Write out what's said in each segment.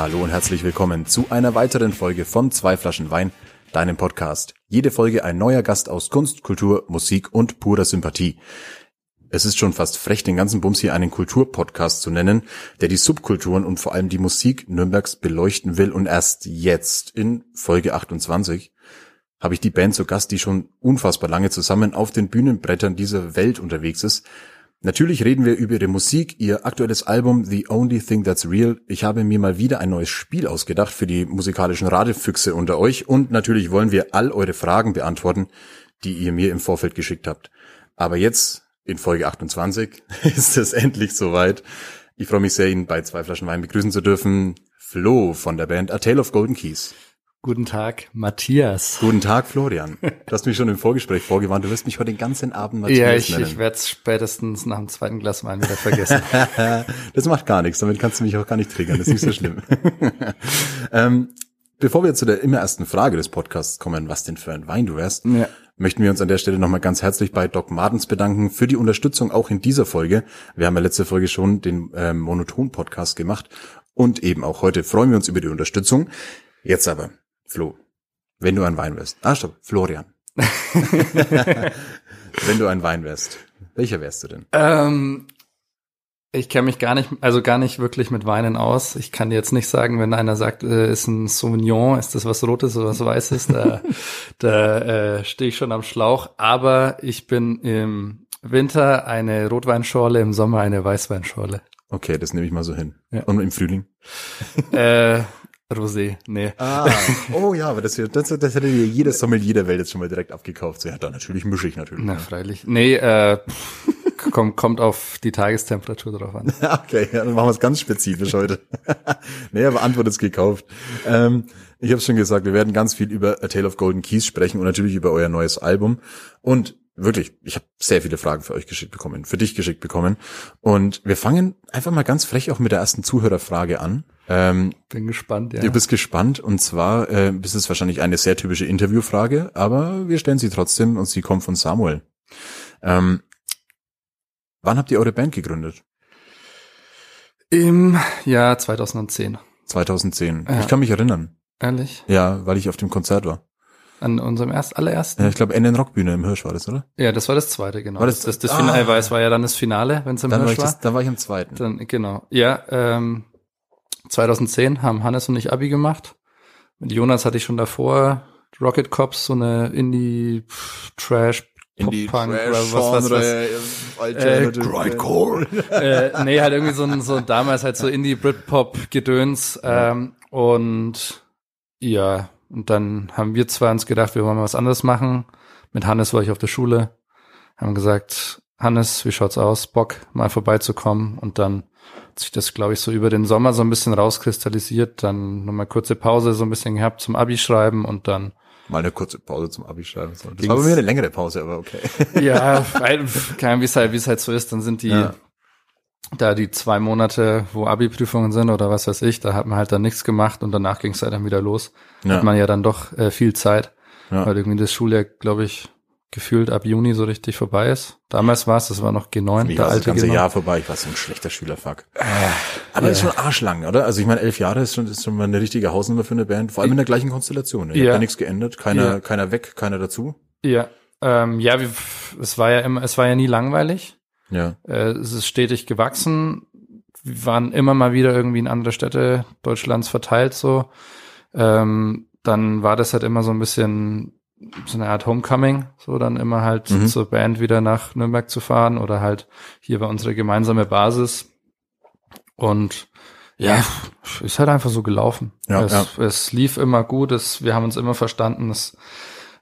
Hallo und herzlich willkommen zu einer weiteren Folge von Zwei Flaschen Wein, deinem Podcast. Jede Folge ein neuer Gast aus Kunst, Kultur, Musik und purer Sympathie. Es ist schon fast frech, den ganzen Bums hier einen Kulturpodcast zu nennen, der die Subkulturen und vor allem die Musik Nürnbergs beleuchten will. Und erst jetzt, in Folge 28, habe ich die Band zu Gast, die schon unfassbar lange zusammen auf den Bühnenbrettern dieser Welt unterwegs ist. Natürlich reden wir über ihre Musik, ihr aktuelles Album The Only Thing That's Real. Ich habe mir mal wieder ein neues Spiel ausgedacht für die musikalischen Radefüchse unter euch und natürlich wollen wir all eure Fragen beantworten, die ihr mir im Vorfeld geschickt habt. Aber jetzt, in Folge 28, ist es endlich soweit. Ich freue mich sehr, ihn bei zwei Flaschen Wein begrüßen zu dürfen. Flo von der Band A Tale of Golden Keys. Guten Tag, Matthias. Guten Tag, Florian. Du hast mich schon im Vorgespräch vorgewarnt. Du wirst mich heute den ganzen Abend Matthias ja, ich, nennen. ich werde es spätestens nach dem zweiten Glas Wein wieder vergessen. das macht gar nichts. Damit kannst du mich auch gar nicht triggern. Das ist nicht so schlimm. ähm, bevor wir zu der immer ersten Frage des Podcasts kommen, was denn für ein Wein du wärst, Ja. möchten wir uns an der Stelle nochmal ganz herzlich bei Doc Martens bedanken für die Unterstützung auch in dieser Folge. Wir haben ja letzte Folge schon den ähm, Monoton-Podcast gemacht und eben auch heute freuen wir uns über die Unterstützung. Jetzt aber, Flo, wenn du ein Wein wärst. Ah, stopp, Florian. wenn du ein Wein wärst, welcher wärst du denn? ähm, ich kenne mich gar nicht, also gar nicht wirklich mit Weinen aus. Ich kann dir jetzt nicht sagen, wenn einer sagt, äh, ist ein Sauvignon, ist das was Rotes oder was Weißes, da, da äh, stehe ich schon am Schlauch. Aber ich bin im Winter eine Rotweinschorle, im Sommer eine Weißweinschorle. Okay, das nehme ich mal so hin. Ja. Und im Frühling? äh, Rosé, nee. Ah, oh ja, aber das, das, das hätte dir jedes Sommelier der Welt jetzt schon mal direkt abgekauft. So, ja, da natürlich mische ich natürlich. Na, freilich. Nee, äh, kommt, kommt auf die Tagestemperatur drauf an. Okay, ja, dann machen wir es ganz spezifisch heute. nee, aber Antwort ist gekauft. Ähm, ich habe schon gesagt, wir werden ganz viel über A Tale of Golden Keys sprechen und natürlich über euer neues Album. Und wirklich, ich habe sehr viele Fragen für euch geschickt bekommen, für dich geschickt bekommen. Und wir fangen einfach mal ganz frech auch mit der ersten Zuhörerfrage an. Ähm, Bin gespannt, ja. Du bist gespannt und zwar äh, ist es wahrscheinlich eine sehr typische Interviewfrage, aber wir stellen sie trotzdem und sie kommt von Samuel. Ähm, wann habt ihr eure Band gegründet? Im Jahr 2010. 2010. Ja. Ich kann mich erinnern. Ehrlich? Ja, weil ich auf dem Konzert war. An unserem erst allerersten? Ja, ich glaube, Ende Rockbühne im Hirsch war das, oder? Ja, das war das zweite, genau. War das, das- das, das, Ah. Finale, es war ja dann das Finale, wenn es im Dann war, Hirsch ich war. das, dann war ich am zweiten. Dann, genau. Ja, ähm, 2010 haben Hannes und ich Abi gemacht. Mit Jonas hatte ich schon davor Rocket Cops, so eine Indie pff, Trash Pop-Punk, oder was, was, was. Äh, Grindcore. äh, nee, halt irgendwie so ein, so damals halt so Indie-Britpop-Gedöns. Ähm, und ja, und dann haben wir zwar uns gedacht, wir wollen mal was anderes machen. Mit Hannes war ich auf der Schule, haben gesagt, Hannes, wie schaut's aus? Bock, mal vorbeizukommen. Und dann hat sich das, glaube ich, so über den Sommer so ein bisschen rauskristallisiert. Dann nochmal kurze Pause so ein bisschen gehabt zum Abi schreiben und dann Mal eine kurze Pause zum Abi schreiben. Das Ging's- war bei mir eine längere Pause, aber okay. Ja, weil, wie es halt, wie es halt so ist, dann sind die, Ja. Da die zwei Monate, wo Abi-Prüfungen sind oder was weiß ich, da hat man halt dann nichts gemacht und danach ging es halt dann wieder los. Ja. Hat man ja dann doch äh, viel Zeit, Ja. weil irgendwie das Schuljahr, glaube ich, gefühlt ab Juni so richtig vorbei ist. Damals war es, das war noch G9, Ich der war das alte ganze G9. Jahr vorbei. Ich war so ein schlechter Schülerfuck. Aber ist schon arschlang, oder? Also ich meine, elf Jahre ist schon, ist schon mal eine richtige Hausnummer für eine Band. Vor allem in der gleichen Konstellation. Ne? Ja. habt ja nichts geändert. Keiner, Ja. keiner weg, keiner dazu. Ja, ähm, ja, wie, es war ja immer, es war ja nie langweilig. Ja. Äh, es ist stetig gewachsen. Wir waren immer mal wieder irgendwie in andere Städte Deutschlands verteilt so. Ähm, dann war das halt immer so ein bisschen so eine Art Homecoming, so dann immer halt Mhm. zur Band wieder nach Nürnberg zu fahren oder halt hier bei unsere gemeinsame Basis. Und ja, ist halt einfach so gelaufen. Ja, es, es lief immer gut, es, wir haben uns immer verstanden, es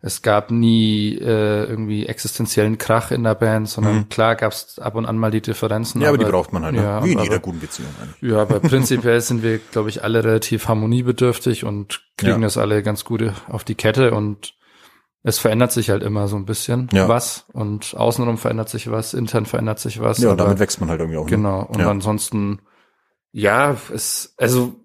Es gab nie äh, irgendwie existenziellen Krach in der Band, sondern klar gab es ab und an mal die Differenzen. Mhm. Ja, aber, die braucht man halt, ne? ja, wie in aber- jeder guten Beziehung eigentlich. Ja, aber prinzipiell sind wir, glaube ich, alle relativ harmoniebedürftig und kriegen Ja. das alle ganz gut auf die Kette und es verändert sich halt immer so ein bisschen Ja. was und außenrum verändert sich was, intern verändert sich was. Ja, aber- damit wächst man halt irgendwie auch. ne? Genau. Und Ja. ansonsten, ja, es, also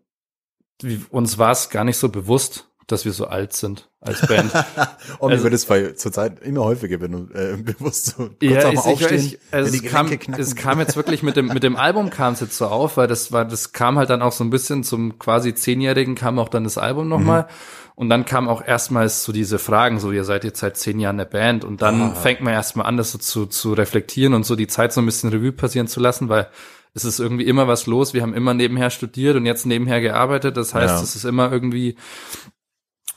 wie, uns war es gar nicht so bewusst, dass wir so alt sind als Band. Mir Also- wird es bei zurzeit immer häufiger ben- äh, bewusst so. Kurz ja, auch ich, aufstehen, ich, also es, kam, es kam jetzt wirklich mit dem mit dem Album kam es jetzt so auf, weil das war das kam halt dann auch so ein bisschen zum quasi zehnjährigen kam auch dann das Album nochmal Mhm. und dann kam auch erstmals so diese Fragen, so ihr seid jetzt seit zehn Jahren eine Band und dann Ah. fängt man erstmal an, das so zu zu reflektieren und so die Zeit so ein bisschen Revue passieren zu lassen, weil es ist irgendwie immer was los. Wir haben immer nebenher studiert und jetzt nebenher gearbeitet. Das heißt, Ja. es ist immer irgendwie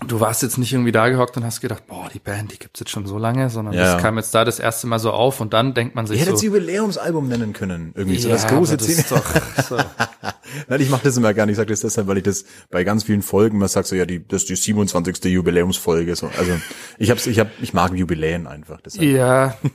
du warst jetzt nicht irgendwie da gehockt und hast gedacht, boah, die Band, die gibt's jetzt schon so lange, sondern Ja. das kam jetzt da das erste Mal so auf und dann denkt man sich Ihr hättet so, das Jubiläumsalbum nennen können. Irgendwie so ja, das große das Zehn. ist doch so. Nein, ich mache das immer gar nicht. Ich sage das deshalb, weil ich das bei ganz vielen Folgen immer sage, so ja, die, das ist die 27. Jubiläumsfolge. So. Also ich hab's, ich hab, ich mag Jubiläen einfach. Deshalb. ja.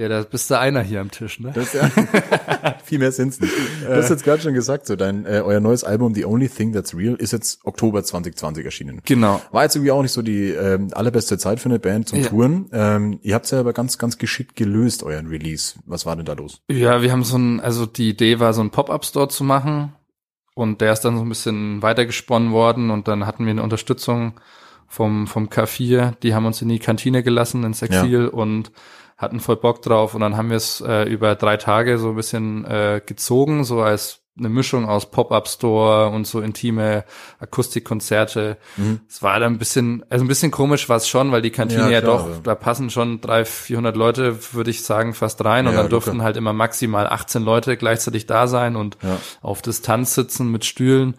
Ja, da bist du einer hier am Tisch, ne? Das, ja. Viel mehr sind's nicht. Du hast jetzt gerade schon gesagt, so dein äh, euer neues Album The Only Thing That's Real ist jetzt Oktober 2020 erschienen. Genau. War jetzt irgendwie auch nicht so die ähm, allerbeste Zeit für eine Band zum Ja. Touren. Ähm, ihr habt's ja aber ganz, ganz geschickt gelöst, euren Release. Was war denn da los? Ja, wir haben so ein, also die Idee war, so einen Pop-Up-Store zu machen. Und der ist dann so ein bisschen weitergesponnen worden und dann hatten wir eine Unterstützung vom, vom K4. Die haben uns in die Kantine gelassen, ins Exil und hatten voll Bock drauf. Und dann haben wir es äh, über drei Tage so ein bisschen äh, gezogen, so als eine Mischung aus Pop-Up-Store und so intime Akustikkonzerte. Es war dann ein bisschen, also ein bisschen komisch war es schon, weil die Kantine Ja, ja, klar, doch, aber- da passen schon 300, 400 Leute, würde ich sagen, fast rein. Und Ja, dann durften locker. halt immer maximal 18 Leute gleichzeitig da sein und Ja. auf Distanz sitzen mit Stühlen.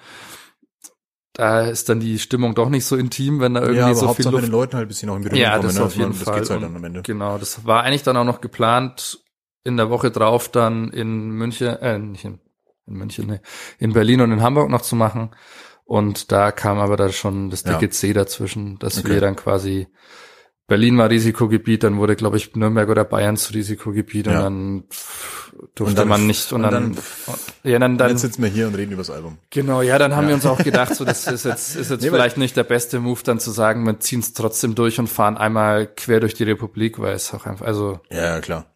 Da ist dann die Stimmung doch nicht so intim, wenn da irgendwie ja, aber so viel Hauptsache Luft mit den Leuten halt ein bisschen auch in Berührung ja, kommen. das ne? auf jeden das Fall. geht's halt dann am Ende. Genau, das war eigentlich dann auch noch geplant, in der Woche drauf dann in München, äh, nicht in, in München, nee, in Berlin und in Hamburg noch zu machen. Und da kam aber da schon das Ja. dicke C dazwischen, dass Okay. wir dann quasi Berlin war Risikogebiet, dann wurde, glaube ich, Nürnberg oder Bayern zu Risikogebiet Ja. und dann pff, durfte Und dann- man nicht und, und dann, dann- ja, dann, dann jetzt sitzen wir hier und reden über das Album. Genau, ja, dann haben wir uns auch gedacht, so das ist jetzt, ist jetzt Nee, vielleicht nicht der beste Move, dann zu sagen, wir ziehen es trotzdem durch und fahren einmal quer durch die Republik, weil es auch einfach, also Ja, klar.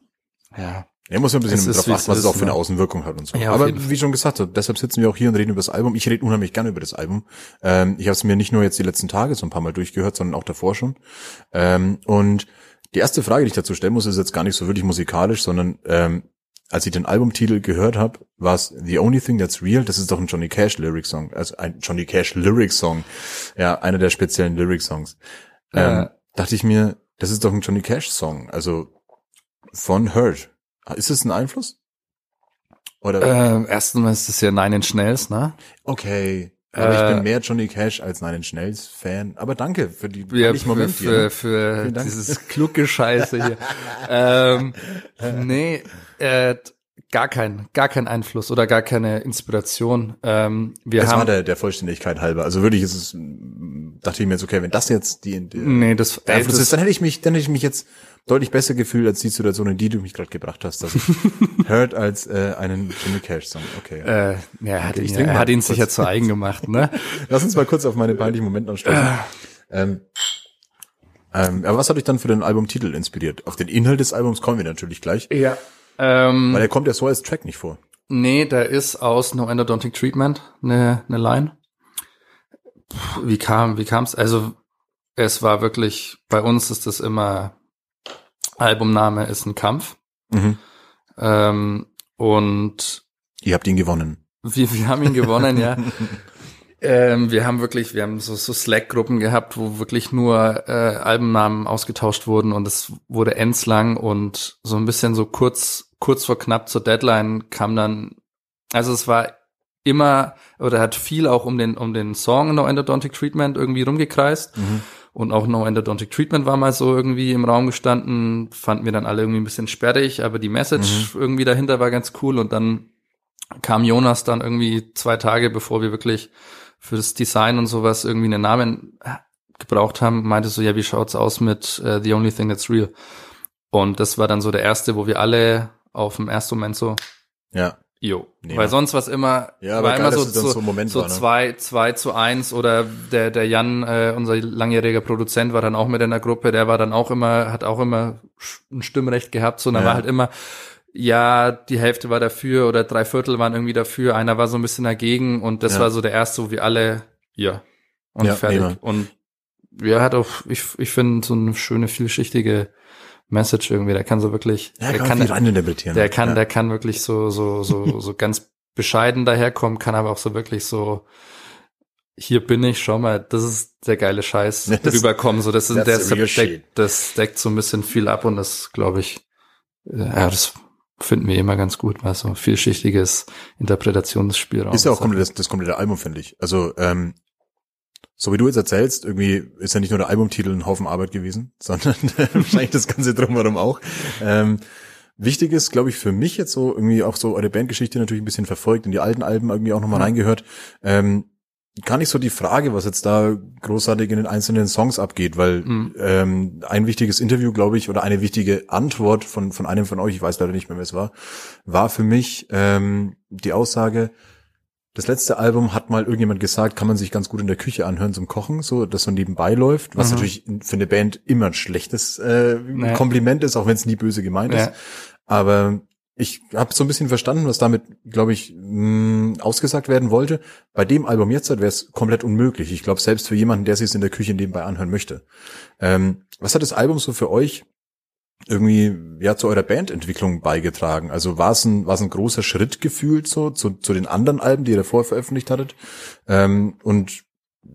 ja, Er muss ja ein bisschen Es ist, darauf wie achten, was es auch für eine ne? Außenwirkung hat und so. Ja, Aber wie schon gesagt, deshalb sitzen wir auch hier und reden über das Album. Ich rede unheimlich gerne über das Album. Ähm, ich habe es mir nicht nur jetzt die letzten Tage so ein paar Mal durchgehört, sondern auch davor schon. Ähm, und die erste Frage, die ich dazu stellen muss, ist jetzt gar nicht so wirklich musikalisch, sondern ähm, als ich den Albumtitel gehört habe, war es The Only Thing That's Real. Das ist doch ein Johnny Cash Lyric Song, also ein Johnny Cash Lyric Song. Ja, einer der speziellen Lyric Songs. Ähm, Äh. dachte ich mir, das ist doch ein Johnny Cash Song, also von Hurt. Ist es ein Einfluss? Oder äh, erstens ist es ja Nine Inch Nails, ne? okay. Aber ich Äh, bin mehr Johnny Cash als Nine Inch Nails Fan. Aber danke für die Ja, für, Momente für, hier. für dieses kluge Scheiße hier. ähm, nee, äh, gar kein, gar kein Einfluss oder gar keine Inspiration. Ähm, wir Das haben, war der, der Vollständigkeit halber. Also wirklich ist es, dachte ich mir jetzt, okay, wenn das jetzt die, die nee, das, der Einfluss das ist, dann hätte ich mich, dann hätte ich mich jetzt deutlich besser gefühlt als die Situation, in die du mich gerade gebracht hast, dass ich Hurt als äh, einen Johnny Cash Song. Okay. äh, ja, er hat ich ihn, er mal hat ihn kurz. sicher zu eigen gemacht, ne? Lass uns mal kurz auf meine peinlichen Momente anstoßen. ähm, ähm, aber was hat dich dann für den Albumtitel inspiriert? Auf den Inhalt des Albums kommen wir natürlich gleich, Ja. Ähm, weil der kommt ja so als Track nicht vor. nee, da ist aus No Endodontic Treatment eine, eine Line. Wie kam, wie kam's? Also, es war wirklich, bei uns ist das immer, Albumname ist ein Kampf. Mhm. Ähm, und Ihr habt ihn gewonnen. wir, wir haben ihn gewonnen, ja. Ähm, wir haben wirklich, wir haben so, so Slack-Gruppen gehabt, wo wirklich nur äh, Albennamen ausgetauscht wurden und es wurde endslang und so ein bisschen so kurz, kurz vor knapp zur Deadline kam dann, also es war immer oder hat viel auch um den um den Song No Endodontic Treatment irgendwie rumgekreist und auch No Endodontic Treatment war mal so irgendwie im Raum gestanden, fanden wir dann alle irgendwie ein bisschen sperrig, aber die Message irgendwie dahinter war ganz cool und dann kam Jonas dann irgendwie zwei Tage, bevor wir wirklich für das Design und sowas irgendwie einen Namen gebraucht haben, meinte so, ja, wie schaut's aus mit äh, The Only Thing That's Real? Und das war dann so der erste, wo wir alle auf dem ersten Moment so, Ja. Jo. Nee, Weil sonst was immer, Ja, war immer so, dann so, Moment so war, ne? zwei, zwei zu eins oder der, der Jan, äh, unser langjähriger Produzent, war dann auch mit in der Gruppe, der war dann auch immer, hat auch immer ein Stimmrecht gehabt, so, und dann Ja. war halt immer, ja, die Hälfte war dafür oder drei Viertel waren irgendwie dafür, einer war so ein bisschen dagegen und das Ja. war so der erste, wo wir alle, ja, und Ja, fertig. nee, Mann. und ja, hat auch, ich, ich finde so eine schöne, vielschichtige Message irgendwie, der kann so wirklich, Ja, der kann, kann, viel reininterpretieren. der kann, ja. der kann wirklich so, so, so, so ganz bescheiden daherkommen, kann aber auch so wirklich so, hier bin ich, schau mal, das ist der geile Scheiß das- rüberkommen, so, das, sind, das, deckt, das deckt so ein bisschen viel ab und das, glaube ich, ja, das finden wir immer ganz gut, weil so vielschichtiges Interpretationsspielraum. Ist ja auch komplett, das, das komplette Album, finde ich. Also, ähm, so wie du jetzt erzählst, irgendwie ist ja nicht nur der Albumtitel ein Haufen Arbeit gewesen, sondern wahrscheinlich das Ganze drumherum auch. Ähm, wichtig ist, glaube ich, für mich jetzt so irgendwie auch so eure Bandgeschichte natürlich ein bisschen verfolgt, in die alten Alben irgendwie auch nochmal Ja. reingehört. Ähm, gar nicht so die Frage, was jetzt da großartig in den einzelnen Songs abgeht, weil Mhm. ähm, ein wichtiges Interview, glaube ich, oder eine wichtige Antwort von, von einem von euch, ich weiß leider nicht mehr, wer es war, war für mich ähm, die Aussage, das letzte Album hat mal irgendjemand gesagt, kann man sich ganz gut in der Küche anhören zum Kochen, so dass so nebenbei läuft, was Mhm. natürlich für eine Band immer ein schlechtes äh, Ja. Kompliment ist, auch wenn es nie böse gemeint Ja. ist. Aber ich habe so ein bisschen verstanden, was damit, glaube ich, mh, ausgesagt werden wollte. Bei dem Album jetzt wäre es komplett unmöglich. Ich glaube, selbst für jemanden, der sich in der Küche nebenbei anhören möchte. Ähm, was hat das Album so für euch irgendwie ja zu eurer Bandentwicklung beigetragen? Also war es ein, war es ein großer Schritt gefühlt so zu, zu den anderen Alben, die ihr davor veröffentlicht hattet? Ähm, und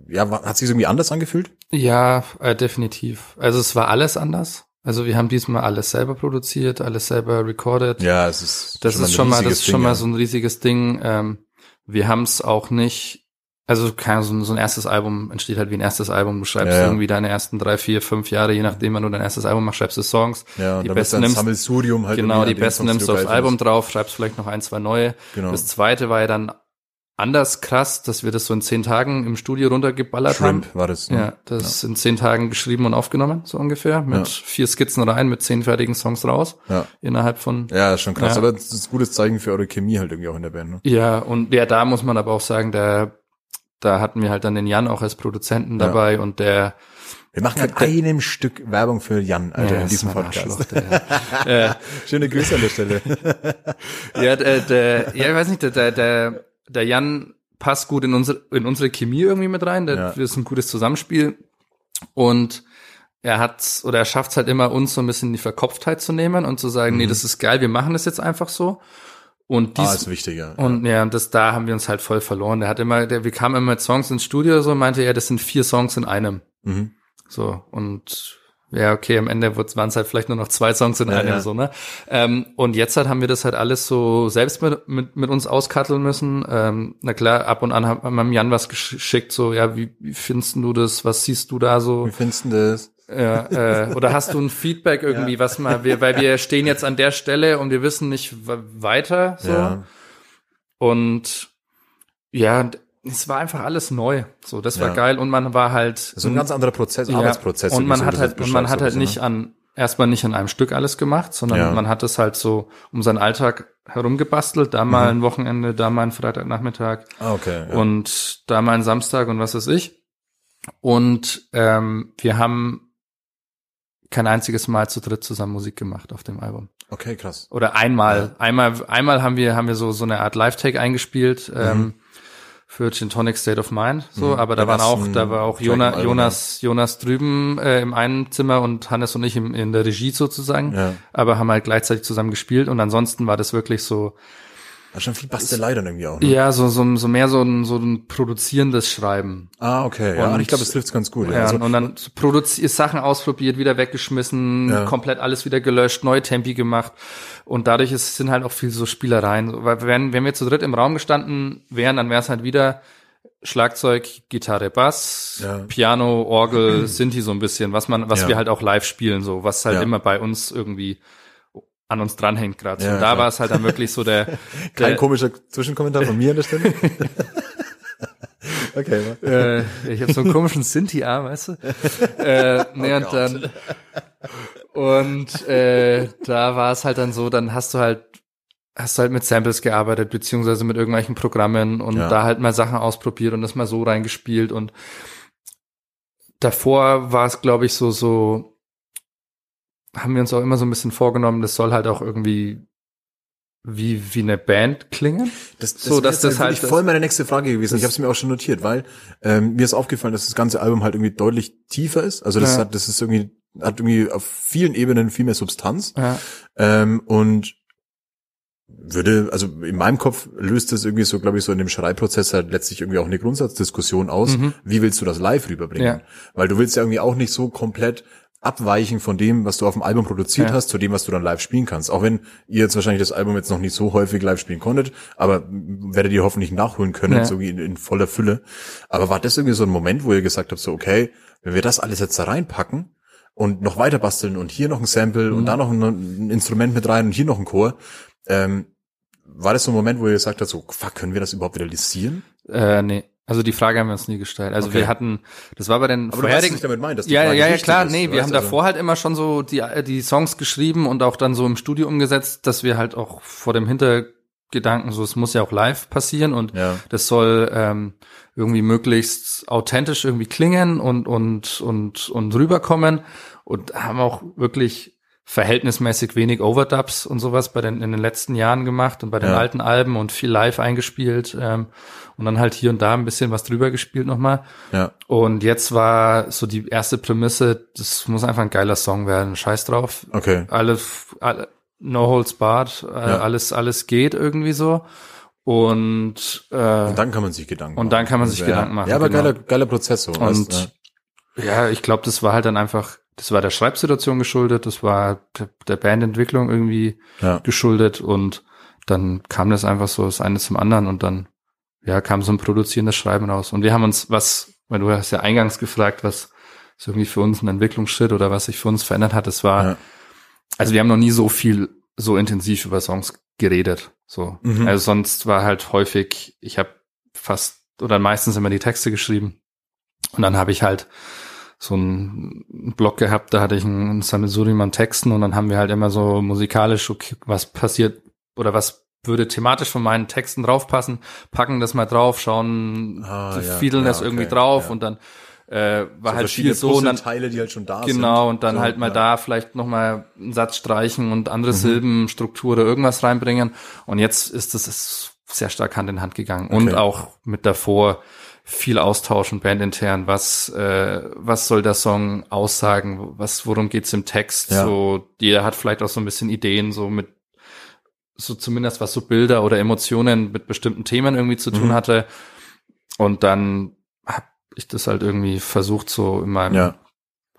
ja, hat sich irgendwie anders angefühlt? Ja, äh, definitiv. Also es war alles anders. Also wir haben diesmal alles selber produziert, alles selber recorded. Ja, es ist das ist ein schon mal, das ist schon Ding, mal so ein riesiges Ding. Ähm, wir haben es auch nicht, also so, ein, so ein erstes Album entsteht halt wie ein erstes Album. Du schreibst Ja, ja. irgendwie deine ersten drei, vier, fünf Jahre, je nachdem, wann du dein erstes Album machst, schreibst du Songs. ja, die da bist besten nimmst- halt genau, die besten die nimmst du aufs Album findest. drauf, schreibst vielleicht noch ein, zwei neue. Genau. Das zweite war ja dann anders krass, dass wir das so in zehn Tagen im Studio runtergeballert haben. Shrimp war das. Ne? Ja, das ist in zehn Tagen geschrieben und aufgenommen, so ungefähr. Mit Ja. vier Skizzen rein, mit zehn fertigen Songs raus. Ja. Innerhalb von. Ja, ist schon krass. Ja. Aber das ist ein gutes Zeichen für eure Chemie halt irgendwie auch in der Band. Ne? Ja, und ja, da muss man aber auch sagen, da, da hatten wir halt dann den Jan auch als Produzenten Ja. dabei und der, Wir machen mit einem Stück Werbung für Jan, Alter, Ja, in diesem Podcast. Der, äh, Schöne Grüße an der Stelle. ja, der, der, ja, ich weiß nicht, der, der, der, Jan passt gut in unsere, in unsere Chemie irgendwie mit rein. Der, Ja. Das ist ein gutes Zusammenspiel. Und er hat oder er schafft es halt immer, uns so ein bisschen die Verkopftheit zu nehmen und zu sagen, nee, das ist geil, wir machen das jetzt einfach so. Und dies, Mhm. Ah, ist wichtiger. und ja, und das da haben wir uns halt voll verloren. Der hat immer, der, wir kamen immer mit Songs ins Studio so und meinte, ja, das sind vier Songs in einem. Mhm. So, und ja, okay, am Ende waren es halt vielleicht nur noch zwei Songs in Ja, einem, ja. so, ne? Ähm, und jetzt halt haben wir das halt alles so selbst mit, mit, mit uns auskatteln müssen. Ähm, na klar, ab und an haben wir Jan was geschickt, so, ja, wie, wie findest du das? Was siehst du da so? Wie findest du das? Ja, äh, oder hast du ein Feedback irgendwie, was mal, wir, weil wir stehen jetzt an der Stelle und wir wissen nicht weiter, so. Ja. Und ja, es war einfach alles neu. So, das war Ja. geil und man war halt ist ein ganz anderer Prozess, ja, Arbeitsprozess. Und man wie hat halt, und man hat halt so nicht bisschen, an, erstmal nicht an einem Stück alles gemacht, sondern Ja. man hat es halt so um seinen Alltag herumgebastelt, da mal ein Wochenende, da mal ein Freitagnachmittag ne? Ah, okay. Ja. und da mal ein Samstag und was weiß ich. Und ähm, wir haben kein einziges Mal zu dritt zusammen Musik gemacht auf dem Album. okay, krass. Oder einmal, einmal, einmal haben wir, haben wir so, so eine Art Live-Take eingespielt, ähm, für Gin Tonic State of Mind, so, Mhm. aber da waren auch, da war auch Track Jona, im Album, Jonas, Jonas drüben äh, im einen Zimmer und Hannes und ich im, in der Regie sozusagen, Ja. aber haben halt gleichzeitig zusammen gespielt und ansonsten war das wirklich so, Hat schon viel Bastelei dann irgendwie auch. Ne? ja, so, so, so mehr so ein, so ein produzierendes Schreiben. Ah, okay. Ja, Und- ich glaube, das trifft's ganz gut. Ja, Also, und dann produziert Sachen ausprobiert, wieder weggeschmissen, Ja. komplett alles wieder gelöscht, neue Tempi gemacht. Und dadurch ist, sind halt auch viel so Spielereien. Weil wenn, wenn wir zu dritt im Raum gestanden wären, dann wäre es halt wieder Schlagzeug, Gitarre, Bass, Ja. Piano, Orgel, Sinti so ein bisschen, was man, was Ja. wir halt auch live spielen, so, was halt Ja. immer bei uns irgendwie an uns dranhängt gerade. Ja, und da war es halt dann wirklich so der, kein der komischer Zwischenkommentar von mir an der Stelle. Okay. äh, ich habe so einen komischen Sinti-Arm, weißt du? äh, nee, und dann und äh, da war es halt dann so, dann hast du halt hast du halt mit Samples gearbeitet, beziehungsweise mit irgendwelchen Programmen und Ja. da halt mal Sachen ausprobiert und das mal so reingespielt und davor war es, glaube ich, so, so, haben wir uns auch immer so ein bisschen vorgenommen, das soll halt auch irgendwie wie, wie eine Band klingen. Das, das, So, dass das halt voll meine nächste Frage gewesen. Ich habe es mir auch schon notiert, weil ähm, mir ist aufgefallen, dass das ganze Album halt irgendwie deutlich tiefer ist. Also das Ja. hat, das ist irgendwie hat irgendwie auf vielen Ebenen viel mehr Substanz Ja, ähm, und würde, also in meinem Kopf löst das irgendwie so, glaube ich, so in dem Schreibprozess halt letztlich irgendwie auch eine Grundsatzdiskussion aus. Mhm. Wie willst du das live rüberbringen? Ja. Weil du willst ja irgendwie auch nicht so komplett abweichen von dem, was du auf dem Album produziert Ja. hast, zu dem, was du dann live spielen kannst. Auch wenn ihr jetzt wahrscheinlich das Album jetzt noch nicht so häufig live spielen konntet, aber werdet ihr hoffentlich nachholen können, Ja. so in, in voller Fülle. Aber war das irgendwie so ein Moment, wo ihr gesagt habt, so, okay, wenn wir das alles jetzt da reinpacken und noch weiter basteln und hier noch ein Sample Mhm. und da noch ein, ein Instrument mit rein und hier noch ein Chor, ähm, war das so ein Moment, wo ihr gesagt habt, so, fuck, können wir das überhaupt realisieren? äh, nee. Also die Frage haben wir uns nie gestellt. Also Okay. wir hatten, das war bei den Aber du vorherigen, ich damit meine, dass die ja, Frage ja, ja, klar, ist, nee, du wir weißt, haben also- davor halt immer schon so die, die Songs geschrieben und auch dann so im Studio umgesetzt, dass wir halt auch vor dem Hintergedanken, so es muss ja auch live passieren und Ja. das soll ähm, irgendwie möglichst authentisch irgendwie klingen und und und und rüberkommen und haben auch wirklich verhältnismäßig wenig Overdubs und sowas bei den in den letzten Jahren gemacht und bei den Ja. alten Alben und viel live eingespielt ähm, und dann halt hier und da ein bisschen was drüber gespielt nochmal. Ja. Und jetzt war so die erste Prämisse, das muss einfach ein geiler Song werden. Scheiß drauf. Okay. Alles, alle, no holds barred, äh, Ja. alles, alles geht irgendwie so. Und, äh, Und dann kann man sich Gedanken Und dann kann man sich ja. Gedanken machen, Ja, aber genau. geiler, geiler Prozess so. Und weißt, ja. ja, ich glaube, das war halt dann einfach, das war der Schreibsituation geschuldet, das war der, der Bandentwicklung irgendwie Ja. geschuldet und dann kam das einfach so das eine zum anderen und dann ja kam so ein produzierendes Schreiben raus und wir haben uns was, weil du hast ja eingangs gefragt, was ist irgendwie für uns ein Entwicklungsschritt oder was sich für uns verändert hat, das war Ja. also wir haben noch nie so viel so intensiv über Songs geredet, so Mhm. also sonst war halt häufig, ich habe fast oder meistens immer die Texte geschrieben und dann habe ich halt so einen Blog gehabt, da hatte ich einen Sammelsurium an Texten und dann haben wir halt immer so musikalisch, okay, was passiert oder was würde thematisch von meinen Texten draufpassen, packen das mal drauf, schauen, Ah, ja, fiedeln ja, das irgendwie okay, drauf ja. und dann äh, war So halt viel so und dann Puzzleteile, die halt schon da sind. Genau, und dann So, halt mal da vielleicht noch mal einen Satz streichen und Mhm. andere Silbenstruktur oder irgendwas reinbringen. Und jetzt ist es ist sehr stark Hand in Hand gegangen. Und Okay. auch mit davor viel austauschen, bandintern. Was, äh, was soll der Song aussagen? Was, worum geht's im Text? So, jeder hat vielleicht auch so ein bisschen Ideen, so mit, so zumindest was so Bilder oder Emotionen mit bestimmten Themen irgendwie zu tun Mhm. hatte. Und dann habe ich das halt irgendwie versucht, so in meinem Ja.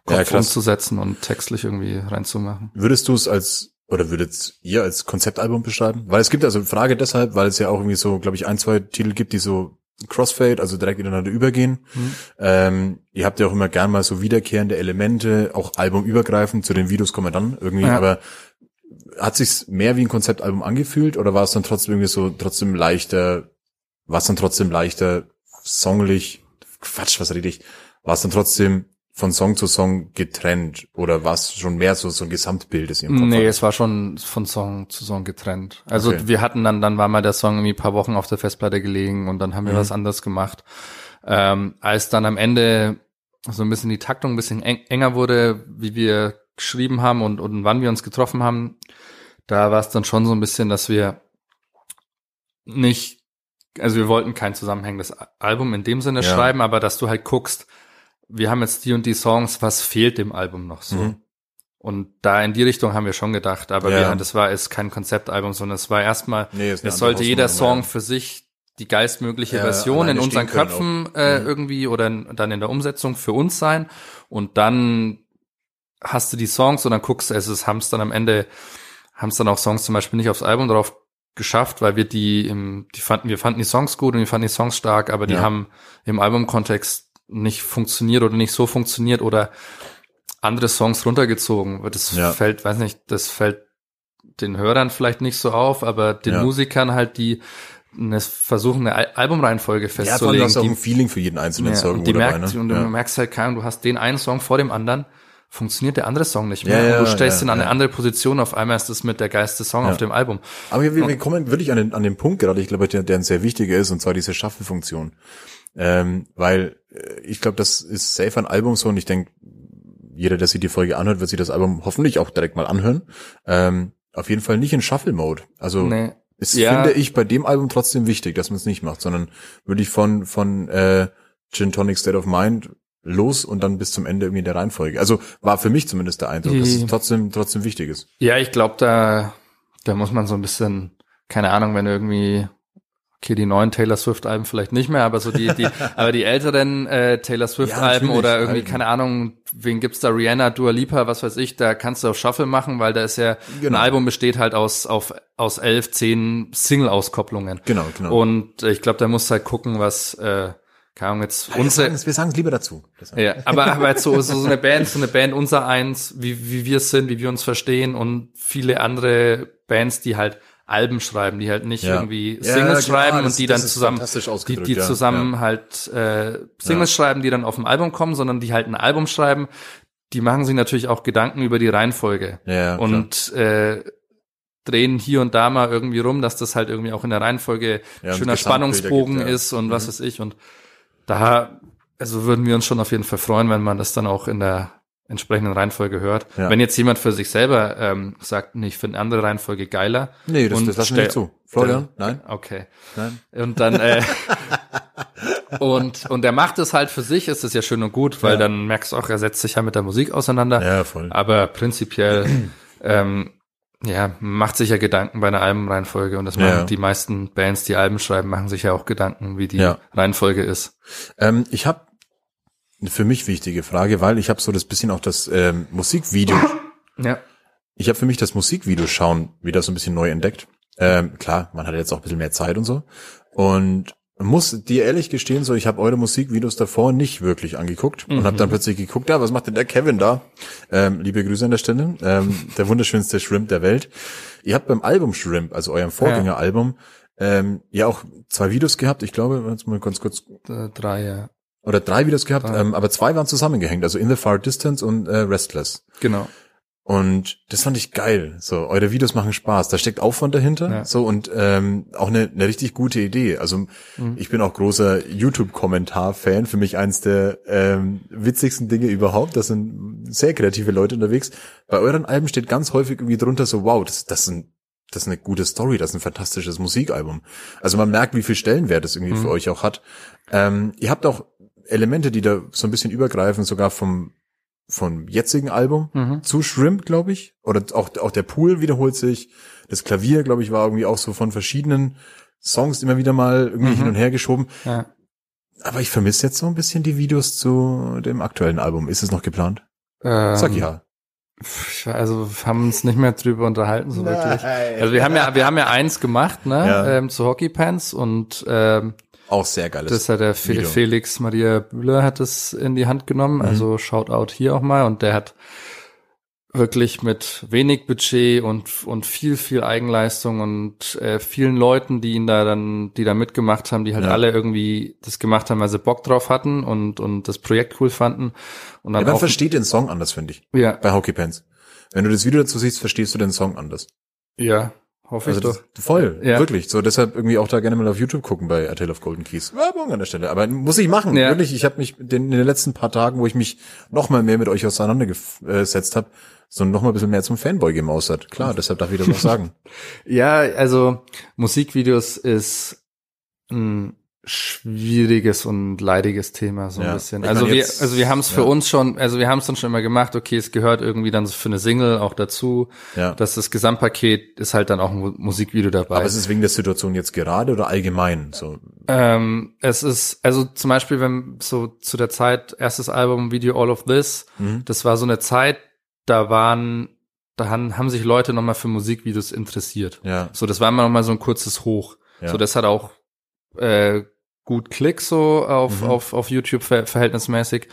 Kopf Ja, umzusetzen und textlich irgendwie reinzumachen. Würdest du es als, oder würdet ihr als Konzeptalbum beschreiben? Weil es gibt also Frage deshalb, weil es ja auch irgendwie so, glaube ich, ein, zwei Titel gibt, die so Crossfade, also direkt ineinander übergehen. Mhm. Ähm, ihr habt ja auch immer gern mal so wiederkehrende Elemente, auch albumübergreifend, zu den Videos kommen wir dann irgendwie, Ja. aber hat sich's mehr wie ein Konzeptalbum angefühlt oder war es dann trotzdem irgendwie so, trotzdem leichter, war es dann trotzdem leichter, songlich, Quatsch, was rede ich, war es dann trotzdem von Song zu Song getrennt oder war es schon mehr so, so ein Gesamtbild, ihr im Kopf Nee, hattet? es war schon von Song zu Song getrennt. Also Okay. wir hatten dann, dann war mal der Song irgendwie ein paar Wochen auf der Festplatte gelegen und dann haben wir Mhm. was anderes gemacht. Ähm, als dann am Ende so ein bisschen die Taktung ein bisschen eng, enger wurde, wie wir geschrieben haben und, und wann wir uns getroffen haben, da war es dann schon so ein bisschen, dass wir nicht, also wir wollten kein zusammenhängendes Album in dem Sinne Ja. schreiben, aber dass du halt guckst, wir haben jetzt die und die Songs, was fehlt dem Album noch so? Mhm. Und da in die Richtung haben wir schon gedacht, aber Ja. wir, das war jetzt kein Konzeptalbum, sondern es war erstmal, Nee, ist es sollte jeder Song ja. für sich die geistmögliche Ja, Version in unseren Köpfen äh, Mhm. irgendwie oder in, dann in der Umsetzung für uns sein. Und dann hast du die Songs und dann guckst du, es haben es dann am Ende, haben es dann auch Songs zum Beispiel nicht aufs Album drauf geschafft, weil wir die im, die fanden, wir fanden die Songs gut und wir fanden die Songs stark, aber die Ja. haben im Albumkontext nicht funktioniert oder nicht so funktioniert oder andere Songs runtergezogen. Das Ja. fällt, weiß nicht, das fällt den Hörern vielleicht nicht so auf, aber den Ja. Musikern halt, die eine versuchen, eine Al- Albumreihenfolge Ja, vor allem festzulegen. hast du auch ein Feeling für jeden einzelnen Song und die dabei, merkt, ne? und du merkst halt, keine Ahnung, du hast den einen Song vor dem anderen, funktioniert der andere Song nicht mehr. Ja, du stellst ihn an eine andere Position, auf einmal ist das mit der geilste Song auf dem Album. Aber wir, wir kommen wirklich an den, an den Punkt gerade, ich glaube, der, der ein sehr wichtiger ist, und zwar diese Shuffle-Funktion. Ähm, weil äh, ich glaube, das ist safe ein Album so, und ich denke, jeder, der sich die Folge anhört, wird sich das Album hoffentlich auch direkt mal anhören. Ähm, auf jeden Fall nicht in Shuffle-Mode. Also Nee. ist, Ja. finde ich, bei dem Album trotzdem wichtig, dass man es nicht macht, sondern wirklich von, von äh, Gin Tonic State of Mind los und dann bis zum Ende irgendwie in der Reihenfolge. Also war für mich zumindest der Eindruck, dass es trotzdem, trotzdem wichtig ist. Ja, ich glaube, da, da muss man so ein bisschen, keine Ahnung, wenn irgendwie, okay, die neuen Taylor Swift-Alben vielleicht nicht mehr, aber so die, die, aber die älteren äh, Taylor Swift-Alben natürlich, oder irgendwie, keine Ahnung, wen gibt's da, Rihanna, Dua Lipa, was weiß ich, da kannst du auf Shuffle machen, weil da ist ja, Genau. ein Album besteht halt aus, auf, aus elf, zehn Single-Auskopplungen. Genau, genau. Und äh, ich glaube, da musst du halt gucken, was, äh, keine Ahnung, jetzt sagen es wir sagen es lieber dazu. Ja, aber, aber jetzt so, so, eine Band, so eine Band unser eins, wie, wie wir es sind, wie wir uns verstehen und viele andere Bands, die halt Alben schreiben, die halt nicht Ja. irgendwie Ja, Singles genau, schreiben das- und die dann zusammen, die, die ja, zusammen ja. halt äh, Singles schreiben, die dann auf dem Album kommen, sondern die halt ein Album schreiben, die machen sich natürlich auch Gedanken über die Reihenfolge Ja, ja, klar. und äh, drehen hier und da mal irgendwie rum, dass das halt irgendwie auch in der Reihenfolge Ja, und schöner Spannungsbogen ja. ist und was weiß ich. Und da, also würden wir uns schon auf jeden Fall freuen, wenn man das dann auch in der entsprechenden Reihenfolge hört. Ja. Wenn jetzt jemand für sich selber ähm, sagt, nee, ich finde eine andere Reihenfolge geiler. Nee, das, das lassen wir nicht zu. Florian, nein, Okay. nein. Und dann äh, und und er macht es halt für sich, ist es ja schön und gut, weil Ja. dann merkst du auch, er setzt sich ja mit der Musik auseinander. Ja, voll. Aber prinzipiell, ähm, ja, macht sich ja Gedanken bei einer Albenreihenfolge und das machen Ja. die meisten Bands, die Alben schreiben, machen sich ja auch Gedanken, wie die Ja. Reihenfolge ist. Ähm, ich habe eine für mich wichtige Frage, weil ich habe so das bisschen auch das ähm, Musikvideo. Ja. Ich habe für mich das Musikvideo schauen wieder so ein bisschen neu entdeckt. Ähm, klar, man hat jetzt auch ein bisschen mehr Zeit und so. Und muss dir ehrlich gestehen, so ich habe eure Musikvideos davor nicht wirklich angeguckt und habe dann plötzlich geguckt, ja, was macht denn der Kevin da? Ähm, liebe Grüße an der Stelle, ähm, der wunderschönste Shrimp der Welt. Ihr habt beim Album Shrimp, also eurem Vorgängeralbum, ähm, ja auch zwei Videos gehabt. Ich glaube, jetzt mal ganz kurz Äh, Drei, ja. oder drei Videos gehabt, Drei. ähm, aber zwei waren zusammengehängt, also In the Far Distance und äh, Restless. Genau. Und das fand ich geil. So, eure Videos machen Spaß. Da steckt Aufwand dahinter. Ja. So und ähm, auch eine, eine richtig gute Idee. Also Mhm. ich bin auch großer YouTube-Kommentar-Fan. Für mich eins der ähm, witzigsten Dinge überhaupt. Das sind sehr kreative Leute unterwegs. Bei euren Alben steht ganz häufig irgendwie drunter so, wow, das, das sind das ist eine gute Story, das ist ein fantastisches Musikalbum. Also man merkt, wie viel Stellenwert es irgendwie für euch auch hat. Ähm, ihr habt auch Elemente, die da so ein bisschen übergreifen, sogar vom vom jetzigen Album Mhm. zu Shrimp, glaube ich. Oder auch, auch der Pool wiederholt sich. Das Klavier, glaube ich, war irgendwie auch so von verschiedenen Songs immer wieder mal irgendwie Mhm. hin und her geschoben. Ja. Aber ich vermisse jetzt so ein bisschen die Videos zu dem aktuellen Album. Ist es noch geplant? Ähm, Sag ja. Also wir haben uns nicht mehr drüber unterhalten, so wirklich. Also wir haben ja, wir haben ja eins gemacht, ne, Ja. ähm, zu Hockey Pants und ähm, Auch sehr geiles. Das hat der Video. Felix Maria Bühler hat es in die Hand genommen, Mhm. also Shoutout hier auch mal und der hat wirklich mit wenig Budget und und viel viel Eigenleistung und äh, vielen Leuten, die ihn da dann, die da mitgemacht haben, die halt Ja. alle irgendwie das gemacht haben, weil sie Bock drauf hatten und und das Projekt cool fanden und ja, dann man auch versteht den Song anders, finde ich. ja Bei Hockey Pants. Wenn du das Video dazu siehst, verstehst du den Song anders. ja hoffe Also ich doch das, voll, Ja. wirklich. So deshalb irgendwie auch da gerne mal auf YouTube gucken bei A Tale of Golden Keys. Werbung an der Stelle. Aber muss ich machen, Ja. wirklich. Ich habe mich den, in den letzten paar Tagen, wo ich mich noch mal mehr mit euch auseinandergesetzt habe, so noch mal ein bisschen mehr zum Fanboy gemausert. Klar, deshalb darf ich das noch sagen. Ja, also Musikvideos ist ein schwieriges und leidiges Thema so ein Ja. bisschen. Also meine, wir, also wir haben es für ja. uns schon, also wir haben es dann schon immer gemacht. Okay, es gehört irgendwie dann für eine Single auch dazu. Ja. Dass das Gesamtpaket ist halt dann auch ein Mu- Musikvideo dabei. Aber es ist wegen der Situation jetzt gerade oder allgemein so. Ähm, es ist, also zum Beispiel, wenn so zu der Zeit, erstes Album, Video All of This, Mhm. das war so eine Zeit, da waren, da haben, haben sich Leute nochmal für Musikvideos interessiert. Ja. So, das war immer nochmal so ein kurzes Hoch. Ja. So, das hat auch äh, gut Klick so auf, Mhm. auf, auf YouTube ver verhältnismäßig.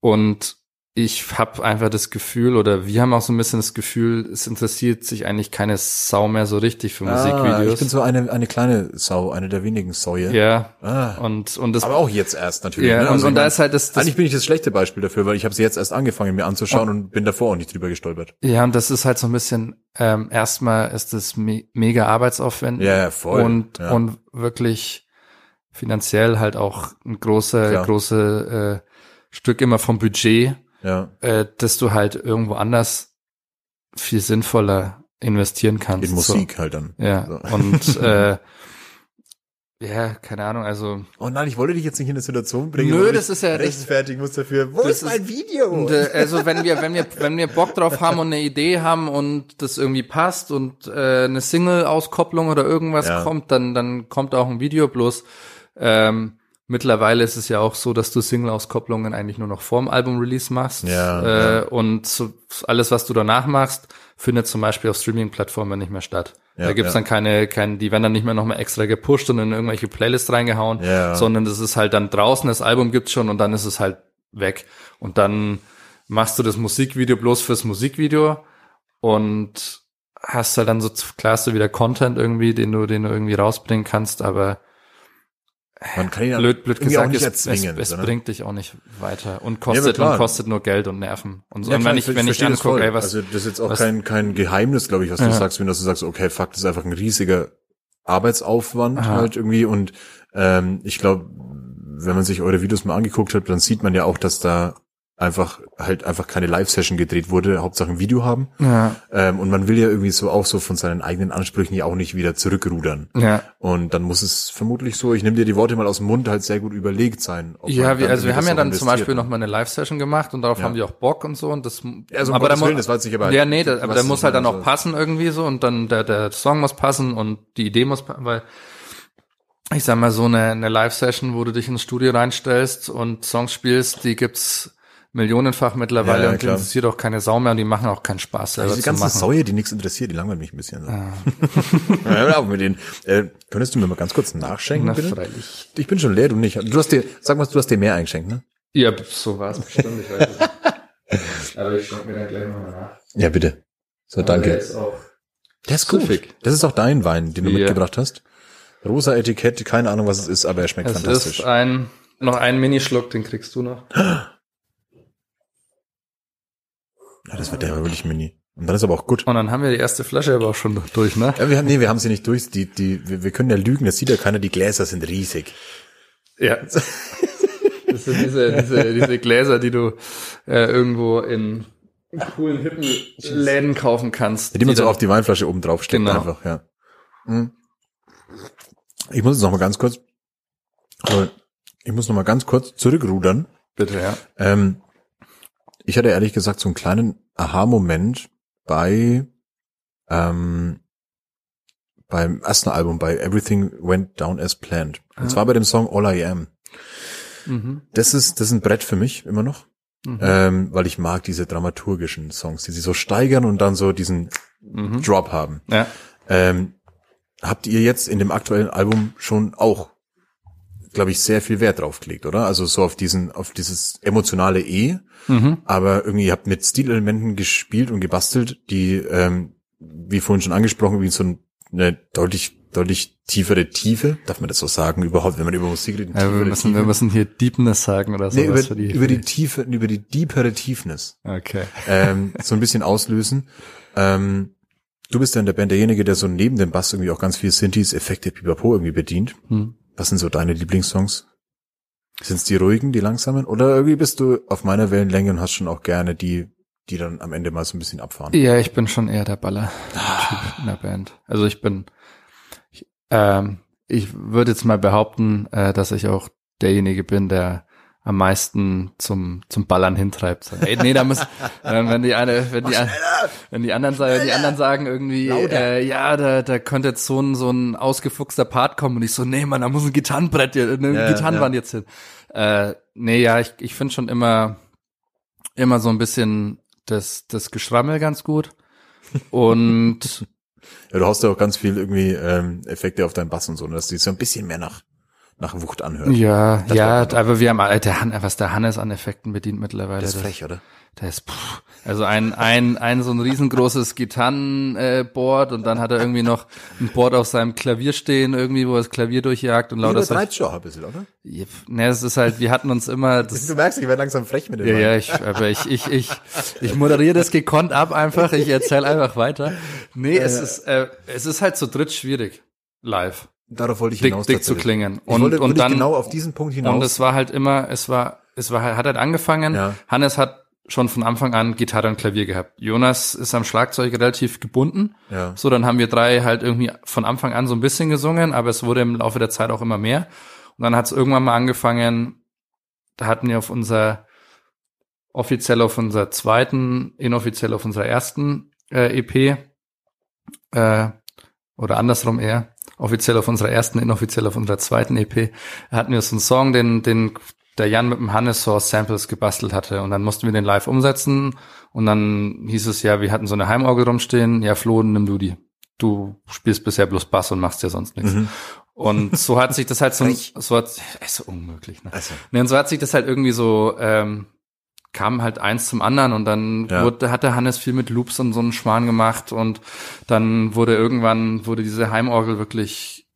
Und ich habe einfach das Gefühl, oder wir haben auch so ein bisschen das Gefühl, es interessiert sich eigentlich keine Sau mehr so richtig für Ah, Musikvideos. ich bin so eine, eine kleine Sau, eine der wenigen Säue. ja. Ah. Und, und das, Aber auch jetzt erst natürlich. ja, ne? und, Also und ich da ist halt das, das Eigentlich bin ich das schlechte Beispiel dafür, weil ich habe sie jetzt erst angefangen mir anzuschauen und bin davor auch nicht drüber gestolpert. Ja, und das ist halt so ein bisschen, ähm, erstmal ist es me mega arbeitsaufwendig. Ja, ja, voll. Und, ja. und wirklich finanziell halt auch ein große, Klar. große äh, Stück immer vom Budget, ja. äh, dass du halt irgendwo anders viel sinnvoller investieren kannst. In Musik halt dann. So. Ja, So. und äh, ja, keine Ahnung, also Oh nein, ich wollte dich jetzt nicht in eine Situation bringen. Nö, das ist ja- rechtfertigen muss dafür. Wo ist mein Video? Und, äh, also wenn wir, wenn wir, wenn wir Bock drauf haben und eine Idee haben und das irgendwie passt und äh, eine Single-Auskopplung oder irgendwas Ja. kommt, dann, dann kommt auch ein Video. Bloß ähm, mittlerweile ist es ja auch so, dass du Single-Auskopplungen eigentlich nur noch vorm Album-Release machst. Ja, äh, ja. Und so, alles, was du danach machst, findet zum Beispiel auf Streaming-Plattformen nicht mehr statt. Ja, da gibt's ja. dann keine, keine, die werden dann nicht mehr nochmal extra gepusht und in irgendwelche Playlists reingehauen, sondern das ist halt dann draußen, das Album gibt's schon und dann ist es halt weg. Und dann machst du das Musikvideo bloß fürs Musikvideo und hast halt dann so, klar hast du wieder Content irgendwie, den du, den du irgendwie rausbringen kannst, aber Man kann ihn ja blöd, blöd irgendwie auch gesagt, nicht es, es, erzwingen. es sondern- bringt dich auch nicht weiter und Ja, kostet, klar. und kostet nur Geld und Nerven. Und, so. Ja, und klar, wenn ich, wenn ich verstehe das angucke, ey, was, also das ist jetzt auch was- kein kein Geheimnis, glaube ich, was du Ja. sagst, wenn du sagst, okay, fuck, das ist einfach ein riesiger Arbeitsaufwand Aha. halt irgendwie und ähm, ich glaube, wenn man sich eure Videos mal angeguckt hat, dann sieht man ja auch, dass da einfach halt einfach keine Live-Session gedreht wurde, Hauptsache ein Video haben. ja, Ähm, und man will ja irgendwie so auch so von seinen eigenen Ansprüchen ja auch nicht wieder zurückrudern. ja. Und dann muss es vermutlich so, ich nehme dir die Worte mal aus dem Mund, halt sehr gut überlegt sein. ob Ja, wir, also wir haben ja dann zum Beispiel ne? noch mal eine Live-Session gemacht und darauf Ja. haben wir auch Bock und so und das, Also aber da Gottes mu- Willen, das weiß ich aber ja, nee, da, aber der muss halt dann auch so. passen irgendwie so und dann der, der Song muss passen und die Idee muss passen, weil ich sag mal so eine, eine Live-Session, wo du dich ins Studio reinstellst und Songs spielst, die gibt's millionenfach mittlerweile Ja, ja, und interessiert auch keine Sau mehr und die machen auch keinen Spaß Also die zu ganzen machen. Säue, die nichts interessiert, die langweilen mich ein bisschen. So. Ja. Hör auf mit denen. Äh, könntest du mir mal ganz kurz nachschenken, Na, bitte? freilich. Ich bin schon leer, du nicht. Du hast dir, sag mal, du hast dir mehr eingeschenkt, ne? Ja, so war's bestimmt, ich weiß es. Aber ich schenke mir dann gleich nochmal nach. Ja, bitte. So, Der danke. ist auch Der ist gut. süffig. Das ist auch dein Wein, den du Ja. mitgebracht hast. Rosa Etikett, keine Ahnung, was es ist, aber er schmeckt Es fantastisch. ist ein, noch ein Minischluck, den kriegst du noch. ja, das wird der wirklich mini. Und dann ist aber auch gut. Und dann haben wir die erste Flasche aber auch schon durch, ne? Ja, wir haben, nee, wir haben sie nicht durch. Die, die, wir, wir können ja lügen, das sieht ja keiner, die Gläser sind riesig. Ja. Das sind diese, diese, diese Gläser, die du äh, irgendwo in coolen, hippen Läden kaufen kannst. Die man so auf die Weinflasche oben drauf steckt Genau. einfach, ja. Mhm. Ich muss jetzt noch mal ganz kurz, äh, ich muss noch mal ganz kurz zurückrudern. Bitte, ja. Ähm, ich hatte ehrlich gesagt so einen kleinen Aha-Moment bei ähm, beim ersten Album, bei Everything Went Down as Planned. Und Ah. zwar bei dem Song All I Am. Mhm. Das ist, das ist ein Brett für mich immer noch, Mhm. ähm, weil ich mag diese dramaturgischen Songs, die sie so steigern und dann so diesen Mhm. Drop haben. Ja. Ähm, habt ihr jetzt in dem aktuellen Album schon auch, glaube ich, sehr viel Wert drauf gelegt, oder? Also so auf diesen, auf dieses emotionale E, Mhm. aber irgendwie ihr habt mit Stilelementen gespielt und gebastelt, die, ähm, wie vorhin schon angesprochen, wie so eine deutlich, deutlich tiefere Tiefe, darf man das so sagen überhaupt, wenn man über Musik redet? ja wir, müssen, wir Tiefe? müssen hier Deepness sagen oder so. nee, über, die, über die Tiefe, über die deepere Tiefness Okay. ähm, so ein bisschen auslösen. Ähm, du bist ja in der Band derjenige, der so neben dem Bass irgendwie auch ganz viel Synthes, Effekte, Pipapo irgendwie bedient. Hm. Was sind so deine Lieblingssongs? Sind es die ruhigen, die langsamen? Oder irgendwie bist du auf meiner Wellenlänge und hast schon auch gerne die, die dann am Ende mal so ein bisschen abfahren? Ja, ich bin schon eher der Baller-Typ in der Band. Also ich bin, ich, ähm, ich würde jetzt mal behaupten, äh, dass ich auch derjenige bin, der am meisten zum zum Ballern hintreibt. So, Ey, nee, da muss, äh, wenn die eine, wenn die, wenn die anderen sagen, wenn die anderen sagen irgendwie, äh, ja, da da könnte jetzt so ein so ein ausgefuchster Part kommen und ich so, nee, man, da muss ein Gitarrenbrett, hier- eine Ja, Gitarrenwand ja. jetzt hin. Äh, nee, ja, ich ich finde schon immer immer so ein bisschen das das Geschrammel ganz gut und Ja, du hast ja auch ganz viel irgendwie ähm, Effekte auf deinen Bass und so, ne? dass die so ein bisschen mehr nach nach Wucht anhört. Ja, Das ja, aber wir haben, äh, der, Han- was der Hannes an Effekten bedient mittlerweile. Das ist das- frech, oder? Der ist, pff, also ein, ein, ein so ein riesengroßes Gitarrenboard äh, und dann hat er irgendwie noch ein Board auf seinem Klavier stehen, irgendwie, wo er das Klavier durchjagt und lauter so. Übertreibst schon ein bisschen, oder? Ne, es ist halt, wir hatten uns immer, das, Du merkst, ich werde langsam frech mit dem. ja, Mann. ja, ich, aber ich, ich, ich, ich moderiere das gekonnt ab einfach, ich erzähle einfach weiter. Nee, es ist, äh, es ist halt zu dritt schwierig, live, Darauf wollte ich dick, hinaus. dick zu tatsächlich. klingen. Ich Und, wollte und dann, genau auf diesen Punkt hinaus. Und es war halt immer, es war, es war, hat halt angefangen. Ja. Hannes hat schon von Anfang an Gitarre und Klavier gehabt. Jonas ist am Schlagzeug relativ gebunden. Ja. So, dann haben wir drei halt irgendwie von Anfang an so ein bisschen gesungen, aber es wurde im Laufe der Zeit auch immer mehr. Und dann hat es irgendwann mal angefangen, da hatten wir auf unser, offiziell auf unserer zweiten, inoffiziell auf unserer ersten äh, EP, äh, oder andersrum eher, offiziell auf unserer ersten, inoffiziell auf unserer zweiten EP, hatten wir so einen Song, den, den der Jan mit dem Hannes so aus Samples gebastelt hatte. Und dann mussten wir den live umsetzen. Und dann hieß es ja, wir hatten so eine Heimorgel rumstehen. Ja, Flo, nimm du die. Du spielst bisher bloß Bass und machst ja sonst nichts. Mhm. Und so hat sich das halt so, so hat, ist so unmöglich, ne? Also, Nee, und so hat sich das halt irgendwie so, ähm, kam halt eins zum anderen und dann Ja. wurde, hat der Hannes viel mit Loops und so einen Schwan gemacht und dann wurde irgendwann, wurde diese Heimorgel wirklich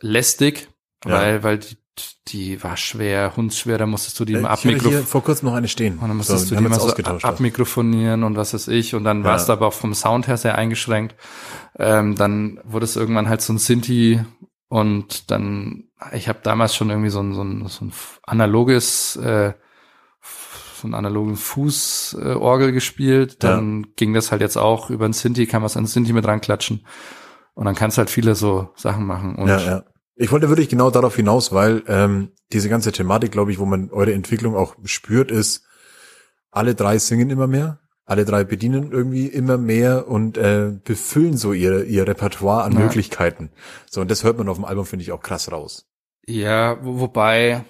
lästig, Ja. weil, weil die, die war schwer, hundsschwer, da musstest du die äh, mal ich hatte hier abmikrofonieren. vor kurzem noch eine stehen. Und dann So, musstest wir du die mal so abmikrofonieren und was weiß ich. Und dann war es Ja. aber auch vom Sound her sehr eingeschränkt. Ähm, dann wurde es irgendwann halt so ein Sinti und dann, ich habe damals schon irgendwie so ein, so ein, so ein analoges, äh, einen analogen Fußorgel Orgel gespielt. Dann ging das halt jetzt auch über ein Sinti, kann man es an Sinti mit ranklatschen. Und dann kannst du halt viele so Sachen machen. Und ja, ja. Ich wollte wirklich genau darauf hinaus, weil ähm, diese ganze Thematik, glaube ich, wo man eure Entwicklung auch spürt, ist, alle drei singen immer mehr, alle drei bedienen irgendwie immer mehr und äh, befüllen so ihr, ihr Repertoire an Ja. Möglichkeiten. So, und das hört man auf dem Album, finde ich, auch krass raus. ja, wo, wobei,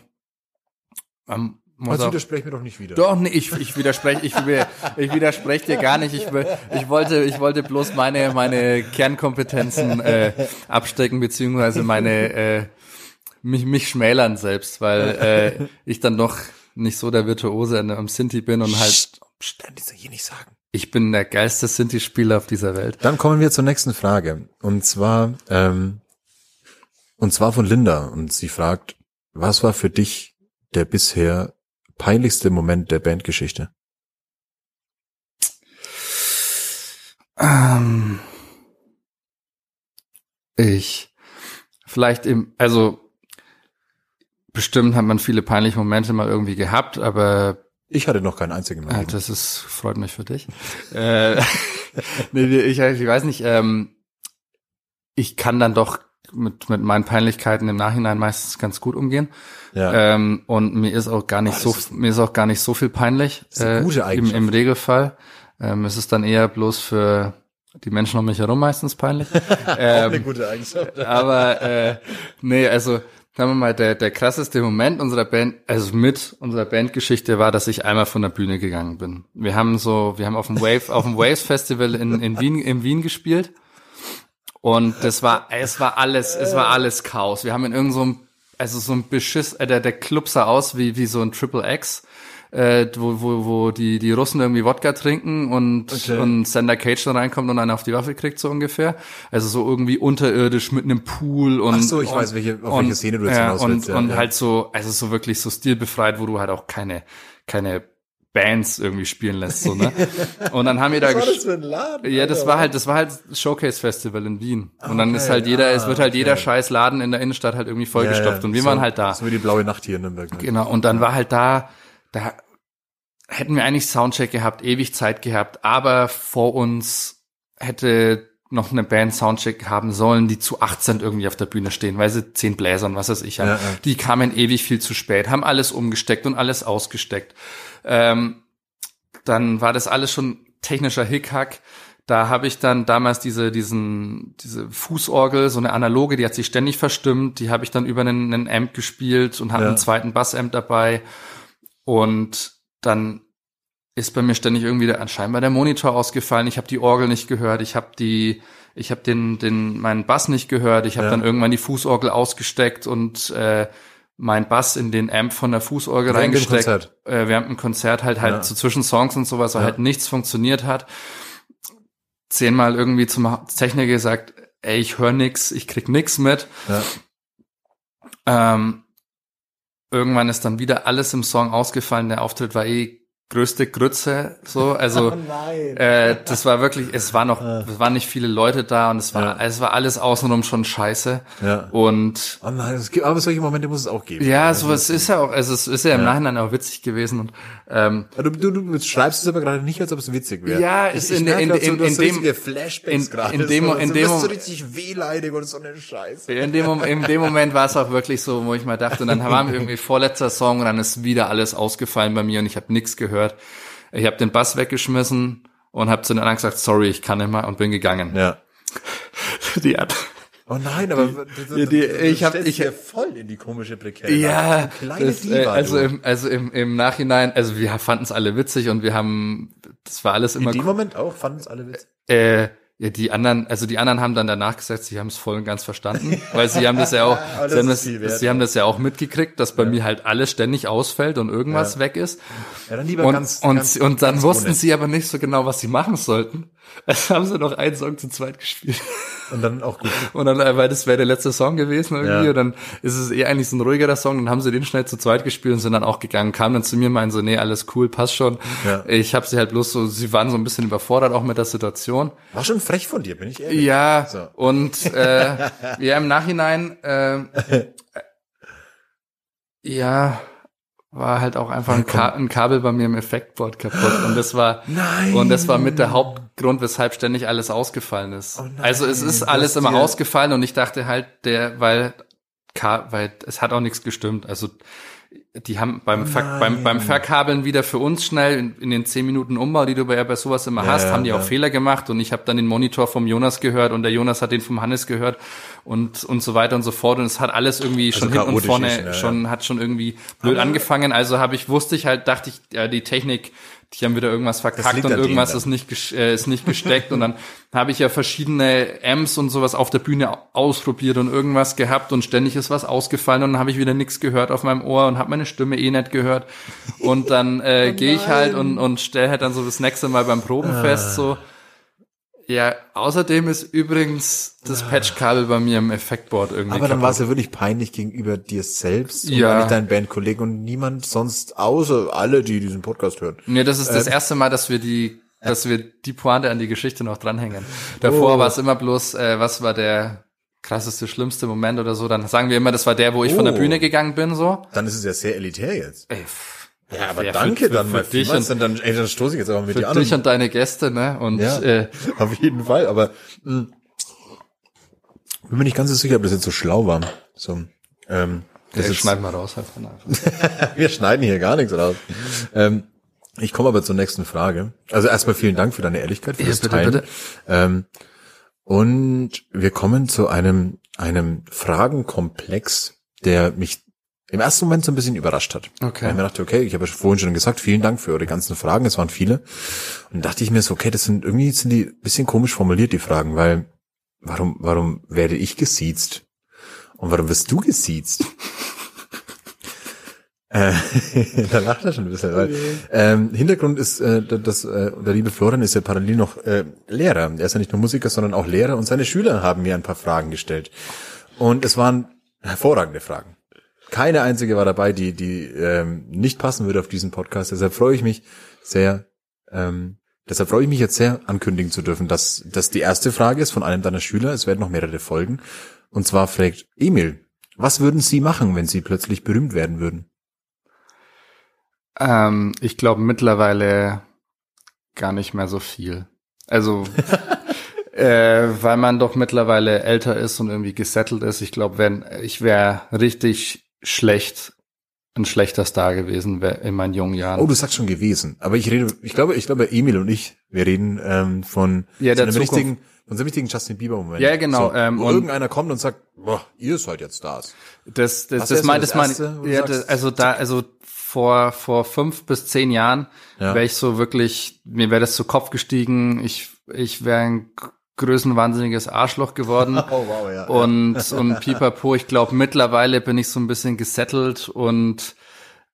man muss Also widerspreche mir doch nicht wieder. Doch, nee, ich, ich widerspreche, ich, will- ich widerspreche dir gar nicht. Ich, will- ich wollte, ich wollte bloß meine, meine Kernkompetenzen äh, abstecken beziehungsweise meine äh, mich, mich schmälern selbst, weil äh, ich dann doch nicht so der Virtuose am Sinti bin und halt Stern, die soll hier nicht sagen. ich bin der geilste Sinti-Spieler auf dieser Welt. Dann kommen wir zur nächsten Frage. Und zwar, ähm, und zwar von Linda. Und sie fragt, was war für dich der bisher peinlichste Moment der Bandgeschichte? Ähm, ich vielleicht im, also bestimmt hat man viele peinliche Momente mal irgendwie gehabt, aber Ich hatte noch keinen einzigen Mal. das ist, freut mich für dich. äh, nee, ich, ich weiß nicht, ähm, ich kann dann doch mit, mit meinen Peinlichkeiten im Nachhinein meistens ganz gut umgehen. ja. Ähm, und mir ist auch gar nicht Ah, so, ist- mir ist auch gar nicht so viel peinlich. ist eine gute im. Im Regelfall. Ähm, es ist dann eher bloß für die Menschen um mich herum meistens peinlich. ähm, gute Eigenschaft. aber äh, nee, also sagen wir mal, der, der krasseste Moment unserer Band, also mit unserer Bandgeschichte war, dass ich einmal von der Bühne gegangen bin. Wir haben so, wir haben auf dem Wave, auf dem Waves Festival in, in Wien, in Wien gespielt. Und das war, es war alles, es war alles Chaos. Wir haben in irgendeinem, so also so ein Beschiss, äh, der, der Club sah aus wie, wie so ein Triple X, äh, wo, wo, wo die, die Russen irgendwie Wodka trinken und, Okay. und Sander Cage dann reinkommt und einen auf die Waffe kriegt, so ungefähr. Also so irgendwie unterirdisch mit einem Pool und. Ach so, ich und, weiß, welche- auf und, welche Szene du jetzt ja, hinaus und, willst, ja, und ja. halt so, also so wirklich so stilbefreit, wo du halt auch keine, keine Bands irgendwie spielen lässt, so, ne? Und dann haben wir da ges- für ein Laden? ja, das war halt, das war halt Showcase Festival in Wien. Und dann Okay, ist halt jeder, es ah, wird halt jeder okay. scheiß Laden in der Innenstadt halt irgendwie vollgestopft. und wir waren halt da. So wie die blaue Nacht hier in Nürnberg. ne? Genau. Und dann war halt da, da hätten wir eigentlich Soundcheck gehabt, ewig Zeit gehabt, aber vor uns hätte noch eine Band Soundcheck haben sollen, die zu 18 irgendwie auf der Bühne stehen, weil sie zehn Bläser und was weiß ich haben. Ja, ja. Die kamen ewig viel zu spät, haben alles umgesteckt und alles ausgesteckt. Ähm, dann war das alles schon technischer Hickhack. Da habe ich dann damals diese, diesen, diese Fußorgel, so eine analoge, die hat sich ständig verstimmt. Die habe ich dann über einen, einen Amp gespielt und habe Ja. einen zweiten Bassamp dabei. Und dann ist bei mir ständig irgendwie der, scheinbar der Monitor ausgefallen. Ich habe die Orgel nicht gehört. Ich habe die, ich habe den, den, meinen Bass nicht gehört. Ich habe Ja. dann irgendwann die Fußorgel ausgesteckt und äh, mein Bass in den Amp von der Fußorgel Während reingesteckt. Äh, während dem Konzert halt halt Ja. so zwischen Songs und sowas, weil Ja. halt nichts funktioniert hat. Zehnmal irgendwie zum Techniker gesagt, ey, ich höre nix, ich krieg nix mit. Ja. Ähm, irgendwann ist dann wieder alles im Song ausgefallen. Der Auftritt war eh größte Grütze, so, also nein. äh, das war wirklich, es war noch, es waren nicht viele Leute da und es war, Ja. es war alles außenrum schon scheiße. Ja. Und Oh nein, es gibt, aber solche Momente muss es auch geben. ja, Also, sowas ist ja auch, also es ist ja im Ja. Nachhinein auch witzig gewesen und ähm, Du, du, du schreibst es aber gerade nicht, als ob es witzig wäre. Ja, ist in- in- grad so, in- in so dem- Flashbacks in- gerade. in dem- so, in so, dem so richtig wehleidig und so eine Scheiße. in dem, in dem Moment war es auch wirklich so, wo ich mal dachte, und dann waren wir irgendwie vorletzter Song und dann ist wieder alles ausgefallen bei mir und ich habe nichts gehört. Ich habe den Bass weggeschmissen und habe zu den anderen gesagt, sorry, ich kann nicht mehr und bin gegangen. Ja. Die hat, Oh nein, aber die- die- ich hab- stellst ich- ja voll in die komische Prekäre. Ja, das, äh, Diva, also du. im, also im, im Nachhinein, also wir fanden es alle witzig und wir haben, das war alles In immer dem Moment auch fanden es alle witzig. Äh, ja, die anderen, also die anderen haben dann danach gesagt, sie haben es voll und ganz verstanden, weil sie haben das ja auch, das sie, haben das, wert, sie haben das ja auch mitgekriegt, dass bei mir halt alles ständig ausfällt und irgendwas Ja. weg ist. Ja, dann lieber Und, ganz, und, ganz, und dann ganz wussten ohne. sie aber nicht so genau, was sie machen sollten. Also haben sie noch einen Song zu zweit gespielt. Und dann auch gut. Und dann, äh, weil das wäre der letzte Song gewesen irgendwie, Ja. und dann ist es eh eigentlich so ein ruhigerer Song, dann haben sie den schnell zu zweit gespielt und sind dann auch gegangen, kamen dann zu mir, meinen so, nee, alles cool, passt schon. Ja. Ich habe sie halt bloß so, sie waren so ein bisschen überfordert auch mit der Situation. War schon frech von dir, bin ich ehrlich. Ja, So. und äh, ja, im Nachhinein, äh, ja, war halt auch einfach ein, Ka ein Kabel bei mir im Effektboard kaputt. Und das war, Nein. und das war mit der Hauptgrund, weshalb ständig alles ausgefallen ist. Oh also es ist alles immer ausgefallen und ich dachte halt, der, weil, Ka weil es hat auch nichts gestimmt. Also die haben beim, Ver beim, beim Verkabeln wieder für uns schnell in, in den 10 Minuten Umbau, die du bei, ja bei sowas immer Ja, hast, ja, haben die ja. auch Fehler gemacht und ich habe dann den Monitor vom Jonas gehört und der Jonas hat den vom Hannes gehört und und so weiter und so fort und es hat alles irgendwie schon hinten und vorne ist, ja, ja. schon hat schon irgendwie blöd angefangen, also habe ich wusste ich halt dachte ich ja die Technik die haben wieder irgendwas verkackt und irgendwas ist nicht äh, ist nicht gesteckt. Und dann habe ich ja verschiedene Amps und sowas auf der Bühne ausprobiert und irgendwas gehabt und ständig ist was ausgefallen. Und dann habe ich wieder nichts gehört auf meinem Ohr und habe meine Stimme eh nicht gehört. Und dann äh, gehe ich halt und und stell halt dann so das nächste Mal beim Proben fest so ja, außerdem ist übrigens das Patchkabel bei mir im Effektboard irgendwie Aber dann war es ja wirklich peinlich gegenüber dir selbst und Ja. nicht deinen Bandkollegen und niemand sonst außer alle, die diesen Podcast hören. Nee, das ist das Äh, erste Mal, dass wir die, dass wir die Pointe an die Geschichte noch dranhängen. Davor Oh. war es immer bloß, äh, was war der krasseste, schlimmste Moment oder so. Dann sagen wir immer, das war der, wo ich von der Oh. Bühne gegangen bin, so. Dann ist es ja sehr elitär jetzt. Ey, Ja, aber für- danke für- dann für mal dich vielmals, und- dann, ey, dann stoße ich jetzt aber mit für dir an. dich und deine Gäste, ne? Und Ja. äh, Auf jeden Fall, aber mh, bin mir nicht ganz so sicher, ob das jetzt so schlau war. So, ähm, das ist, schneiden wir raus. Halt von einfach. wir schneiden hier gar nichts raus. Ähm, ich komme aber zur nächsten Frage. Also erstmal vielen Dank für deine Ehrlichkeit, für Ja, das bitte, Teilen. bitte. Ähm, und wir kommen zu einem, einem Fragenkomplex, der mich im ersten Moment so ein bisschen überrascht hat. Okay. Weil ich mir dachte, okay, ich habe ja vorhin schon gesagt, vielen Dank für eure ganzen Fragen, es waren viele. Und dachte ich mir so, okay, das sind irgendwie sind die ein bisschen komisch formuliert, die Fragen, weil warum, warum werde ich gesiezt? Und warum wirst du gesiezt? Äh, da lacht er schon ein bisschen. Weil, ähm, Hintergrund ist, äh, dass äh, der liebe Florian ist ja parallel noch äh, Lehrer. Er ist ja nicht nur Musiker, sondern auch Lehrer und seine Schüler haben mir ein paar Fragen gestellt. Und es waren hervorragende Fragen. Keine einzige war dabei, die, die ähm, nicht passen würde auf diesen Podcast. Deshalb freue ich mich sehr, ähm, deshalb freue ich mich jetzt sehr, ankündigen zu dürfen, dass das die erste Frage ist von einem deiner Schüler. Es werden noch mehrere folgen. Und zwar fragt Emil, was würden Sie machen, wenn Sie plötzlich berühmt werden würden? Ähm, ich glaube mittlerweile gar nicht mehr so viel. Also, äh, weil man doch mittlerweile älter ist und irgendwie gesettelt ist. Ich glaube, wenn ich wäre richtig schlecht, ein schlechter Star gewesen wär in meinen jungen Jahren. Oh, du sagst schon gewesen. Aber ich rede, ich glaube, ich glaube, Emil und ich, wir reden ähm, von Ja, der so einem Zukunft. richtigen, von so einem richtigen Justin Bieber Moment. Ja, genau, So, ähm, wo irgendeiner kommt und sagt, boah, ihr seid jetzt Stars. Das, das, das, wär so mein, das Erste, du ja, sagst, das, also da, also vor, vor fünf bis zehn Jahren Ja. wäre ich so wirklich, mir wäre das zu Kopf gestiegen, ich, ich wäre ein größenwahnsinniges Arschloch geworden. Oh, wow, ja. Und, und pipapo, ich glaube, mittlerweile bin ich so ein bisschen gesettelt und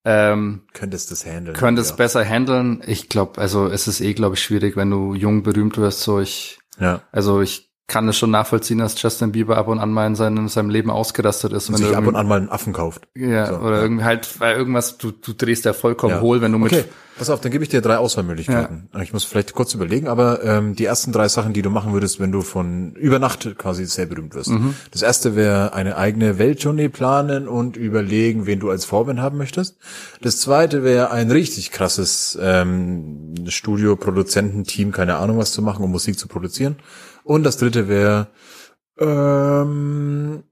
ähm, Könntest das handeln. könnte es ja. besser handeln. Ich glaube, also es ist eh, glaube ich, schwierig, wenn du jung berühmt wirst. So ich, Ja. also ich kann es schon nachvollziehen, dass Justin Bieber ab und an mal in seinem, in seinem Leben ausgerastet ist. Und wenn sich ab und an mal einen Affen kauft. Ja, So, oder ja. irgendwie halt, weil irgendwas, du, du drehst ja vollkommen Ja. hohl, wenn du mit Okay, pass auf, dann gebe ich dir drei Auswahlmöglichkeiten. Ich muss vielleicht kurz überlegen, aber ähm, die ersten drei Sachen, die du machen würdest, wenn du von über Nacht quasi sehr berühmt wirst. Mhm. Das erste wäre eine eigene Welttournee planen und überlegen, wen du als Vorbild haben möchtest. Das zweite wäre ein richtig krasses ähm, Studio-Produzententeam, keine Ahnung was zu machen, um Musik zu produzieren. Und das dritte wäre ähm,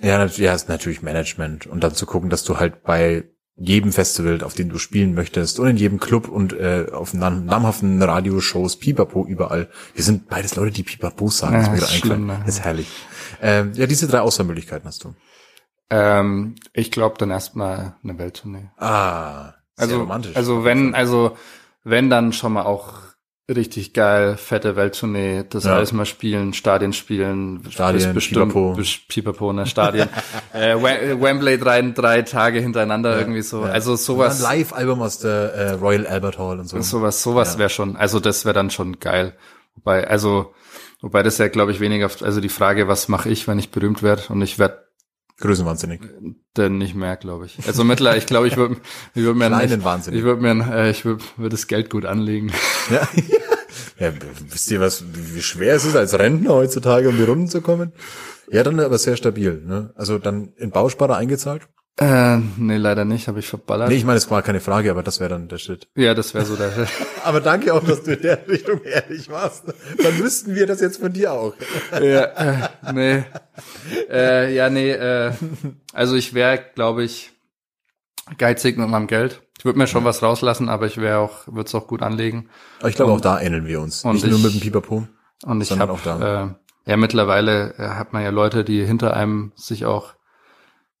ja, ja, ist natürlich Management und dann zu gucken, dass du halt bei jedem Festival, auf dem du spielen möchtest und in jedem Club und äh, auf nam namhaften Radioshows, Pipapo überall. Wir sind beides Leute, die Pipapo sagen. Ja, ist mir ist eingefallen. schlimm, ne? Das ist herrlich. Ähm, ja, diese drei Auswahlmöglichkeiten hast du. Ähm, ich glaube dann erstmal eine Welttournee. Ah, sehr Also, romantisch. also wenn, also wenn dann schon mal auch richtig geil, fette Welttournee, das Ja. alles mal spielen, Stadien spielen, Stadien, bestimmt, Pipapo. Pipapo, ne, Stadien, äh, Wem- Wembley drei, drei Tage hintereinander irgendwie so, Ja. also sowas, Ein Live-Album aus der äh, Royal Albert Hall und so. sowas, sowas Ja. wäre schon, also das wäre dann schon geil, wobei, also, wobei das ja, glaube ich, weniger, also die Frage, was mache ich, wenn ich berühmt werde und ich werde Größenwahnsinnig. Denn nicht mehr, glaube ich. Also mittlerweile, ich glaube, ich würde ich würd mir Kleinen nicht, Wahnsinn. ich würde mir, äh, ich würde würd das Geld gut anlegen. Ja. ja, wisst ihr, was, wie schwer es ist, als Rentner heutzutage um die Runden zu kommen? Ja, dann aber sehr stabil. Ne? Also dann in Bausparer eingezahlt? Äh, nee, leider nicht, habe ich verballert. Nee, ich meine, es war keine Frage, aber das wäre dann der Schritt. Ja, das wäre so der. Aber danke auch, dass du in der Richtung ehrlich warst. Dann wüssten wir das jetzt von dir auch. ja, äh, nee. Äh, ja, nee, äh, also ich wäre, glaube ich, geizig mit meinem Geld. Ich würde mir schon was rauslassen, aber ich wäre auch, würde es auch gut anlegen. Aber ich glaube, auch da ähneln wir uns. und Nicht nur ich- mit dem Pipapo. Und ich habe auch da. äh, ja mittlerweile äh, hat man ja Leute, die hinter einem sich auch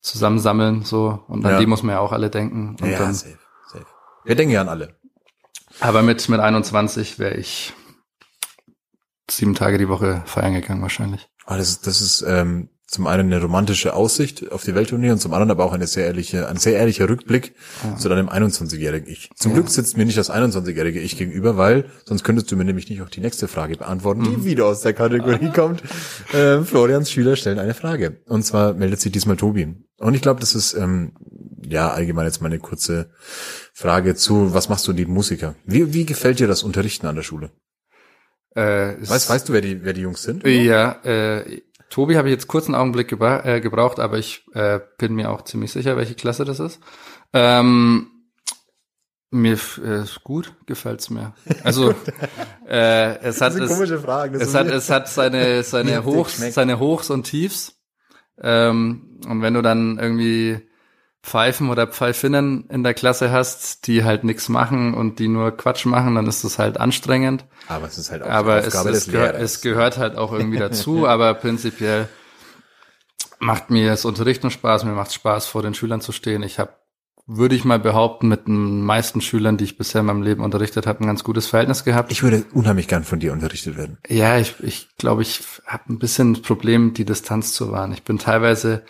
zusammensammeln so und an Ja. die muss man ja auch alle denken. Und Ja, dann, safe, safe. Wir denken ja an alle. aber mit mit 21 wäre ich sieben Tage die Woche feiern gegangen wahrscheinlich. Ah, das ist, das ist ähm, zum einen eine romantische Aussicht auf die Welttournee und zum anderen aber auch eine sehr ehrliche, ein sehr ehrlicher Rückblick zu deinem 21-jährigen Ich. Zum Glück sitzt mir nicht das 21-jährige Ich gegenüber, weil sonst könntest du mir nämlich nicht auch die nächste Frage beantworten, die wieder aus der Kategorie kommt. Ähm, Florians Schüler stellen eine Frage. Und zwar meldet sich diesmal Tobi. Und ich glaube, das ist ähm, ja allgemein jetzt mal eine kurze Frage zu, was machst du neben Musiker? Wie, wie gefällt dir das Unterrichten an der Schule? Äh, Weißt, weißt du, wer die, wer die Jungs sind? Ja, äh, Tobi habe ich jetzt kurz einen Augenblick gebra äh, gebraucht, aber ich äh, bin mir auch ziemlich sicher, welche Klasse das ist. Ähm, mir äh, ist gut, gefällt's mir. Also äh, es hat es, das es hat mir- es hat seine seine Hochs seine Hochs und Tiefs. Ähm, und wenn du dann irgendwie Pfeifen oder Pfeifinnen in der Klasse hast, die halt nichts machen und die nur Quatsch machen, dann ist das halt anstrengend. Aber es ist halt auch Aber es, Aufgabe es, Lehrers. es gehört halt auch irgendwie dazu, aber prinzipiell macht mir das Unterrichten Spaß, mir macht Spaß, vor den Schülern zu stehen. Ich habe, würde ich mal behaupten, mit den meisten Schülern, die ich bisher in meinem Leben unterrichtet habe, ein ganz gutes Verhältnis gehabt. Ich würde unheimlich gern von dir unterrichtet werden. ja, ich ich, glaube, ich habe ein bisschen das Problem, die Distanz zu wahren. Ich bin teilweise,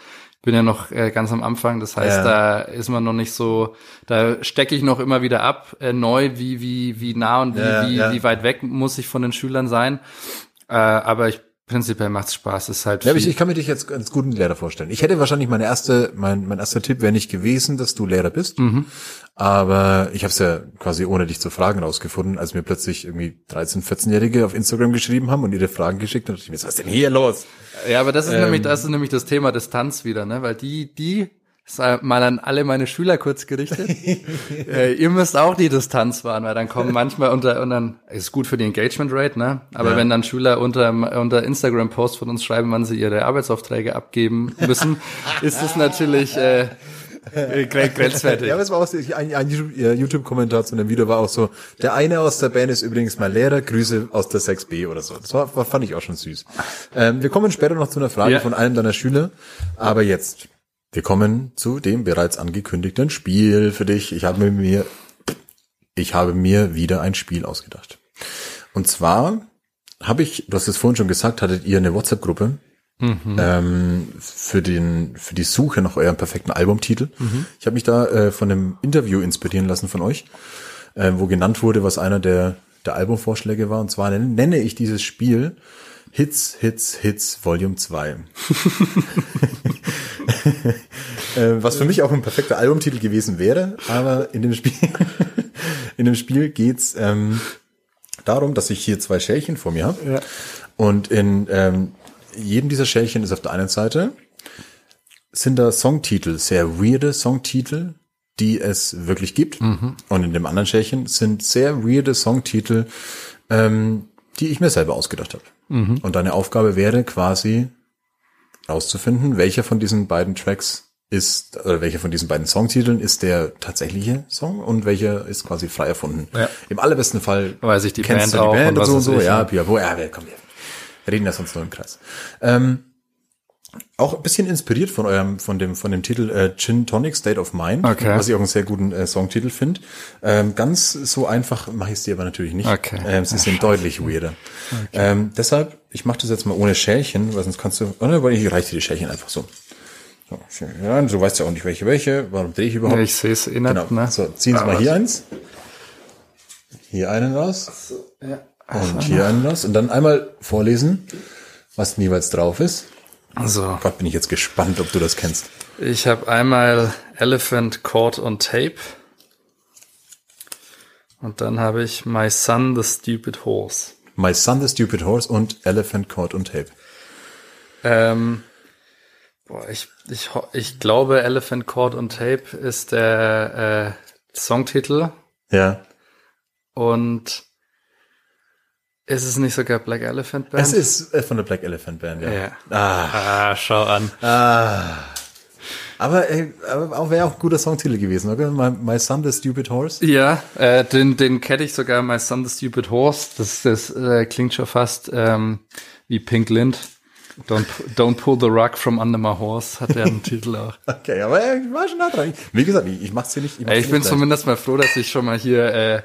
bin ja noch äh, ganz am Anfang, das heißt, Ja. da ist man noch nicht so, da stecke ich noch immer wieder ab, äh, neu, wie, wie, wie nah und wie, Ja, wie, ja. wie weit weg muss ich von den Schülern sein. Äh, aber ich prinzipiell macht's Spaß. Es ist halt Ja, ich, ich kann mir dich jetzt als guten Lehrer vorstellen. Ich hätte wahrscheinlich meine erste, mein, mein erster Tipp wäre nicht gewesen, dass du Lehrer bist. Mhm. Aber ich habe es ja quasi ohne dich zu fragen rausgefunden, als mir plötzlich irgendwie 13-, 14-Jährige auf Instagram geschrieben haben und ihre Fragen geschickt haben. dachte ich mir, was ist denn hier los? ja, aber das ist ähm, nämlich, das ist nämlich das Thema Distanz wieder, ne? Weil die, die ist mal an alle meine Schüler kurz gerichtet. äh, ihr müsst auch die Distanz wahren, weil dann kommen manchmal unter und dann ist gut für die Engagement Rate, ne? Aber Ja. wenn dann Schüler unter unter Instagram Posts von uns schreiben, wann sie ihre Arbeitsaufträge abgeben müssen, ist es natürlich äh, äh, gren- grenzwertig. Ja, aber es war auch so, ein, ein YouTube- äh, YouTube-Kommentar zu einem Video war auch so, der eine aus der Band ist übrigens mal Lehrer, Grüße aus der 6b oder so. Das war fand ich auch schon süß. Ähm, wir kommen später noch zu einer Frage Ja. von einem deiner Schüler, aber jetzt, wir kommen zu dem bereits angekündigten Spiel für dich. Ich habe mir, ich habe mir wieder ein Spiel ausgedacht. Und zwar habe ich, du hast es vorhin schon gesagt, hattet ihr eine WhatsApp-Gruppe ähm, für den für die Suche nach eurem perfekten Albumtitel. Ich habe mich da äh, von einem Interview inspirieren lassen von euch, äh, wo genannt wurde, was einer der der Albumvorschläge war. Und zwar nenne, nenne ich dieses Spiel Hits, Hits, Hits Volume 2. äh, was für mich auch ein perfekter Albumtitel gewesen wäre, aber in dem Spiel, in dem Spiel geht's ähm, darum, dass ich hier zwei Schälchen vor mir habe. Ja. Und in ähm, jedem dieser Schälchen ist auf der einen Seite sind da Songtitel, sehr weirde Songtitel, die es wirklich gibt. Und in dem anderen Schälchen sind sehr weirde Songtitel, ähm, die ich mir selber ausgedacht habe. Und deine Aufgabe wäre quasi rauszufinden, welcher von diesen beiden Tracks ist, oder welcher von diesen beiden Songtiteln ist der tatsächliche Song und welcher ist quasi frei erfunden. Ja. Im allerbesten Fall Weiß ich die kennst Band du die auch Band und so und so. Ja. Piapo, ja, komm, wir reden ja sonst nur im Kreis. Ähm, auch ein bisschen inspiriert von eurem, von dem, von dem Titel äh, Gin Tonic State of Mind, Okay. was ich auch einen sehr guten äh, Songtitel finde. Ähm, ganz so einfach mache ich es dir aber natürlich nicht. Okay. Ähm, sie sind deutlich weirder. Ähm, deshalb, ich mache das jetzt mal ohne Schälchen, weil sonst kannst du, oder weil ich reiche dir die Schälchen einfach so. so ja, du weißt ja auch nicht, welche welche. Warum drehe ich überhaupt? Ich sehe es eh nicht, Genau. ne? So, ziehen Sie Ah, mal was? hier eins. Hier einen raus. Ja. Und hier einen raus. Und dann einmal vorlesen, was denn jeweils drauf ist. Also, Gott, bin ich jetzt gespannt, ob du das kennst. ich habe einmal Elephant Cord on Tape. Und dann habe ich My Son the Stupid Horse. My Son the Stupid Horse und Elephant Cord und Tape. Ähm, boah, ich, ich, ich glaube, Elephant Cord on Tape ist der äh, Songtitel. Ja. Und ist es nicht sogar Black Elephant Band? Es ist äh, von der Black Elephant Band, ja. Ja. Ah, Ah, schau an. aber, ey, aber auch wäre auch ein guter Songtitel gewesen, oder? My, My Son the Stupid Horse. Ja, äh, den, den kenne ich sogar, My Son the Stupid Horse. Das, das äh, klingt schon fast ähm, wie Pink Lind. Don't, don't pull the rug from under my horse, hat der einen Titel auch. Okay, aber ich war schon nah dran. Wie gesagt, ich, ich mach's dir nicht. Ich, mach's Ey, ich bin nicht zumindest mal froh, dass ich schon mal hier äh,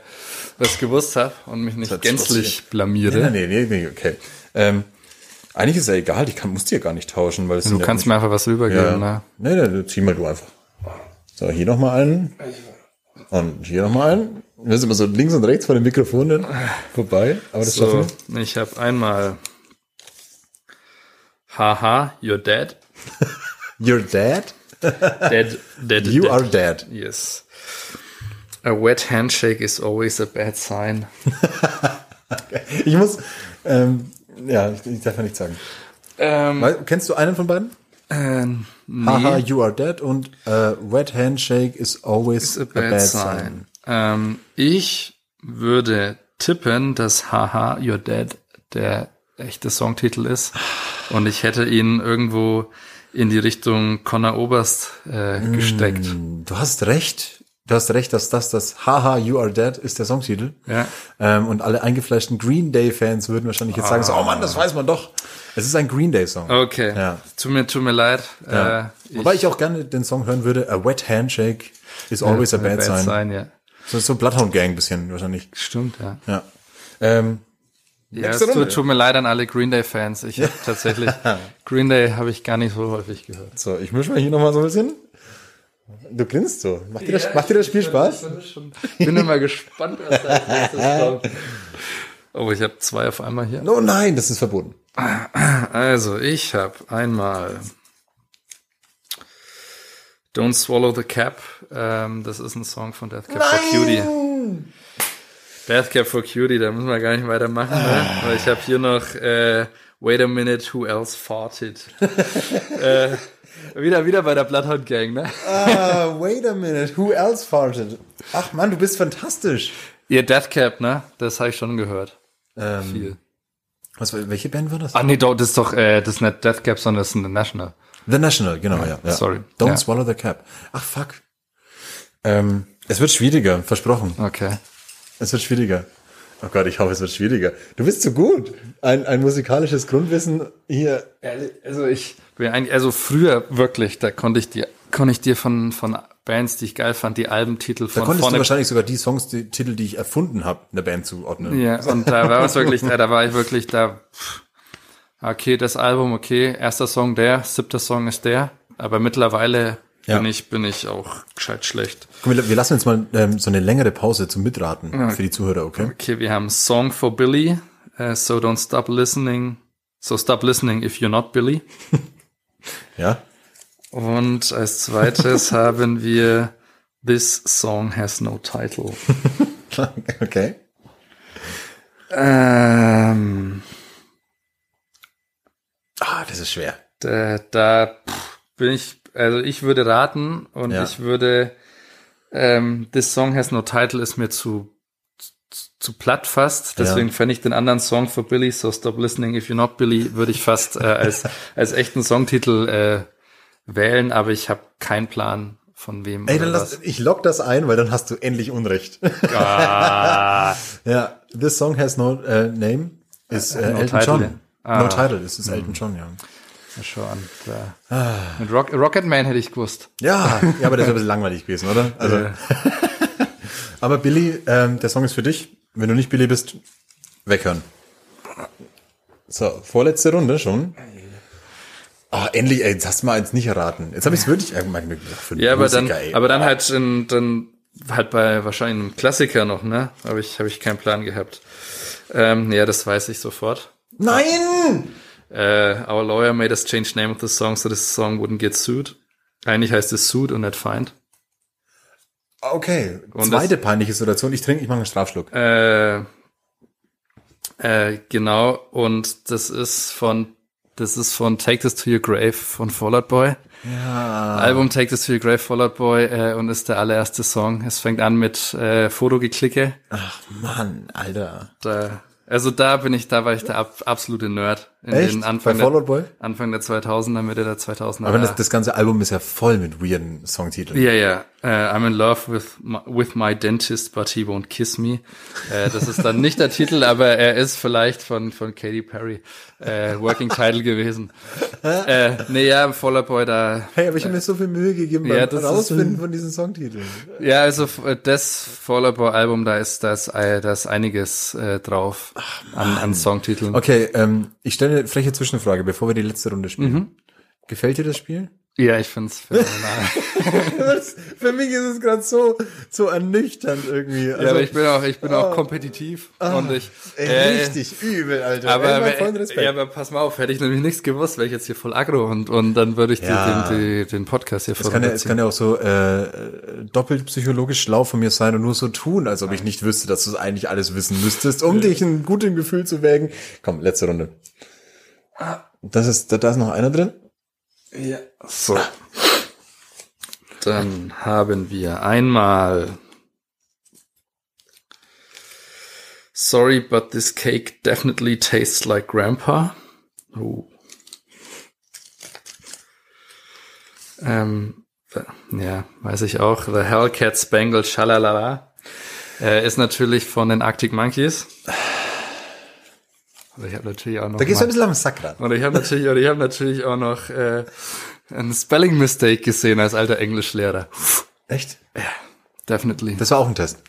was gewusst habe und mich nicht gänzlich blamiere. Nee, nee, nee, nee, okay. Ähm, eigentlich ist ja egal, ich kann, muss dir gar nicht tauschen, weil es Du ja kannst nicht- mir einfach was rübergeben, ne? Nee, nee, zieh mal du einfach. So, hier nochmal einen. Und hier nochmal einen. Wir sind immer so links und rechts von den Mikrofonen vorbei. Aber das So, schaffen wir. ich habe einmal Haha, you're dead. You're dead. Dead, dead, You dead. are dead. Yes. A wet handshake is always a bad sign. Ich muss, ähm, ja, ich, ich darf ja nichts sagen. Ähm, Weil, kennst du einen von beiden? äh, nee, Haha, you are dead und äh, wet handshake is always a bad, sign. Ähm, ich würde tippen, dass Haha, you're dead der echte Songtitel ist. Und ich hätte ihn irgendwo in die Richtung Connor Oberst äh, gesteckt. Du hast recht. Du hast recht, dass das das Haha, you are dead ist der Songtitel. Ja. Ähm, und alle eingefleischten Green Day Fans würden wahrscheinlich jetzt sagen, so, oh Mann, das weiß man doch. Es ist ein Green Day Song. Okay. Ja. Tut mir, tut mir leid. Ja. Äh, ich, Wobei ich auch gerne den Song hören würde, A Wet Handshake is always a bad, sign. sign. Ja. So, so Bloodhound Gang bisschen wahrscheinlich. Stimmt, ja. Ja. Ähm, Ja, es tut, tut mir leid an alle Green Day Fans. Ich habe tatsächlich Green Day habe ich gar nicht so häufig gehört. so, ich mische mal hier nochmal so ein bisschen. Du grinst so. Macht dir das, macht dir das Spiel Spaß? Ich bin immer gespannt, was da als kommt. Oh, ich habe zwei auf einmal hier. Oh nein, das ist verboten. Also, ich habe einmal Don't Swallow the Cap. Ähm, das ist ein Song von Death Cab for Cutie. Death Cab for Cutie, da müssen wir gar nicht weitermachen. Ne? Aber ich habe hier noch äh, Wait a Minute, Who Else Farted? äh, wieder, wieder bei der Bloodhound Gang, ne? Ah, wait a minute. Who else farted? Ach Mann, du bist fantastisch. Ihr Death Cab, ne? Das habe ich schon gehört. Ähm, Viel. was, welche Band war das? Ah, nee, das ist doch, äh, das ist nicht Death Cab, sondern das ist ein National. The National, genau, ja. ja. sorry. Don't Ja. swallow the cap. Ach, fuck. Ähm, es wird schwieriger, versprochen. Okay. Es wird schwieriger. Oh Gott, ich hoffe, es wird schwieriger. Du bist so gut. Ein, ein musikalisches Grundwissen hier. Also ich bin eigentlich, also früher wirklich, da konnte ich dir, konnte ich dir von, von Bands, die ich geil fand, die Albentitel Da von konntest du vorne. wahrscheinlich sogar die Songs, die Titel, die ich erfunden habe, in der Band zuordnen. Ja, und da war es wirklich, da, da war ich wirklich da. Okay, das Album, okay, erster Song der, siebter Song ist der, aber mittlerweile Ja. bin ich bin ich auch gescheit schlecht. Komm, wir, wir lassen jetzt mal ähm, so eine längere Pause zum Mitraten für die Zuhörer, okay? Okay, wir haben Song for Billy, äh, so don't stop listening, so stop listening if you're not Billy. Ja? Und als zweites haben wir This Song Has No Title. okay. Ähm, Ah, das ist schwer. da, da pff, bin ich, also ich würde raten und Ja. ich würde, ähm, This Song Has No Title ist mir zu, zu, zu platt fast, deswegen Ja. fände ich den anderen Song für Billy, So Stop Listening If You're Not Billy, würde ich fast äh, als, als echten Songtitel äh, wählen, aber ich habe keinen Plan von wem. Ey, dann lass, ich lock das ein, weil dann hast du endlich Unrecht. Ah. ja, this song has no äh, name, ist äh, No Elton title. John. Ah. No title, ist Elton John, ja. Ja, Schon. Da. Mit Rock, Rocket Man hätte ich gewusst. Ja, ja, aber das ist ein bisschen langweilig gewesen, oder? Also, Äh, aber Billy, ähm, der Song ist für dich. Wenn du nicht Billy bist, weghören. So, vorletzte Runde schon. Ah, endlich, ey, jetzt hast du mal eins nicht erraten. Jetzt habe ich es wirklich irgendwann für ja, aber dann, ey. aber dann halt in, dann halt bei wahrscheinlich einem Klassiker noch, ne? Habe ich, habe ich keinen Plan gehabt. Ähm, ja, das weiß ich sofort. Nein! Äh, our lawyer made us change name of the song so this song wouldn't get sued. Eigentlich heißt es sued und nicht find. Okay, Und zweite peinliche Situation. Ich trinke, ich mache einen Strafschluck. Äh, äh, genau, und das ist von, das ist von Take This to Your Grave von Fallout Boy. Ja. Album Take This to Your Grave Fallout Boy äh, und ist der allererste Song. Es fängt an mit äh, Fotogeklicke. Ach Mann, Alter. Da, also da bin ich, da war ich der ab, absolute Nerd. In Echt? den Anfang, Bei der, Fallout Boy? Anfang der 2000er, Mitte der 2000er. Aber das, das ganze Album ist ja voll mit weirden Songtiteln. Ja, ja. Äh, I'm in love with my, with my dentist, but he won't kiss me. Äh, das ist dann nicht der Titel, aber er ist vielleicht von von Katy Perry äh, Working Title gewesen. Äh, nee, ja, Fallout Boy da. Hey, aber ich habe mir so viel Mühe gegeben Ja, beim das ist- Rausfinden von diesen Songtiteln. Ja, also das Fallout Boy Album, da ist das äh, da ist einiges äh, drauf an, an Songtiteln. Okay, ähm, ich stelle eine freche Zwischenfrage, bevor wir die letzte Runde spielen. Mhm. Gefällt dir das Spiel? Ja, ich find's phänomenal. Für mich ist es gerade so, so ernüchternd irgendwie. ja, aber ich bin auch ich bin auch kompetitiv und ich ey, äh, richtig übel, Alter. Aber, Ey, ja, aber pass mal auf, hätte ich nämlich nichts gewusst, wäre ich jetzt hier voll aggro und, und dann würde ich die- Ja. den, die, den Podcast hier ja, es kann ja auch so äh, äh, doppelt psychologisch schlau von mir sein und nur so tun, als ob ich nicht wüsste, dass du es eigentlich alles wissen müsstest, um dich ein gutes Gefühl zu wägen. Komm, letzte Runde. Das ist, da, da ist noch einer drin. Ja. So. Dann haben wir einmal Sorry, but this cake definitely tastes like Grandpa. Oh. Ähm, ja, weiß ich auch. The Hellcat Spangled Shalalala. Äh, ist natürlich von den Arctic Monkeys. Aber ich habe natürlich auch noch. Da gehst du ein bisschen am Sack ran. und ich habe natürlich, und ich habe natürlich auch noch äh, ein Spelling Mistake gesehen als alter Englischlehrer. Echt? Definitely. Das war auch ein Test.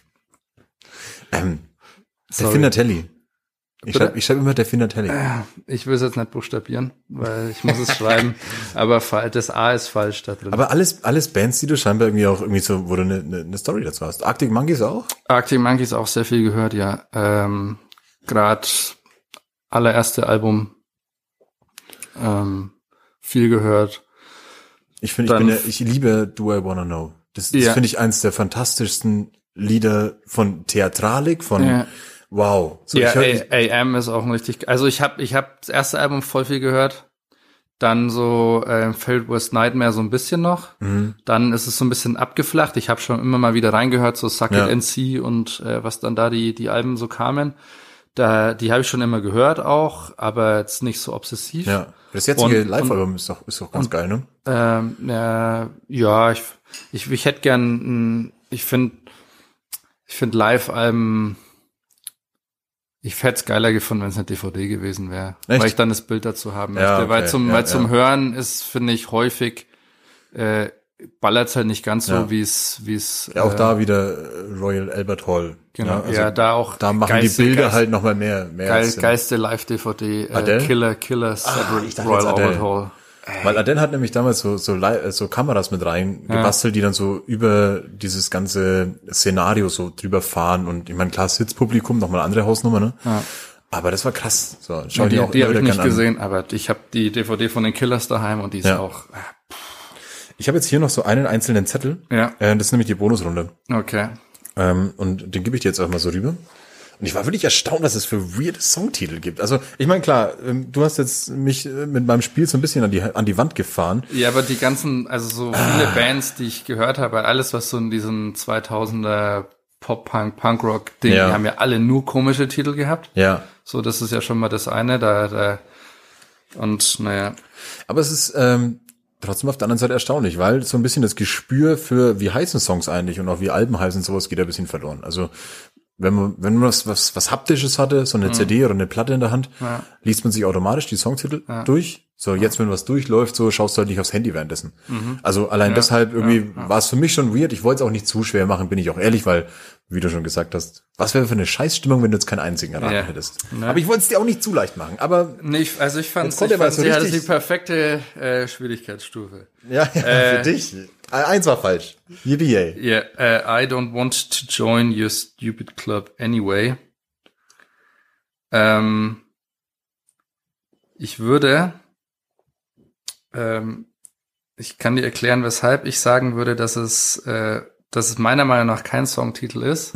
Ähm, der. Finatelli. Ich schreibe schreib immer der Finatelli. Ich will es jetzt nicht buchstabieren, weil ich muss es schreiben. Aber das A ist falsch da drin. Aber alles, alles Bands, die du scheinbar irgendwie auch irgendwie so, wo du eine, eine, eine Story dazu hast. Arctic Monkeys auch? Arctic Monkeys auch sehr viel gehört, ja. Ähm, Gerade allererste Album ähm, viel gehört. Ich finde, ich ja, ich liebe Do I Wanna Know. Das, das Ja. finde ich eins der fantastischsten Lieder von Theatralik, von Ja. wow. So, ja, AM ist auch ein richtig. Also ich habe ich hab das erste Album voll viel gehört. Dann so äh, Failed West Nightmare so ein bisschen noch. Mhm. Dann ist es so ein bisschen abgeflacht. Ich habe schon immer mal wieder reingehört, so Suck. It NC und äh, was dann da die die Alben so kamen. Da die habe ich schon immer gehört auch, aber jetzt nicht so obsessiv. ja. Das jetzige Und- Live-Album ist doch, ist doch ganz geil, ne? Ähm, ja, ja, ich, ich, ich hätte gern, ich finde, ich finde Live-Alben, ich hätte es geiler gefunden, wenn es eine DVD gewesen wäre, weil ich dann das Bild dazu haben Ja, möchte. Weil okay, zum, ja, weil zum ja. Hören ist, finde ich, häufig äh, ballert's halt nicht ganz so, Ja. wie es, wie es. Ja, auch äh, da wieder Royal Albert Hall. Genau, also ja, da auch. Da machen Geiste- die Bilder Geiste- halt nochmal mehr, mehr Geil, Sinn. geilste Live-DVD, äh? Killer, Killer, Cedric, ich dachte Royal Albert. Hall. Weil Adele hat nämlich damals so, so, äh, so Kameras mit rein gebastelt, die dann so über dieses ganze Szenario so drüber fahren und ich meine, klar, Sitzpublikum, nochmal andere Hausnummer, ne? Aber das war krass. So, schau Ja, die die immer habe ich nicht gern an. gesehen, aber ich habe die DVD von den Killers daheim und die ist Ja. auch. Ich habe jetzt hier noch so einen einzelnen Zettel. Ja. Äh, das ist nämlich die Bonusrunde. Okay. Ähm, und den gebe ich dir jetzt einfach mal so rüber. Und ich war wirklich erstaunt, was es für weirde Songtitel gibt. Also, ich meine, klar, ähm, du hast jetzt mich äh, mit meinem Spiel so ein bisschen an die, an die Wand gefahren. Ja, aber die ganzen, also so viele Bands, die ich gehört habe, alles, was so in diesem 2000er Pop-Punk, Punk-Rock-Ding, Ja. die haben ja alle nur komische Titel gehabt. Ja. So, das ist ja schon mal das eine, da, da, und naja, Aber es ist ähm, trotzdem auf der anderen Seite erstaunlich, weil so ein bisschen das Gespür für, wie heißen Songs eigentlich und auch wie Alben heißen, sowas geht ein bisschen verloren. Also, wenn man, wenn man was, was, was Haptisches hatte, so eine CD oder eine Platte in der Hand, liest man sich automatisch die Songtitel durch. So, jetzt, wenn was durchläuft, so schaust du halt nicht aufs Handy währenddessen. Also allein deshalb irgendwie war es für mich schon weird. Ich wollte es auch nicht zu schwer machen, bin ich auch ehrlich, weil, wie du schon gesagt hast, was wäre für eine Scheißstimmung, wenn du jetzt keinen einzigen erraten Ja. hättest. Ne. Aber ich wollte es dir auch nicht zu leicht machen. Aber Nee, also ich fand, ich fand so sie hatte richtig- die perfekte äh, Schwierigkeitsstufe. ja, ja Äh, für dich. Eins war falsch. Yay. Ja, äh, I don't want to join your stupid club anyway. Ähm, ich würde, ähm, ich kann dir erklären, weshalb ich sagen würde, dass es, äh, dass es meiner Meinung nach kein Songtitel ist.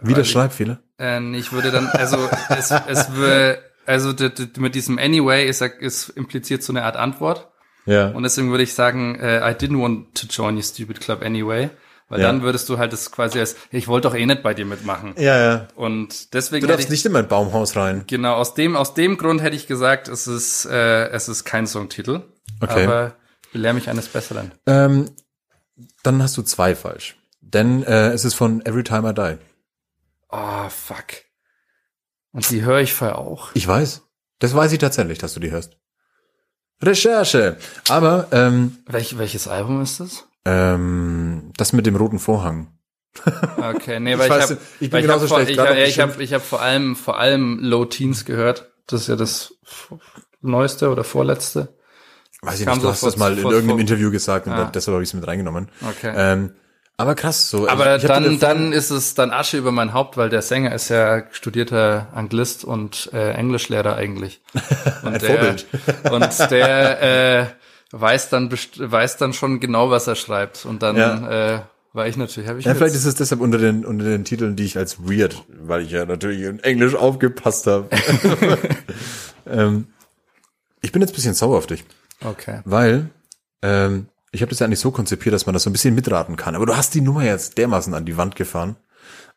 Wieder Schreibfehler. Äh, ich würde dann, also es, es würde, also mit diesem Anyway ist, ist impliziert so eine Art Antwort. Ja. Und deswegen würde ich sagen, äh, I didn't want to join your stupid club anyway. Weil Ja. dann würdest du halt das quasi als, ich wollte doch eh nicht bei dir mitmachen. ja, ja. Und deswegen Du darfst ich, nicht in mein Baumhaus rein. genau, aus dem, aus dem Grund hätte ich gesagt, es ist, äh, es ist kein Songtitel. Okay. Aber belehr mich eines Besseren. Ähm, dann hast du zwei falsch. Denn äh, es ist von Every Time I Die. Oh, fuck. Und die höre ich vorher auch. Ich weiß. Das weiß ich tatsächlich, dass du die hörst. Recherche. Aber ähm, Welch, welches Album ist das? ähm, das mit dem roten Vorhang. Okay, nee, weil ich, weiß hab, ich bin weil genauso hab vor, schlecht, ich, gerade hab- ich habe ich hab vor allem vor allem Low Teens gehört. Das ist ja das neueste oder vorletzte. Weiß ich nicht, du hast vor- das mal in irgendeinem vor- Interview gesagt und Ah. deshalb habe ich es mit reingenommen. Okay. Ähm, aber krass, so. Aber ich, ich dann, dann ist es dann Asche über mein Haupt, weil der Sänger ist ja studierter Anglist und äh, Englischlehrer eigentlich. Und Ein der, Vorbild. Und der äh, weiß dann weiß dann schon genau, was er schreibt. Und dann Ja. äh, war ich natürlich, ich Ja, vielleicht ist es deshalb unter den, unter den Titeln, die ich als weird, weil ich ja natürlich in Englisch aufgepasst habe. ähm, ich bin jetzt ein bisschen sauer auf dich, okay. weil ähm, ich habe das ja eigentlich so konzipiert, dass man das so ein bisschen mitraten kann. Aber du hast die Nummer jetzt dermaßen an die Wand gefahren.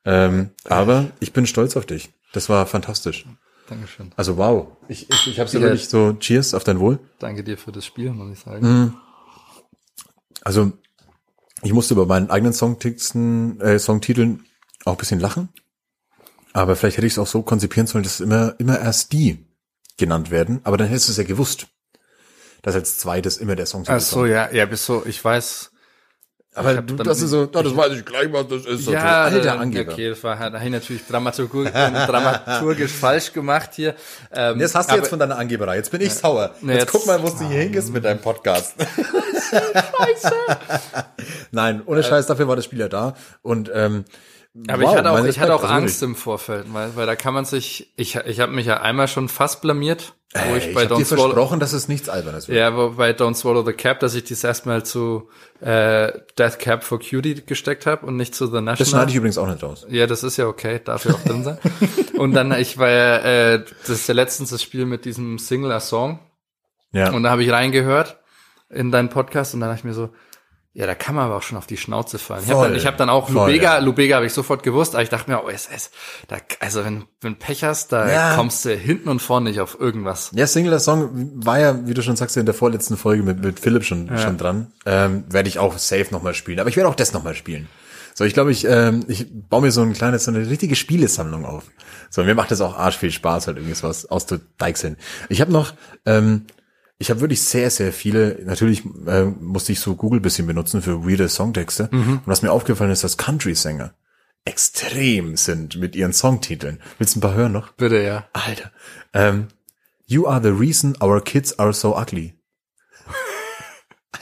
Ähm, aber ich bin stolz auf dich. Das war fantastisch. Dankeschön. Also wow. Ich, ich, ich habe ja Ja. wirklich so Cheers auf dein Wohl. Danke dir für das Spiel, muss ich sagen. Mhm. Also ich musste über meinen eigenen Songtexten, äh, Songtiteln auch ein bisschen lachen. Aber vielleicht hätte ich es auch so konzipieren sollen, dass immer, immer erst die genannt werden. Aber dann hättest du es ja gewusst, dass als zweites immer der Songtitel Ach so, ja, ja, bis so, ich weiß. Aber du, das ist so, ja, das weiß ich gleich, was das ist. So, Ja, alter äh, Angeber. okay, das war, habe ich natürlich dramaturgisch, dramaturgisch falsch gemacht hier. Ähm, Das hast du aber- jetzt von deiner Angeberei. Jetzt bin ich sauer. Jetzt, jetzt- guck mal, wo du hier hingehst mit deinem Podcast. Nein, ohne Scheiß, dafür war das Spiel ja da. Und ähm, Aber wow, ich hatte auch, ich hatte auch Angst im Vorfeld, weil, weil da kann man sich, ich, ich habe mich ja einmal schon fast blamiert, wo Ey, ich ich bei habe dir Swallow, versprochen, dass es nichts Albernes wird. ja, wo bei Don't Swallow the Cap, dass ich das erstmal zu äh, Death Cap for Cutie gesteckt habe und nicht zu The National. Das schneide ich übrigens auch nicht raus. Ja, das ist ja okay, darf ja auch drin sein. Und dann, ich war ja, äh, das ist ja letztens das Spiel mit diesem Singular-Song. Ja. Und da habe ich reingehört in deinen Podcast und dann dachte ich mir so, ja, da kann man aber auch schon auf die Schnauze fallen. Ich habe Voll. dann, ich hab dann auch Voll, Lubega, ja. Lubega habe ich sofort gewusst, aber ich dachte mir, oh, es ist, da, also wenn, wenn Pech hast, da Ja. kommst du hinten und vorne nicht auf irgendwas. Ja, Singular Song war ja, wie du schon sagst, in der vorletzten Folge mit, mit Philipp schon, schon dran. Ähm, werde ich auch safe nochmal spielen. Aber ich werde auch das nochmal spielen. So, ich glaube, ich, ähm, ich baue mir so ein kleines, so eine richtige Spielesammlung auf. So, mir macht das auch arsch viel Spaß, halt irgendwie sowas auszuDeichseln. Ich habe noch, ähm, ich habe wirklich sehr, sehr viele, natürlich äh, musste ich so Google bisschen benutzen für weirde Songtexte. Und was mir aufgefallen ist, dass Country-Sänger extrem sind mit ihren Songtiteln. Willst du ein paar hören noch? Bitte, ja. Alter. Ähm, you are the reason our kids are so ugly.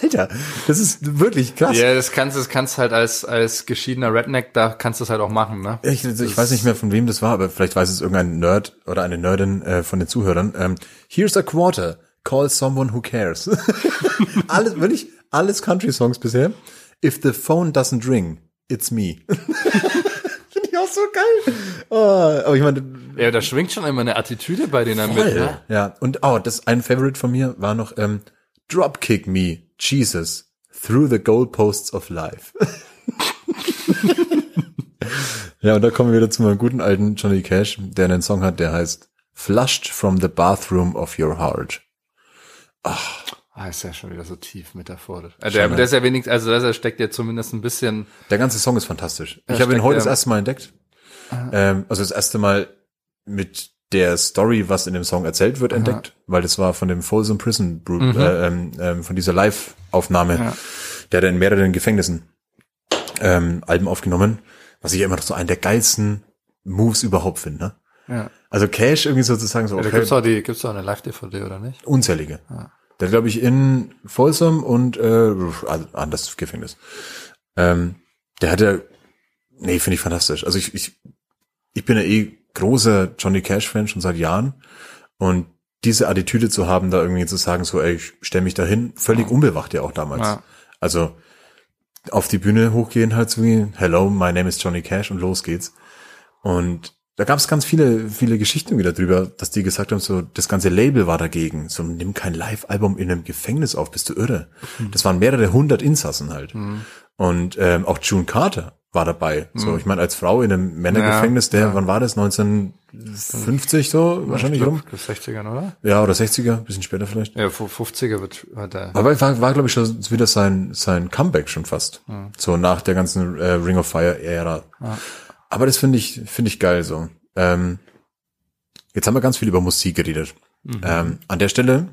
Alter, das ist wirklich krass. Ja, das kannst, das kannst halt als, als geschiedener Redneck, da kannst du es halt auch machen, ne? Ich, ich weiß nicht mehr, von wem das war, aber vielleicht weiß es irgendein Nerd oder eine Nerdin äh, von den Zuhörern. Ähm, Here's a quarter. Call someone who cares. alles, wirklich, alles Country-Songs bisher. If the phone doesn't ring, it's me. Finde ich auch so geil. Oh, aber ich meine, Ja, da schwingt schon immer eine Attitüde bei denen mit, Voll. ne? Ja, und oh, das ein Favorite von mir war noch ähm, Dropkick me, Jesus, through the goalposts of life. ja, und da kommen wir wieder zu meinem guten alten Johnny Cash, der einen Song hat, der heißt Flushed from the bathroom of your heart. Ah, ist ja schon wieder so tief metaphorisch. Also, der, der ist ja wenig, also das steckt ja zumindest ein bisschen, Der ganze Song ist fantastisch. Ich habe ihn heute das erste Mal entdeckt. Ähm, also das erste Mal mit der Story, was in dem Song erzählt wird, entdeckt, weil das war von dem Folsom Prison, Bru- äh, ähm, ähm, von dieser Live-Aufnahme, Ja. der hat in mehreren Gefängnissen ähm, Alben aufgenommen, was ich immer noch so einen der geilsten Moves überhaupt finde. Ne? ja. Also Cash irgendwie sozusagen so, Ja, da okay, gibt's auch die, gibt's auch eine Live-DVD, oder nicht? unzählige. Der glaube ich in Folsom und äh, also anders Gefängnis. Ähm, der hat ja, nee, finde ich fantastisch. Also ich, ich, ich bin ja eh großer Johnny Cash Fan schon seit Jahren und diese Attitüde zu haben, da irgendwie zu sagen, so, ey, ich stell mich dahin, völlig unbewacht ja auch damals. Ja. Also auf die Bühne hochgehen halt so wie, hello, my name is Johnny Cash und los geht's. Und da gab es ganz viele, viele Geschichten wieder drüber, dass die gesagt haben, so, das ganze Label war dagegen. So, nimm kein Live-Album in einem Gefängnis auf, bist du irre. Das waren mehrere hundert Insassen halt. Und ähm, auch June Carter war dabei. So, ich meine, als Frau in einem Männergefängnis, der, ja. wann war das? 1950 so, wahrscheinlich Ich rum. glaub, das 60ern, oder? Ja, oder 60er, bisschen später vielleicht. Ja, 50er wird, hat der. Aber war, war glaube ich, schon wieder sein, sein Comeback schon fast. So nach der ganzen äh, Ring of Fire-Ära. Aber das finde ich, finde ich geil so. Ähm, jetzt haben wir ganz viel über Musik geredet. Ähm, an der Stelle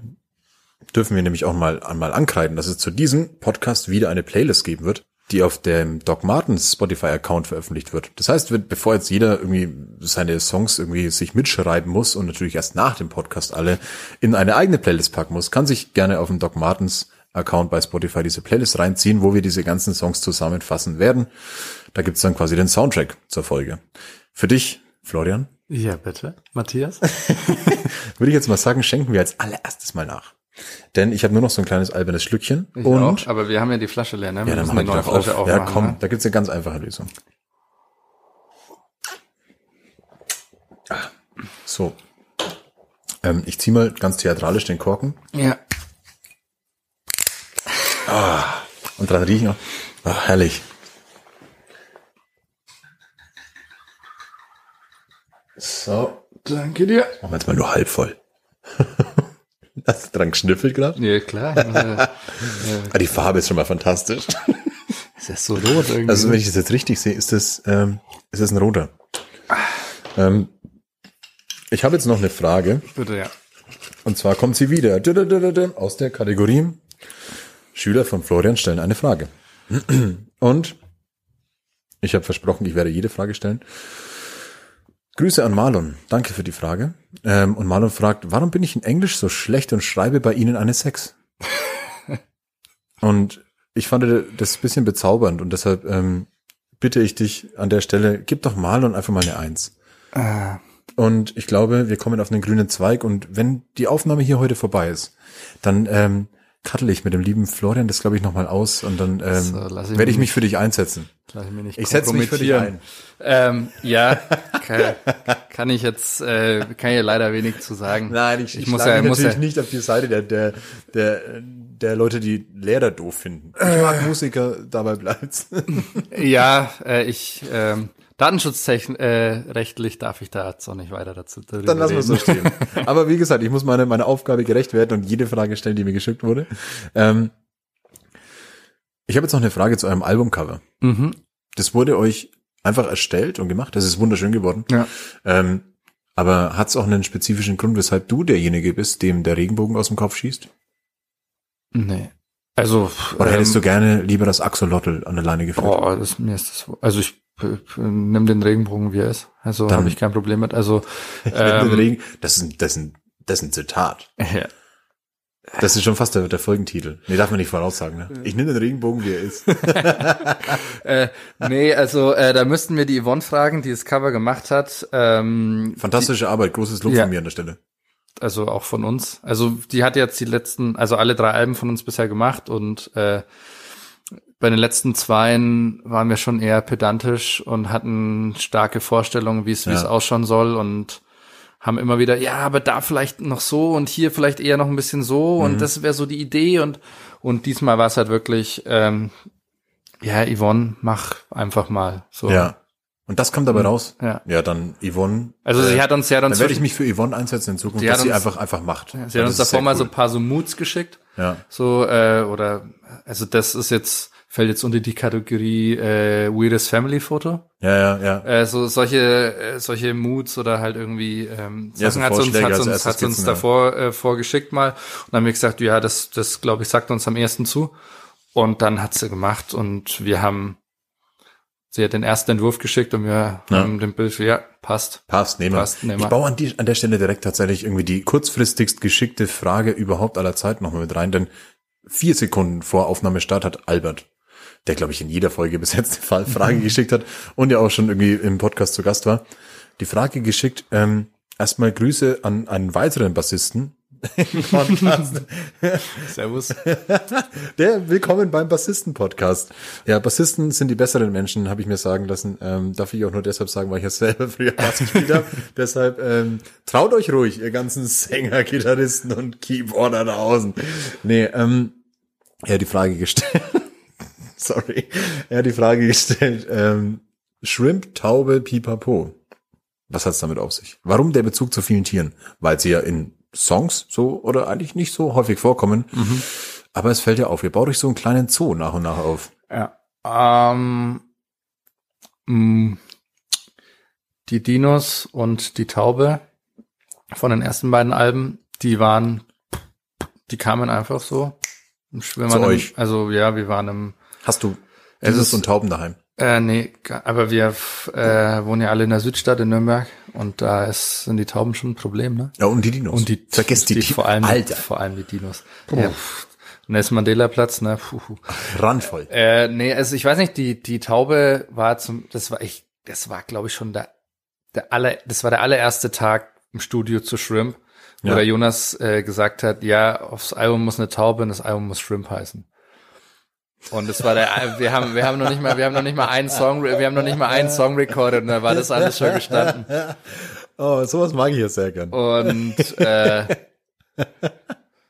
dürfen wir nämlich auch mal einmal ankreiden, dass es zu diesem Podcast wieder eine Playlist geben wird, die auf dem Doc Martens Spotify-Account veröffentlicht wird. Das heißt, wird, bevor jetzt jeder irgendwie seine Songs irgendwie sich mitschreiben muss und natürlich erst nach dem Podcast alle in eine eigene Playlist packen muss, kann sich gerne auf dem Doc Martens Account bei Spotify diese Playlist reinziehen, wo wir diese ganzen Songs zusammenfassen werden. Da gibt's dann quasi den Soundtrack zur Folge. Für dich, Florian, Ja, bitte. Matthias? würde ich jetzt mal sagen, schenken wir als allererstes mal nach. Denn ich habe nur noch so ein kleines albernes Schlückchen. Ich und auch, aber wir haben ja die Flasche leer, ne? Wir ja, dann müssen mach eine ich neue doch auf. Flasche Ja, komm, ne? da gibt's eine ganz einfache Lösung. Ah, So. Ähm, ich zieh mal ganz theatralisch den Korken Ja. und dran riechen. Ach, herrlich. So. Danke dir. Machen wir jetzt mal nur halb voll. Hast du dran geschnüffelt gerade? Ja, klar. Ja- Ah, die Farbe ist schon mal fantastisch. ist ja so rot irgendwie. Also wenn ich das jetzt richtig sehe, ist das, ähm, ist das ein roter. Ähm, ich habe jetzt noch eine Frage. Bitte, ja. Und zwar kommt sie wieder aus der Kategorie Schüler von Florian stellen eine Frage. Und ich habe versprochen, ich werde jede Frage stellen. Grüße an Marlon. Danke für die Frage. Ähm, und Marlon fragt, warum bin ich in Englisch so schlecht und schreibe bei Ihnen eine Sex? und ich fand das ein bisschen bezaubernd und deshalb ähm, bitte ich dich an der Stelle, gib doch Marlon einfach mal eine Eins. Und ich glaube, wir kommen auf einen grünen Zweig und wenn die Aufnahme hier heute vorbei ist, dann ähm, kattel ich mit dem lieben Florian das, glaube ich, nochmal aus und dann ähm, So, ich werde ich mich- für dich einsetzen. Lass ich mich nicht Ich setze mich für dich ein. Ähm, ja, kann, kann ich jetzt, äh, kann ich leider wenig zu sagen. ich, muss schlage ja, mich muss natürlich ja, nicht auf die Seite der, der, der, der Leute, die Lehrer doof finden. Ich mag Musiker, dabei bleibt's. ja, äh, ich, ähm, datenschutzrechtlich äh, darf ich da jetzt auch nicht weiter dazu Dann lassen wir es so stehen. Aber wie gesagt, ich muss meine, meine Aufgabe gerecht werden und jede Frage stellen, die mir geschickt wurde. Ähm, ich habe jetzt noch eine Frage zu eurem Albumcover. Mhm. Das wurde euch einfach erstellt und gemacht. Das ist wunderschön geworden. Ja. Ähm, aber hat es auch einen spezifischen Grund, weshalb du derjenige bist, dem der Regenbogen aus dem Kopf schießt? Nee. Also, Oder hättest ähm, du gerne lieber das Axolotl an der Leine geführt? Boah, das, mir ist das, also ich äh, nimm den Regenbogen, wie er ist. Also habe ich kein Problem mit. Also, Den ähm, Regen, das ist, ein- das ist, ein- das ist ein Zitat. ja. Das ist schon fast der, der Folgentitel. Nee, darf man nicht voraussagen. Ne? Ich nehme den Regenbogen, wie er ist. äh, nee, also äh, da müssten wir die Yvonne fragen, die das Cover gemacht hat. Ähm, Fantastische Arbeit, großes Lob Ja. von mir an der Stelle. Also auch von uns. Also die hat jetzt die letzten, also alle drei Alben von uns bisher gemacht und äh, bei den letzten zweien waren wir schon eher pedantisch und hatten starke Vorstellungen, wie es wie es Ja. ausschauen soll und haben immer wieder, ja, aber da vielleicht noch so und hier vielleicht eher noch ein bisschen so Mhm. und das wäre so die Idee und und diesmal war es halt wirklich, ähm, ja, Yvonne, mach einfach mal so. Ja. Und das kommt dabei raus? Ja. Ja, dann Yvonne. Also sie hat uns ja dann Dann werde ich mich für Yvonne einsetzen in Zukunft, dass sie uns- einfach einfach macht. Sie hat uns davor mal so ein paar so Moods geschickt. Ja. So, äh, oder also das ist jetzt, fällt jetzt unter die Kategorie äh, Weirdest Family Foto. Ja, ja, ja. Äh, so solche, äh, solche Moods oder halt irgendwie ähm, Ja, so Sachen hat sie uns, Vorschläge hat sie uns, hat sie uns ja. davor äh, vorgeschickt mal. Und dann haben wir gesagt, ja, das, das glaube ich, sagt uns am ersten zu. Und dann hat sie gemacht und wir haben, sie hat den ersten Entwurf geschickt und wir Ja. haben den Bild, ja, passt. Passt, nehmen wir. Passt, nehmen Ich wir. baue an, die, an der Stelle direkt tatsächlich irgendwie die kurzfristigst geschickte Frage überhaupt aller Zeiten nochmal mit rein, denn vier Sekunden vor Aufnahmestart hat Albert, der glaube ich in jeder Folge bis jetzt die Fall Frage geschickt hat und ja auch schon irgendwie im Podcast zu Gast war, die Frage geschickt, ähm, erstmal Grüße an einen weiteren Bassisten. Podcast. Servus. Der Willkommen beim Bassisten-Podcast. Ja, Bassisten sind die besseren Menschen, habe ich mir sagen lassen. Ähm, darf ich auch nur deshalb sagen, weil ich ja selber früher Bass gespielt habe. deshalb ähm, traut euch ruhig, ihr ganzen Sänger, Gitarristen und Keyboarder da außen. Nee, ähm, er hat die Frage gestellt. Sorry. Er hat die Frage gestellt. Ähm, Shrimp, Taube, Pipapo. Was hat's damit auf sich? Warum der Bezug zu vielen Tieren? Weil sie ja in Songs so oder eigentlich nicht so häufig vorkommen. Aber es fällt ja auf, ihr baut euch so einen kleinen Zoo nach und nach auf. Ja. Ähm, mh, die Dinos und die Taube von den ersten beiden Alben, die waren, die kamen einfach so. Wenn Zu im, euch? Also ja, wir waren im, Hast du ist- und Tauben daheim? äh, nee, aber wir äh, wohnen ja alle in der Südstadt in Nürnberg und da ist, sind die Tauben schon ein Problem, ne? Ja, und die Dinos. Und die, Vergesst die, die Di- vor allem, Alter, vor allem die Dinos. Ja, pff. Nelson Mandela Platz, ne? Puh, puh. randvoll. Äh, nee, also ich weiß nicht, die, die Taube war zum, das war ich, das war glaube ich schon der, der aller, das war der allererste Tag im Studio zu Shrimp, wo Ja. der Jonas äh, gesagt hat, ja, aufs Album muss eine Taube und das Album muss Shrimp heißen. Und das war der, wir haben, wir haben noch nicht mal, wir haben noch nicht mal einen Song, wir haben noch nicht mal einen Song recorded und da war das alles schon gestanden. Oh, sowas mag ich ja sehr gern. Und äh,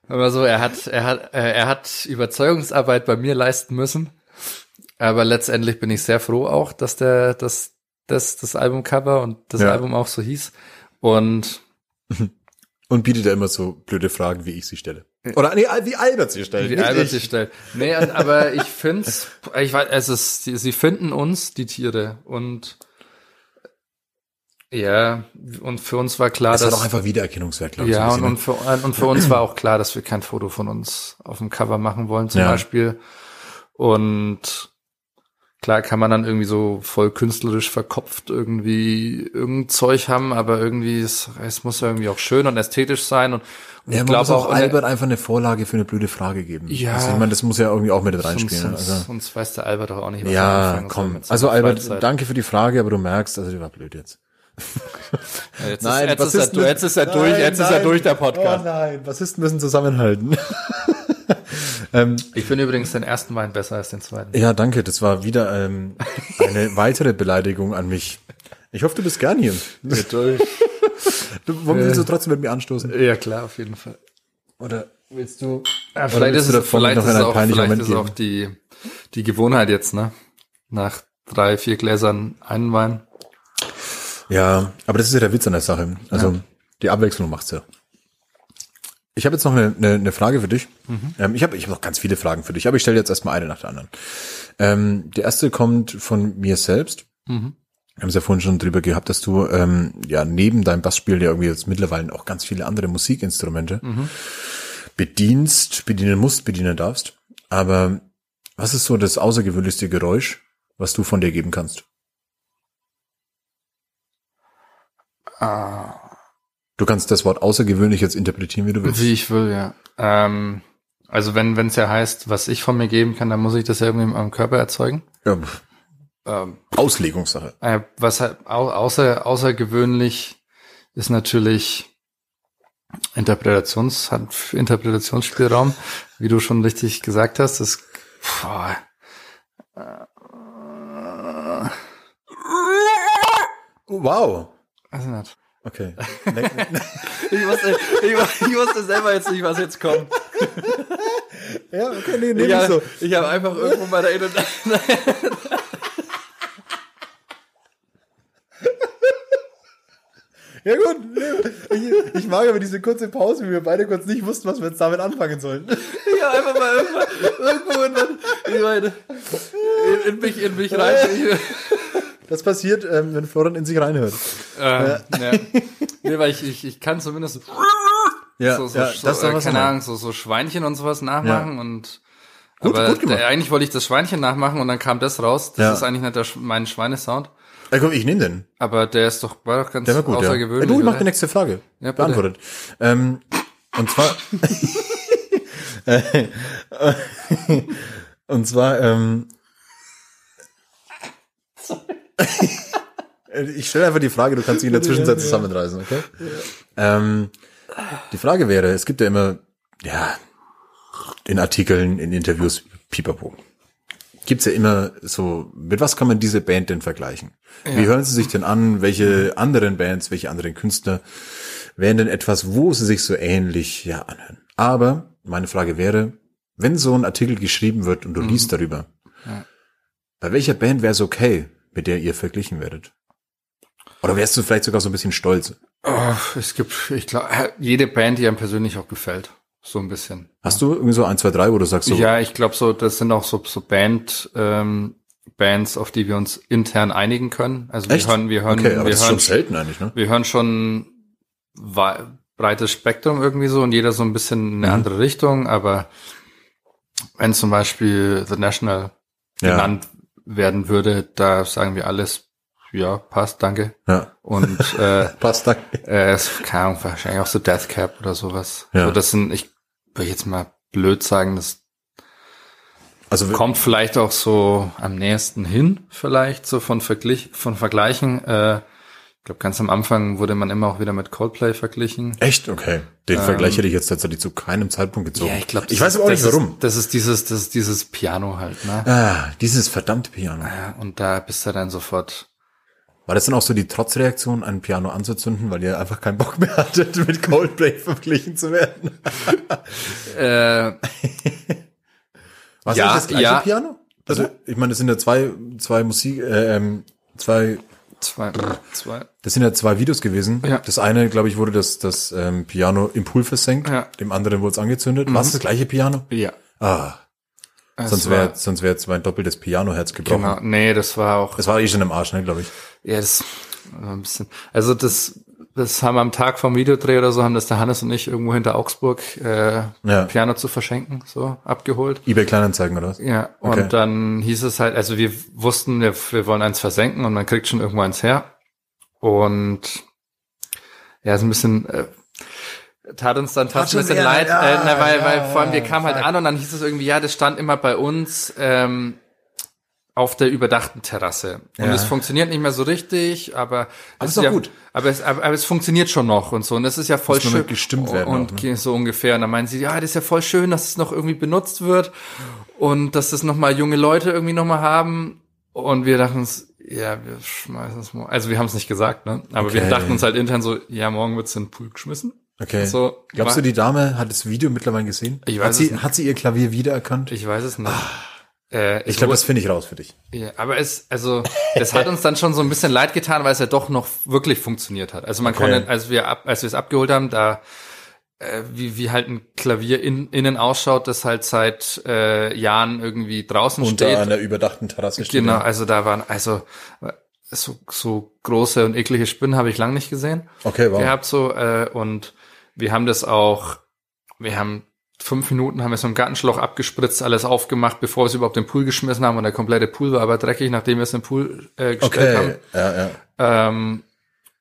aber so, er hat, er hat, äh, er hat Überzeugungsarbeit bei mir leisten müssen. Aber letztendlich bin ich sehr froh auch, dass der, dass das, das Albumcover und das Ja. Album auch so hieß. Und Und bietet er immer so blöde Fragen, wie ich sie stelle. Oder nee, wie Albert sie stellt. die nicht Albert ich. sich stellt. Nee, aber ich find's, ich weiß, es ist, sie, sie finden uns, die Tiere. Und ja, und für uns war klar, Das hat dass auch einfach Wiedererkennungswert, glaube ich. Ja, und, und, für, und für uns war auch klar, dass wir kein Foto von uns auf dem Cover machen wollen, zum Ja. Beispiel. Und klar kann man dann irgendwie so voll künstlerisch verkopft irgendwie irgendein Zeug haben, aber irgendwie, es, es muss ja irgendwie auch schön und ästhetisch sein. Und, und ja, man muss glaube auch auch, Albert einfach eine Vorlage für eine blöde Frage geben. Ja. Also, ich meine, das muss ja irgendwie auch mit reinspielen. sonst, Also. sonst weiß der Albert doch auch nicht, was Ja, soll komm. seiner Also Albert, Freizeit. danke für die Frage, aber du merkst, also die war blöd jetzt. Jetzt Nein, ist, jetzt, ist er, Bassisten- jetzt ist er durch, Nein, jetzt ist er nein. durch der Podcast. Oh nein, Bassisten müssen zusammenhalten. Ähm, Ich finde übrigens den ersten Wein besser als den zweiten. ja, danke. Das war wieder ähm, eine weitere Beleidigung an mich. Ich hoffe, du bist gern hier. durch. Du, warum willst du trotzdem mit mir anstoßen? Ja, klar, auf jeden Fall. Oder willst du? Ja, vielleicht willst ist, du vielleicht noch ist, es einen auch, peinlichen vielleicht Moment ist es auch die, die Gewohnheit jetzt, ne? Nach drei, vier Gläsern einen Wein. Ja, aber das ist ja der Witz an der Sache. Also die Abwechslung macht's ja. Ich habe jetzt noch eine, eine, eine Frage für dich. Ähm, ich habe ich hab noch ganz viele Fragen für dich, aber ich stelle jetzt erstmal eine nach der anderen. Ähm, die erste kommt von mir selbst. Wir haben es ja vorhin schon drüber gehabt, dass du ähm, ja neben deinem Bassspiel ja irgendwie jetzt mittlerweile auch ganz viele andere Musikinstrumente bedienst, bedienen musst, bedienen darfst. Aber was ist so das außergewöhnlichste Geräusch, was du von dir geben kannst? Ah, Du kannst das Wort außergewöhnlich jetzt interpretieren, wie du willst. wie ich will, ja. Ähm, also wenn wenn es ja heißt, was ich von mir geben kann, dann muss ich das ja irgendwie in meinem Körper erzeugen. Ja, Ähm, Auslegungssache. äh, was halt au außer, außergewöhnlich ist natürlich Interpretations, hat Interpretationsspielraum, wie du schon richtig gesagt hast. Das, boah, Wow. weiß ich nicht. Okay. Ich wusste, ich, ich wusste selber jetzt nicht, was jetzt kommt. ja, okay, nee, Ich habe ich hab einfach irgendwo bei der Inter Ja gut, nee, ich, ich mag aber diese kurze Pause, wie wir beide kurz nicht wussten, was wir jetzt damit anfangen sollen. Ich hab einfach mal irgendwo, irgendwo in, ich in, in mich, in mich rein. Das passiert, ähm, wenn Florian in sich reinhört. Ähm, ja. Nee, weil ich, ich, ich kann zumindest so, Ja, so, so, ja, so das doch äh, keine. Ahnung, so, so Schweinchen und sowas nachmachen und Gut- aber gut gemacht. der, eigentlich wollte ich das Schweinchen nachmachen und dann kam das raus. Das Ja. ist eigentlich nicht der, mein Schweinesound. Ja, komm, ich nehme den. Aber der ist doch, war doch ganz Der war gut, ja. ja. außergewöhnlich. Du, mach oder? die nächste Frage. Ja, bitte. Beantwortet. Ähm, und zwar, und zwar, ähm, ich stelle einfach die Frage, du kannst sie in der Zwischenzeit zusammenreißen, okay? Ähm, die Frage wäre, es gibt ja immer, ja, in Artikeln, in Interviews, pipapo. Gibt's ja immer so, mit was kann man diese Band denn vergleichen? Wie hören sie sich denn an? Welche anderen Bands, welche anderen Künstler wären denn etwas, wo sie sich so ähnlich ja anhören? Aber meine Frage wäre, wenn so ein Artikel geschrieben wird und du liest darüber, bei welcher Band wäre es okay, mit der ihr verglichen werdet? Oder wärst du vielleicht sogar so ein bisschen stolz? Oh, es gibt, ich glaube, jede Band, die einem persönlich auch gefällt. So ein bisschen. Hast du irgendwie so ein, zwei, drei, wo du sagst so, Ja, ich glaube so, das sind auch so, so Band, ähm, Bands, auf die wir uns intern einigen können. Also echt? wir hören, wir hören, okay, aber wir das ist hören, schon selten eigentlich, ne? wir hören schon breites Spektrum irgendwie so und jeder so ein bisschen in eine Mhm. andere Richtung, aber wenn zum Beispiel The National Ja. Werden würde, da sagen wir alles, ja, passt, danke. Ja. Und äh, Passt, danke. äh, es keine Ahnung, wahrscheinlich auch so Death Cap oder sowas. Ja. So, das sind, ich würde jetzt mal blöd sagen, das Also kommt vielleicht auch so am nächsten hin, vielleicht so von Verglich, von Vergleichen. Äh, ich glaube, ganz am Anfang wurde man immer auch wieder mit Coldplay verglichen. Echt? Okay. Den Vergleich hätte ich jetzt tatsächlich zu keinem Zeitpunkt gezogen. ich glaube, ich weiß aber auch nicht warum. Ist, das ist dieses, das ist dieses Piano halt, ne? Ah, dieses verdammte Piano. Ja, und da bist du dann sofort. War das dann auch so die Trotzreaktion, ein Piano anzuzünden, weil ihr einfach keinen Bock mehr hattet, mit Coldplay verglichen zu werden? Äh, Was Ja, das gleiche ja. Piano? Also, ich meine, das sind ja zwei, zwei Musik, äh, ähm, zwei, zwei, zwei. das sind ja zwei Videos gewesen. Ja. Das eine, glaube ich, wurde das, das ähm, Piano im Pool versenkt. Ja. Dem anderen wurde es angezündet. War es das gleiche Piano? Ja. Ah, Es sonst wäre sonst wäre jetzt mein doppeltes Pianoherz gebrochen. Genau, nee, das war auch Das war eh schon im Arsch, ne, glaube ich. Ja, das war ein bisschen. Also das, das haben wir am Tag vom Videodreh oder so, haben das der Hannes und ich irgendwo hinter Augsburg äh, Ja. Piano zu verschenken, so abgeholt. eBay Kleinanzeigen oder was? Ja, und Okay. dann hieß es halt, also wir wussten, wir, wir wollen eins versenken und man kriegt schon irgendwo eins her. Und ja, ist ein bisschen, äh, tat uns dann schon ein bisschen leid, leid. äh, na, weil, Ja, weil ja, vor allem wir ja, kamen halt an und dann hieß es irgendwie, ja, das stand immer bei uns ähm, auf der überdachten Terrasse. Und Ja. es funktioniert nicht mehr so richtig, aber Aber es ist doch ja, gut. Aber es, aber, aber es funktioniert schon noch und so. Und das ist ja voll Muss schön. gestimmt werden und auch, ne? so ungefähr. Und dann meinen sie, ja, das ist ja voll schön, dass es noch irgendwie benutzt wird und dass das nochmal junge Leute irgendwie nochmal haben. Und wir dachten uns, ja, wir schmeißen es mal. Also wir haben es nicht gesagt, ne? Aber wir Okay. dachten uns halt intern so, ja, morgen wird's in den Pool geschmissen. Okay. So, Glaubst du, die Dame hat das Video mittlerweile gesehen? Ich hat weiß sie, es nicht. hat sie ihr Klavier wiedererkannt? Ich weiß es nicht. Äh, Ich glaube, das finde ich raus für dich. Ja, aber es, also, das hat uns dann schon so ein bisschen leid getan, weil es ja doch noch wirklich funktioniert hat. Also man Okay. konnte, als wir ab, als wir es abgeholt haben, da, äh, wie, wie halt ein Klavier in, innen ausschaut, das halt seit äh, Jahren irgendwie draußen Unter steht. einer überdachten Terrasse steht. Genau, also da waren, also so, so große und eklige Spinnen habe ich lang nicht gesehen Okay, wow. gehabt so äh, und wir haben das auch, wir haben fünf Minuten haben wir so ein Gartenschlauch abgespritzt, alles aufgemacht, bevor wir es überhaupt in den Pool geschmissen haben und der komplette Pool war aber dreckig, nachdem wir es in den Pool äh, gestellt Okay, ja, ja. haben. Ähm,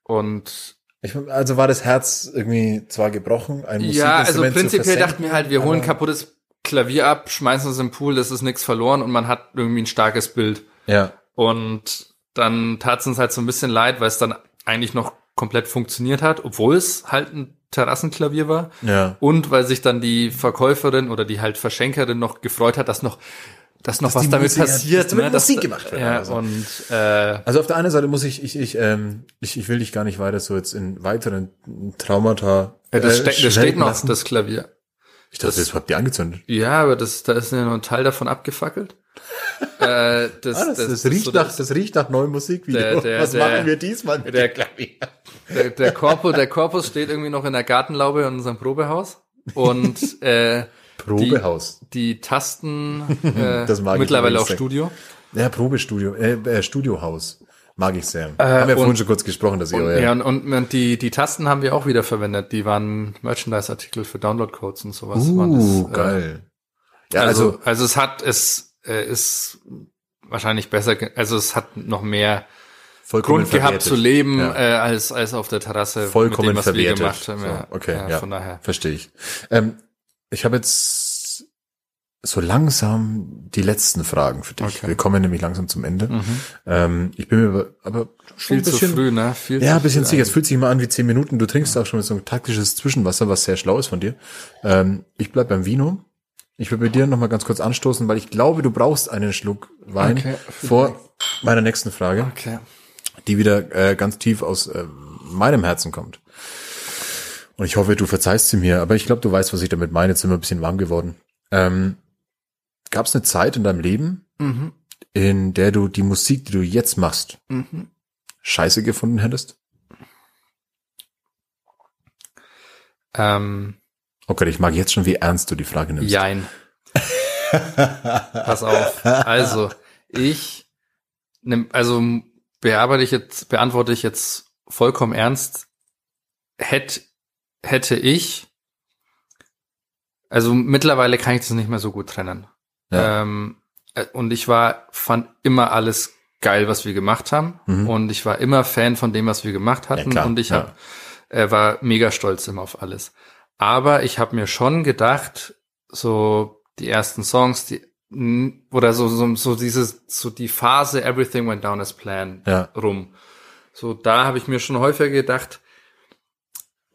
und Ich, also war das Herz irgendwie zwar gebrochen, ein ja, also prinzipiell dachten wir halt, wir holen kaputtes Klavier ab, schmeißen es im Pool, das ist nichts verloren und man hat irgendwie ein starkes Bild. Ja, Und dann tat es uns halt so ein bisschen leid, weil es dann eigentlich noch komplett funktioniert hat, obwohl es halt ein Terrassenklavier war. ja. Und weil sich dann die Verkäuferin oder die halt Verschenkerin noch gefreut hat, dass noch, dass noch Dass was damit Musik- passiert. dass damit ne? dass- Musik gemacht wird, Ja, also. und äh, Also auf der einen Seite muss ich, ich, ich, ähm, ich, ich will dich gar nicht weiter so jetzt in weiteren Traumata. äh, das, äh, ste das steht noch, lassen. das Klavier. Ich dachte, das habt ihr angezündet. Ja, aber das, da ist ja nur ein Teil davon abgefackelt. Äh, das, Ah, das, das, ist riecht so nach, das riecht nach neuem Musikvideo. Der- der- Was der- machen wir diesmal mit der- Klavier? Der, der, Korpus, der Korpus steht irgendwie noch in der Gartenlaube in unserem Probehaus. Und äh, Probehaus. die Tasten äh, Das mag ich mittlerweile übrigens auch. Studio. Ja, Probestudio, äh, äh, Studiohaus. Mag ich sehr. Haben wir und- vorhin schon kurz gesprochen, dass ihr Und, euer ja, und, und, die, die Tasten haben wir auch wieder verwendet. Die waren Merchandise-Artikel für Download-Codes und sowas. Uh, das, äh, geil. Ja, also, also, also es hat, es äh, ist wahrscheinlich besser, also es hat noch mehr vollkommen Grund gehabt verwertet. zu leben, Ja. äh, als, als auf der Terrasse vollkommen mit dem, verwertet. gemacht haben. So, Ja, okay, ja, ja, Von daher. verstehe ich. Ähm, ich habe jetzt so langsam die letzten Fragen für dich. Okay. Wir kommen nämlich langsam zum Ende. Ähm, ich bin mir aber- Viel ein bisschen, zu früh, ne? Viel Ja, ein bisschen sicher. Es fühlt sich immer an wie zehn Minuten. Du trinkst auch schon so ein taktisches Zwischenwasser, was sehr schlau ist von dir. Ähm, ich bleib beim Vino. Ich will bei dir noch mal ganz kurz anstoßen, weil ich glaube, du brauchst einen Schluck Wein Okay. vor meiner nächsten Frage, Okay. die wieder äh, ganz tief aus äh, meinem Herzen kommt. Und ich hoffe, du verzeihst sie mir, aber ich glaube, du weißt, was ich damit meine. Jetzt sind wir ein bisschen warm geworden. Ähm, Gab es eine Zeit in deinem Leben, Mhm. in der du die Musik, die du jetzt machst, Mhm. scheiße gefunden hättest? Ähm, Okay, ich mag jetzt schon, wie ernst du die Frage nimmst. Jein. Pass auf. Also, ich nimm, also bearbeite ich jetzt, beantworte ich jetzt vollkommen ernst. Hätt, hätte ich, also mittlerweile kann ich das nicht mehr so gut trennen. Ja. Ähm, äh, und ich war, fand immer alles geil, was wir gemacht haben. Mhm. Und ich war immer Fan von dem, was wir gemacht hatten. klar, und ich ja. hab, äh, war mega stolz immer auf alles. Aber ich habe mir schon gedacht, so die ersten Songs, die oder so so, so dieses so die Phase Everything went down as planned Ja. rum. So da habe ich mir schon häufiger gedacht,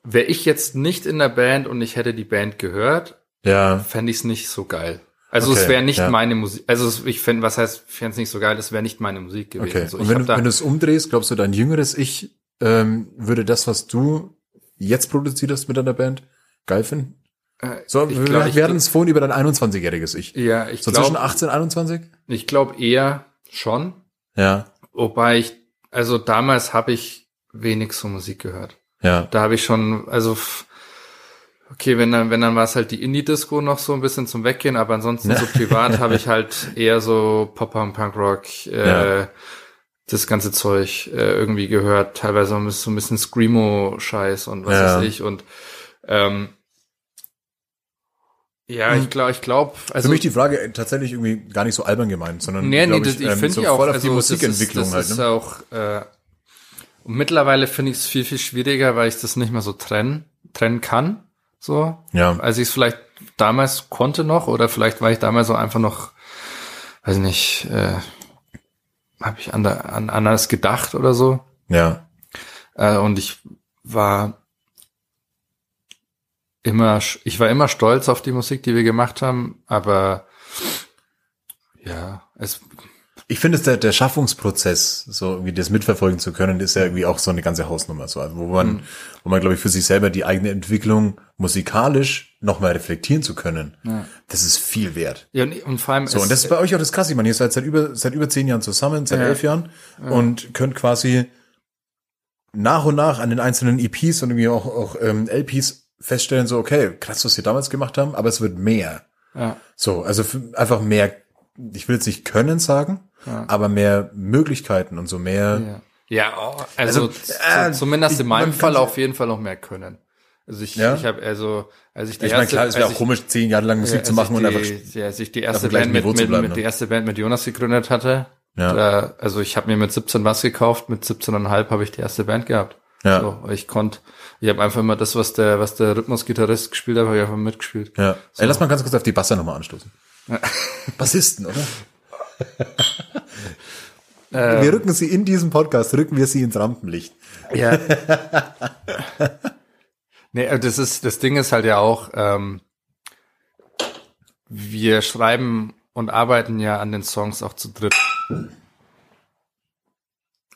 wäre ich jetzt nicht in der Band und ich hätte die Band gehört, Ja, fände ich es nicht so geil. Also Okay, es wäre nicht ja. meine Musik. Also ich fände, was heißt, fände es nicht so geil, es wäre nicht meine Musik gewesen. okay. So, Und wenn wenn du es umdrehst, glaubst du, dein jüngeres Ich ähm, würde das, was du jetzt produziert hast mit deiner Band, geil finden? äh, So, ich wir, glaub, wir hatten es vorhin über dein 21-jähriges Ich. ja, ich So zwischen glaube, 18 und 21? ich glaube eher schon. Ja, Wobei ich, also damals habe ich wenig so Musik gehört. ja. Da habe ich schon, also okay, wenn dann, wenn dann war es halt die Indie-Disco noch so ein bisschen zum Weggehen, aber ansonsten so privat habe ich halt eher so Pop-Punk, Punk-Rock, äh, Ja. das ganze Zeug äh, irgendwie gehört, teilweise so ein bisschen, so ein bisschen Screamo-Scheiß und was Ja. weiß ich und ähm, ja, ich glaube, ich glaube, also Für mich die Frage äh, tatsächlich irgendwie gar nicht so albern gemeint, sondern Nee, nee, glaub das, ich ähm, finde so ja auch, also die das Musikentwicklung ist, halt. das ist Ne? auch, äh, und mittlerweile finde ich es viel, viel schwieriger, weil ich das nicht mehr so trennen, trennen kann, so, Ja, als ich es vielleicht damals konnte noch, oder vielleicht war ich damals so einfach noch, weiß nicht, äh, habe ich an, der, an anders gedacht oder so, ja. äh, und ich war immer, ich war immer stolz auf die Musik, die wir gemacht haben, aber ja, es Ich finde es der, der Schaffungsprozess, so irgendwie das mitverfolgen zu können, ist ja irgendwie auch so eine ganze Hausnummer, so, also wo man, Mhm. wo man glaube ich für sich selber die eigene Entwicklung musikalisch nochmal reflektieren zu können. Ja. Das ist viel wert. Ja, und, und vor allem So, und das ist bei euch auch das krasse. Ich meine, ihr seid seit über, seit über zehn Jahren zusammen, seit Ja. elf Jahren und könnt quasi nach und nach an den einzelnen EPs und irgendwie auch, auch ähm, LPs feststellen, so, okay, krass, was wir damals gemacht haben, aber es wird mehr. ja, So, also einfach mehr, ich will jetzt nicht können sagen, Ja. aber mehr Möglichkeiten und so mehr. ja. Ja, oh, also, Also, äh, zumindest in meinem Fall auf jeden Fall noch mehr können. Also ich, Ja? ich habe also, als ich die Ich meine, erste, klar, es wäre auch ich- komisch, zehn Jahre lang Musik ja, zu machen ich und die, einfach. ja, als ich die erste Band mit, mit, bleiben, mit ne? die erste Band mit Jonas gegründet hatte. Ja. Da, also ich habe mir mit 17 was gekauft, mit 17,5 habe ich die erste Band gehabt. Ja. So, ich konnte, ich habe einfach immer das, was der, was der Rhythmusgitarrist gespielt hat, habe ich einfach mitgespielt. Ja. Ey, lass mal ganz kurz auf die Basser nochmal anstoßen. Bassisten, oder? wir rücken sie in diesem Podcast, rücken wir sie ins Rampenlicht. Ja. nee, das ist, das Ding ist halt ja auch, ähm, wir schreiben und arbeiten ja an den Songs auch zu dritt.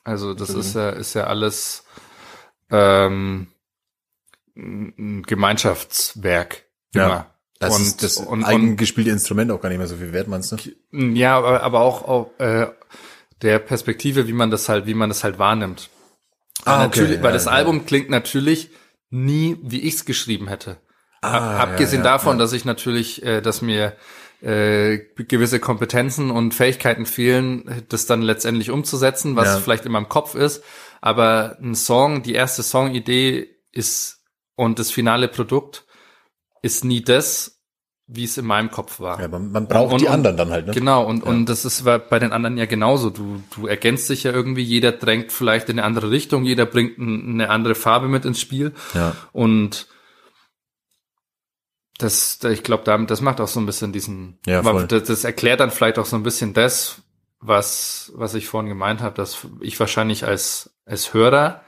Also das ist ja, ist ja alles ähm, ein ein Gemeinschaftswerk. Ja. Immer. Das und, ist das und, und, eigengespielte Instrument auch gar nicht mehr so viel wert, meinst du? ja, aber, aber auch, auch äh, der Perspektive, wie man das halt, wie man das halt wahrnimmt. Ah, weil, okay, natürlich, ja, weil das ja. Album klingt natürlich nie, wie ich es geschrieben hätte. Ah, Abgesehen ja, davon, dass ich natürlich, äh, dass mir äh, gewisse Kompetenzen und Fähigkeiten fehlen, das dann letztendlich umzusetzen, was vielleicht in meinem Kopf ist. Aber ein Song, die erste Songidee ist und das finale Produkt ist nie das, wie es in meinem Kopf war. Ja, man, man braucht Und- die und- anderen dann halt, ne? Genau, und, und das ist bei den anderen ja genauso. Du, du ergänzt dich ja irgendwie, jeder drängt vielleicht in eine andere Richtung, jeder bringt ein, eine andere Farbe mit ins Spiel. Ja. Und das, ich glaube, damit, das macht auch so ein bisschen diesen, Ja, voll. das, das erklärt dann vielleicht auch so ein bisschen das, was, was ich vorhin gemeint habe, dass ich wahrscheinlich als, als Hörer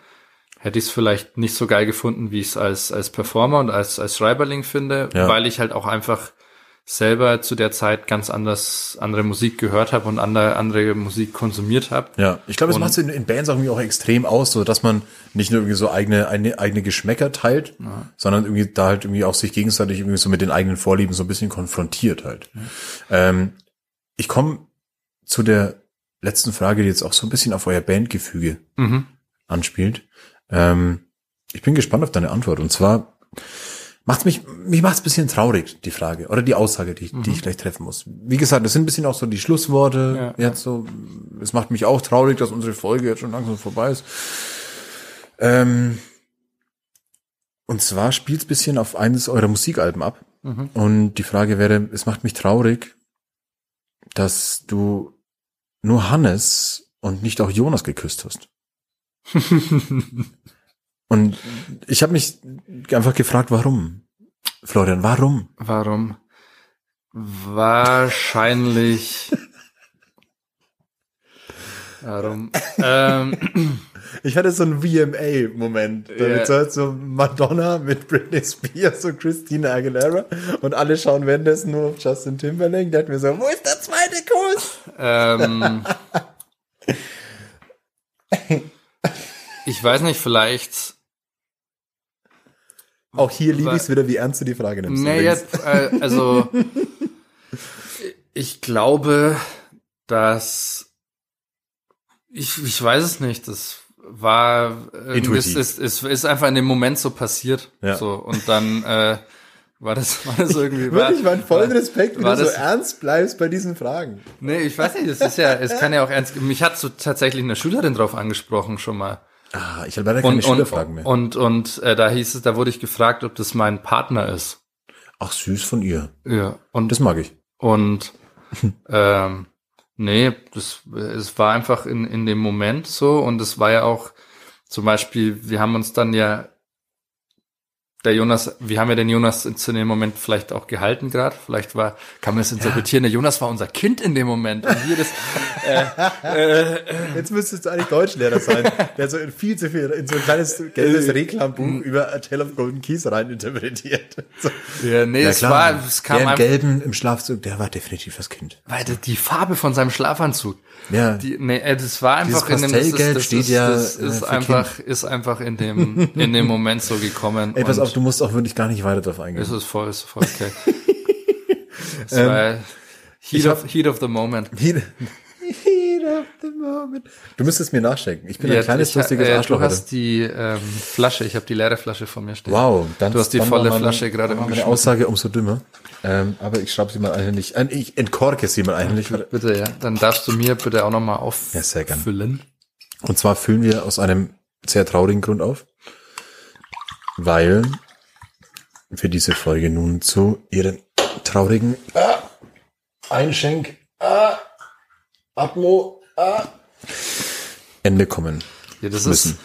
hätte ich es vielleicht nicht so geil gefunden, wie ich es als, als Performer und als, als Schreiberling finde, Ja. weil ich halt auch einfach selber zu der Zeit ganz anders andere Musik gehört habe und andere, andere Musik konsumiert habe. Ja, ich glaube, es macht in, in Bands auch irgendwie auch extrem aus, so dass man nicht nur irgendwie so eigene, eigene, eigene Geschmäcker teilt, sondern irgendwie da halt irgendwie auch sich gegenseitig irgendwie so mit den eigenen Vorlieben so ein bisschen konfrontiert halt. Ähm, ich komme zu der letzten Frage, die jetzt auch so ein bisschen auf euer Bandgefüge Mhm. anspielt. Ähm, ich bin gespannt auf deine Antwort. Und zwar macht's mich, mich macht's ein bisschen traurig, die Frage oder die Aussage, die, ich- die ich gleich treffen muss. Wie gesagt, das sind ein bisschen auch so die Schlussworte. Ja, jetzt so, es macht mich auch traurig, dass unsere Folge jetzt schon langsam vorbei ist. Ähm, und zwar spielt's bisschen auf eines eurer Musikalben ab. Mhm. Und die Frage wäre, es macht mich traurig, dass du nur Hannes und nicht auch Jonas geküsst hast. Und ich habe mich einfach gefragt, warum? Florian, warum? Warum? Wahrscheinlich. Warum? ähm, Ich hatte so einen VMA-Moment. Da so, halt so Madonna mit Britney Spears und Christina Aguilera und alle schauen währenddessen nur auf Justin Timberlake. Der hat mir so, wo ist der zweite Kuss? ähm, ich weiß nicht, vielleicht. Auch hier liebe ich es wieder, wie ernst du die Frage nimmst. Nee, jetzt, äh, also ich glaube, dass ich, ich weiß es nicht. Das war Intuitiv. ist, es ist einfach in dem Moment so passiert. Ja. So und dann äh, war das war das irgendwie war, Wirklich, meinen vollen war- Respekt, wie war du so ernst bleibst bei diesen Fragen. Nee, ich weiß nicht, es ist ja, es kann ja auch ernst. Mich hat so tatsächlich eine Schülerin drauf angesprochen schon mal. Ah, ich habe leider keine Und und Schülerfragen mehr. und und äh, da hieß es, da wurde ich gefragt, ob das mein Partner ist. Ach, süß von ihr. Ja. Und Das mag ich. Und ähm, nee, das, es war einfach in, in dem Moment so und es war ja auch zum Beispiel, wir haben uns dann ja der Jonas, wir haben ja den Jonas in- zu dem Moment vielleicht auch gehalten gerade. Vielleicht war, kann man das interpretieren, der Jonas war unser Kind in dem Moment. Und wir das, Jetzt müsstest du eigentlich Deutschlehrer sein, der so in viel zu viel, in so ein kleines gelbes Äh, Reklambuch über A Tale of Golden Keys rein interpretiert. So. ja, nee, es war, es kam der im Gelben im Schlafzug, der war definitiv das Kind. weil die- die Farbe von seinem Schlafanzug. Ja. Die, nee, äh, das war einfach Dieses in dem, das das steht ist, ja, das äh, ist einfach, ist einfach in dem, in dem Moment so gekommen. Ey, pass Und- auf, du musst auch wirklich gar nicht weiter drauf eingehen. Es ist voll, ist voll okay. es war Heat of, Heat of the Moment. Heat, heat of the moment. Du müsstest mir nachschenken. Ich bin ein Ja, kleines, ich, lustiges äh, Arschloch. Du heute. hast die ähm, Flasche, ich habe die leere Flasche vor mir stehen. Wow, dann Du hast die volle meine- Flasche gerade Meine. Aussage umso dümmer. Ähm, aber ich schraube sie mal eigentlich. Äh, ich entkorke sie mal eigentlich. Bitte, ja. Dann darfst du mir bitte auch nochmal Ja, sehr gern. auffüllen. Und zwar füllen wir aus einem sehr traurigen Grund auf, weil für diese Folge nun zu ihren traurigen ah, Einschenk ah, Atmo ah, Ende kommen. Ja, das müssen.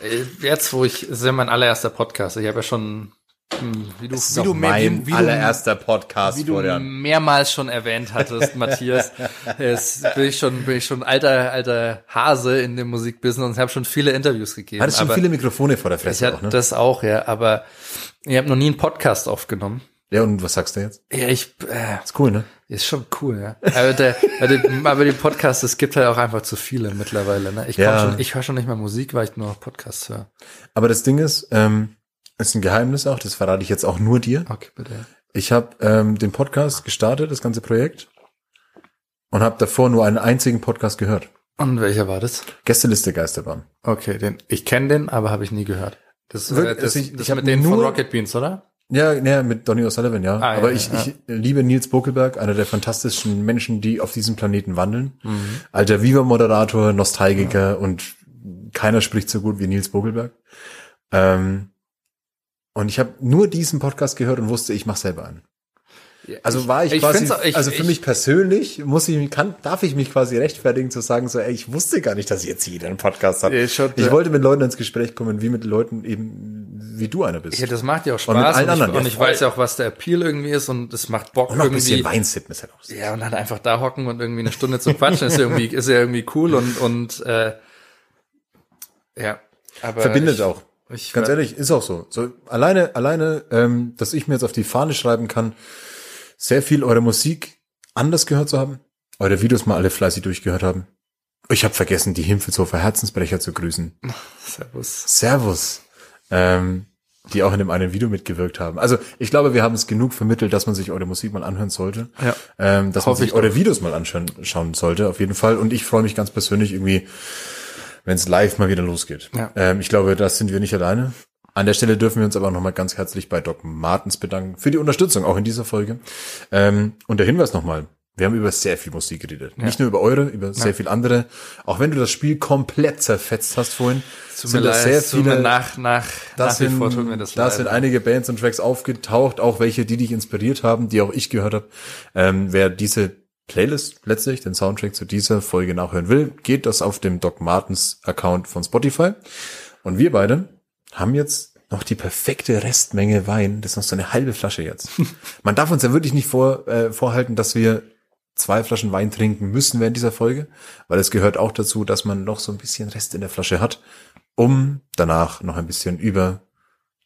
ist jetzt, wo ich, das ist ja mein allererster Podcast. Ich habe ja schon, hm, wie du, Das ist wie du, mein wie, wie allererster Podcast, wie du Florian. mehrmals schon erwähnt hattest, Matthias, ist, bin ich schon, bin ich schon alter, alter Hase in dem Musikbusiness und habe schon viele Interviews gegeben. Hattest schon viele Mikrofone vor der ich Fresse hatte auch, ne? das auch, ja, aber ich habe noch nie einen Podcast aufgenommen. Ja, und was sagst du jetzt? Ja, ich, äh, Ist cool, ne? ist schon cool, ja. Aber, der, aber, die, Podcasts, es gibt halt auch einfach zu viele mittlerweile. Ne? Ich, Ja. schon, ich höre schon nicht mehr Musik, weil ich nur noch Podcasts höre. Aber das Ding ist, ähm, ist ein Geheimnis auch, das verrate ich jetzt auch nur dir. Okay, bitte. Ich habe ähm, den Podcast gestartet, das ganze Projekt, und habe davor nur einen einzigen Podcast gehört. Und welcher war das? Gästeliste Geisterbahn. Okay, den, ich kenne den, aber habe ich nie gehört. Das, Wirklich? äh, das, Also ich- das ich mit denen von nur- Rocket Beans, oder? Ja, ja, mit Donny O'Sullivan, ja. Ah, Aber ja, ich, ja. ich liebe Nils Bokelberg, einer der fantastischen Menschen, die auf diesem Planeten wandeln. Mhm. Alter Viva-Moderator, Nostalgiker und keiner spricht so gut wie Nils Bokelberg. Ähm, und ich habe nur diesen Podcast gehört und wusste, ich mache selber einen. Also war ich, ich quasi, ich- also für ich- mich persönlich muss ich, kann, darf ich mich quasi rechtfertigen zu sagen, so, ey, ich wusste gar nicht, dass jetzt jeder einen Podcast hat. Ich ja. wollte mit Leuten ins Gespräch kommen, wie mit Leuten eben, wie du einer bist. Ja, das macht ja auch Und mit Spaß. allen Und, ich, anderen, und ich weiß ja auch, was der Appeal irgendwie ist und es macht Bock Und noch ein irgendwie. bisschen Weinsippen ist halt auch. Ja, und dann einfach da hocken und irgendwie eine Stunde zu quatschen, ist ja irgendwie, ist ja irgendwie cool und, und äh, ja. Aber Verbindet auch. Ich, Ganz ehrlich, ist auch so. So alleine, alleine, ähm, dass ich mir jetzt auf die Fahne schreiben kann, sehr viel eure Musik anders gehört zu haben, eure Videos mal alle fleißig durchgehört haben. Ich habe vergessen, die Himpfelshofer Herzensbrecher zu grüßen. Servus. Servus. Ähm, die auch in dem einen Video mitgewirkt haben. Also ich glaube, wir haben es genug vermittelt, dass man sich eure Musik mal anhören sollte. Ja. Ähm, dass man Hoffe sich ich eure. Videos mal anschauen schauen sollte, auf jeden Fall. Und ich freue mich ganz persönlich irgendwie, wenn es live mal wieder losgeht. Ja. Ähm, ich glaube, das sind wir nicht alleine. An der Stelle dürfen wir uns aber nochmal ganz herzlich bei Doc Martens bedanken für die Unterstützung, auch in dieser Folge. Ähm, und der Hinweis nochmal. Wir haben über sehr viel Musik geredet. Nicht nur über eure, über sehr viel andere. Auch wenn du das Spiel komplett zerfetzt hast vorhin, Tut sind das leid, sehr viele, nach, nach, das nach sind, vor tut das da sind einige Bands und Tracks aufgetaucht, auch welche, die dich inspiriert haben, die auch ich gehört habe. Ähm, wer diese Playlist letztlich, den Soundtrack zu dieser Folge nachhören will, geht das auf dem Doc Martens Account von Spotify. Und wir beide haben jetzt noch die perfekte Restmenge Wein. Das ist noch so eine halbe Flasche jetzt. Man darf uns ja wirklich nicht vor, äh, vorhalten, dass wir zwei Flaschen Wein trinken müssen während dieser Folge, weil es gehört auch dazu, dass man noch so ein bisschen Rest in der Flasche hat, um danach noch ein bisschen über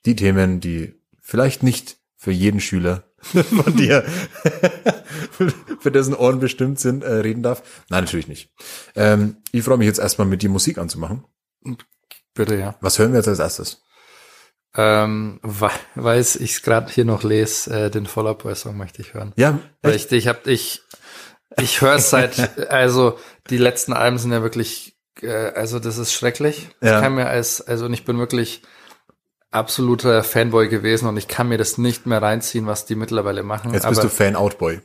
die Themen, die vielleicht nicht für jeden Schüler von dir, für dessen Ohren bestimmt sind, äh, reden darf. Nein, natürlich nicht. Ähm, ich freue mich jetzt erstmal mit dir Musik anzumachen. Bitte, ja. Was hören wir jetzt als erstes? Ähm, weil, ich es gerade hier noch lese, äh, den Fall Out Boy Song möchte ich hören. Ja, Weil ich, ich ich, ich höre es seit, also die letzten Alben sind ja wirklich, äh, also das ist schrecklich. Ja. Ich kann mir als, also und ich bin wirklich absoluter Fanboy gewesen und ich kann mir das nicht mehr reinziehen, was die mittlerweile machen. Jetzt aber, bist du Fan-Outboy.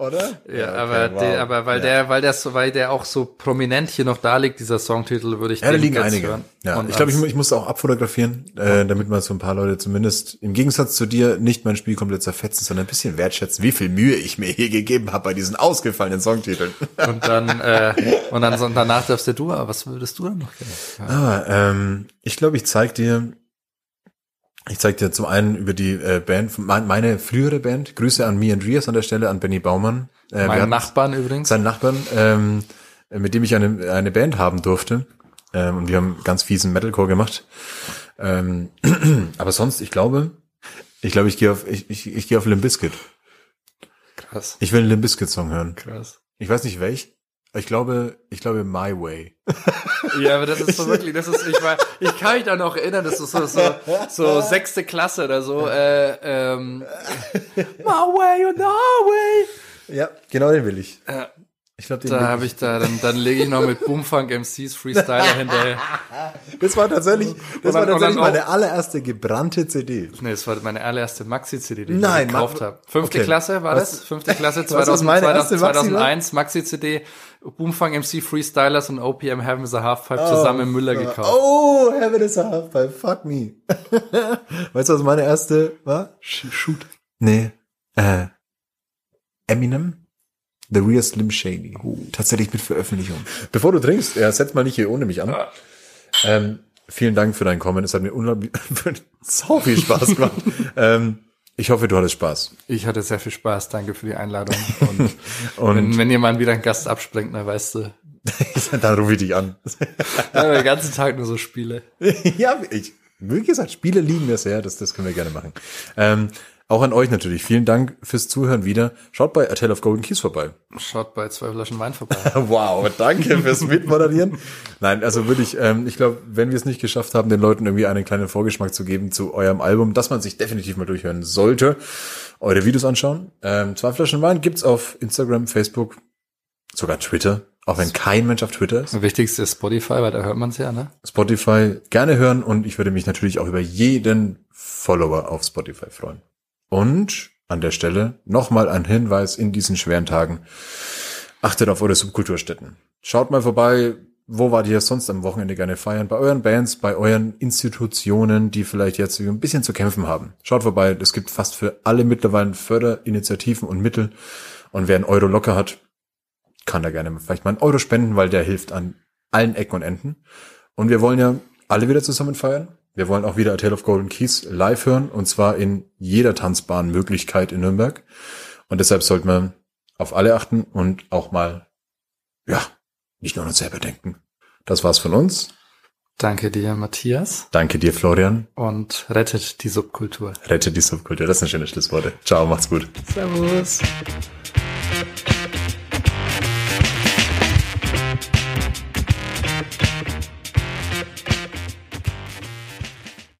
Oder? Ja, okay, aber, wow. der, aber weil Ja. der, weil der so, weil der auch so prominent hier noch da liegt, dieser Songtitel, würde ich Ja, da liegen jetzt einige. hören. Ja, Und ich glaube, ich, ich musste auch abfotografieren, äh, damit man so ein paar Leute zumindest im Gegensatz zu dir nicht mein Spiel komplett zerfetzen, sondern ein bisschen wertschätzen, wie viel Mühe ich mir hier gegeben habe bei diesen ausgefallenen Songtiteln. Und dann, äh, und dann so, danach darfst du was würdest du dann noch gerne? Ah, ähm, ich glaube, ich zeig dir, ich zeig dir zum einen über die äh, Band, mein- meine frühere Band, Grüße an Me and Rias an der Stelle, an Benny Baumann. Äh, Mein Nachbarn übrigens. seinen Nachbarn, ähm, mit dem ich eine, eine Band haben durfte. Ähm, und wir haben ganz fiesen Metalcore gemacht. Ähm, aber sonst, ich glaube, ich glaube, ich gehe auf, ich, ich, ich gehe auf Limp Bizkit. Krass, Ich will einen Limp Bizkit Song hören. krass. Ich weiß nicht welch. Ich glaube, ich glaube My Way. Ja, aber das ist so wirklich, das ist, ich war, ich kann mich da noch erinnern, das ist so, so, so sechste Klasse oder so, äh, ähm, my way or no way. Ja, genau den will ich. Ja. Ich glaube, den Da habe ich da, dann, dann lege ich noch mit Boomfunk MCs Freestyler hinterher. Das war tatsächlich, das Und war dann- und tatsächlich dann auch- meine allererste gebrannte CD. Nee, das war meine allererste Maxi-CD, die ich Nein, mir gekauft habe. Fünfte okay. Klasse war Was- das? Fünfte Klasse, Was 2000, ist meine erste 2000, Maxi war? 2001, Maxi-CD. Boomfang MC Freestylers und OPM Heaven is a Halfpipe zusammen im Müller gekauft. Oh, Heaven is a Halfpipe, fuck me. weißt du, was meine erste war? Shoot. Nee. Äh, Eminem? The Real Slim Shady. Tatsächlich mit Veröffentlichung. Bevor du trinkst, ja, setz mal nicht hier ohne mich an. Ähm, vielen Dank für dein Comment. Es hat mir unglaublich so viel Spaß gemacht. ähm, ich hoffe, du hattest Spaß. Ich hatte sehr viel Spaß. Danke für die Einladung. Und, Und wenn, wenn jemand wieder einen Gast abspringt, dann weißt du, dann rufe ich dich an. ja, den ganzen Tag nur so Spiele. ja, ich, wie gesagt, Spiele liegen mir sehr, das, das können wir gerne machen. Ähm, auch an euch natürlich. Vielen Dank fürs Zuhören wieder. Schaut bei A Tale of Golden Keys vorbei. Schaut bei zwei Flaschen Wein vorbei. Wow, danke fürs Mitmoderieren. Nein, also wirklich, ähm, ich glaube, wenn wir es nicht geschafft haben, den Leuten irgendwie einen kleinen Vorgeschmack zu geben zu eurem Album, dass man sich definitiv mal durchhören sollte, eure Videos anschauen. Ähm, zwei Flaschen Wein gibt's auf Instagram, Facebook, sogar Twitter, auch wenn kein Mensch auf Twitter ist. Das Wichtigste ist Spotify, weil da hört man es ja, ne? Spotify gerne hören und ich würde mich natürlich auch über jeden Follower auf Spotify freuen. Und an der Stelle nochmal ein Hinweis in diesen schweren Tagen. Achtet auf eure Subkulturstätten. Schaut mal vorbei, wo wart ihr sonst am Wochenende gerne feiern? Bei euren Bands, bei euren Institutionen, die vielleicht jetzt ein bisschen zu kämpfen haben. Schaut vorbei, es gibt fast für alle mittlerweile Förderinitiativen und Mittel. Und wer einen Euro locker hat, kann da gerne vielleicht mal einen Euro spenden, weil der hilft an allen Ecken und Enden. Und wir wollen ja alle wieder zusammen feiern. Wir wollen auch wieder A Tale of Golden Keys live hören und zwar in jeder tanzbaren Möglichkeit in Nürnberg. Und deshalb sollten wir auf alle achten und auch mal, ja, nicht nur an uns selber denken. Das war's von uns. Danke dir, Matthias. Danke dir, Florian. Und rettet die Subkultur. Rette die Subkultur. Das sind schöne Schlussworte. Ciao, macht's gut. Servus.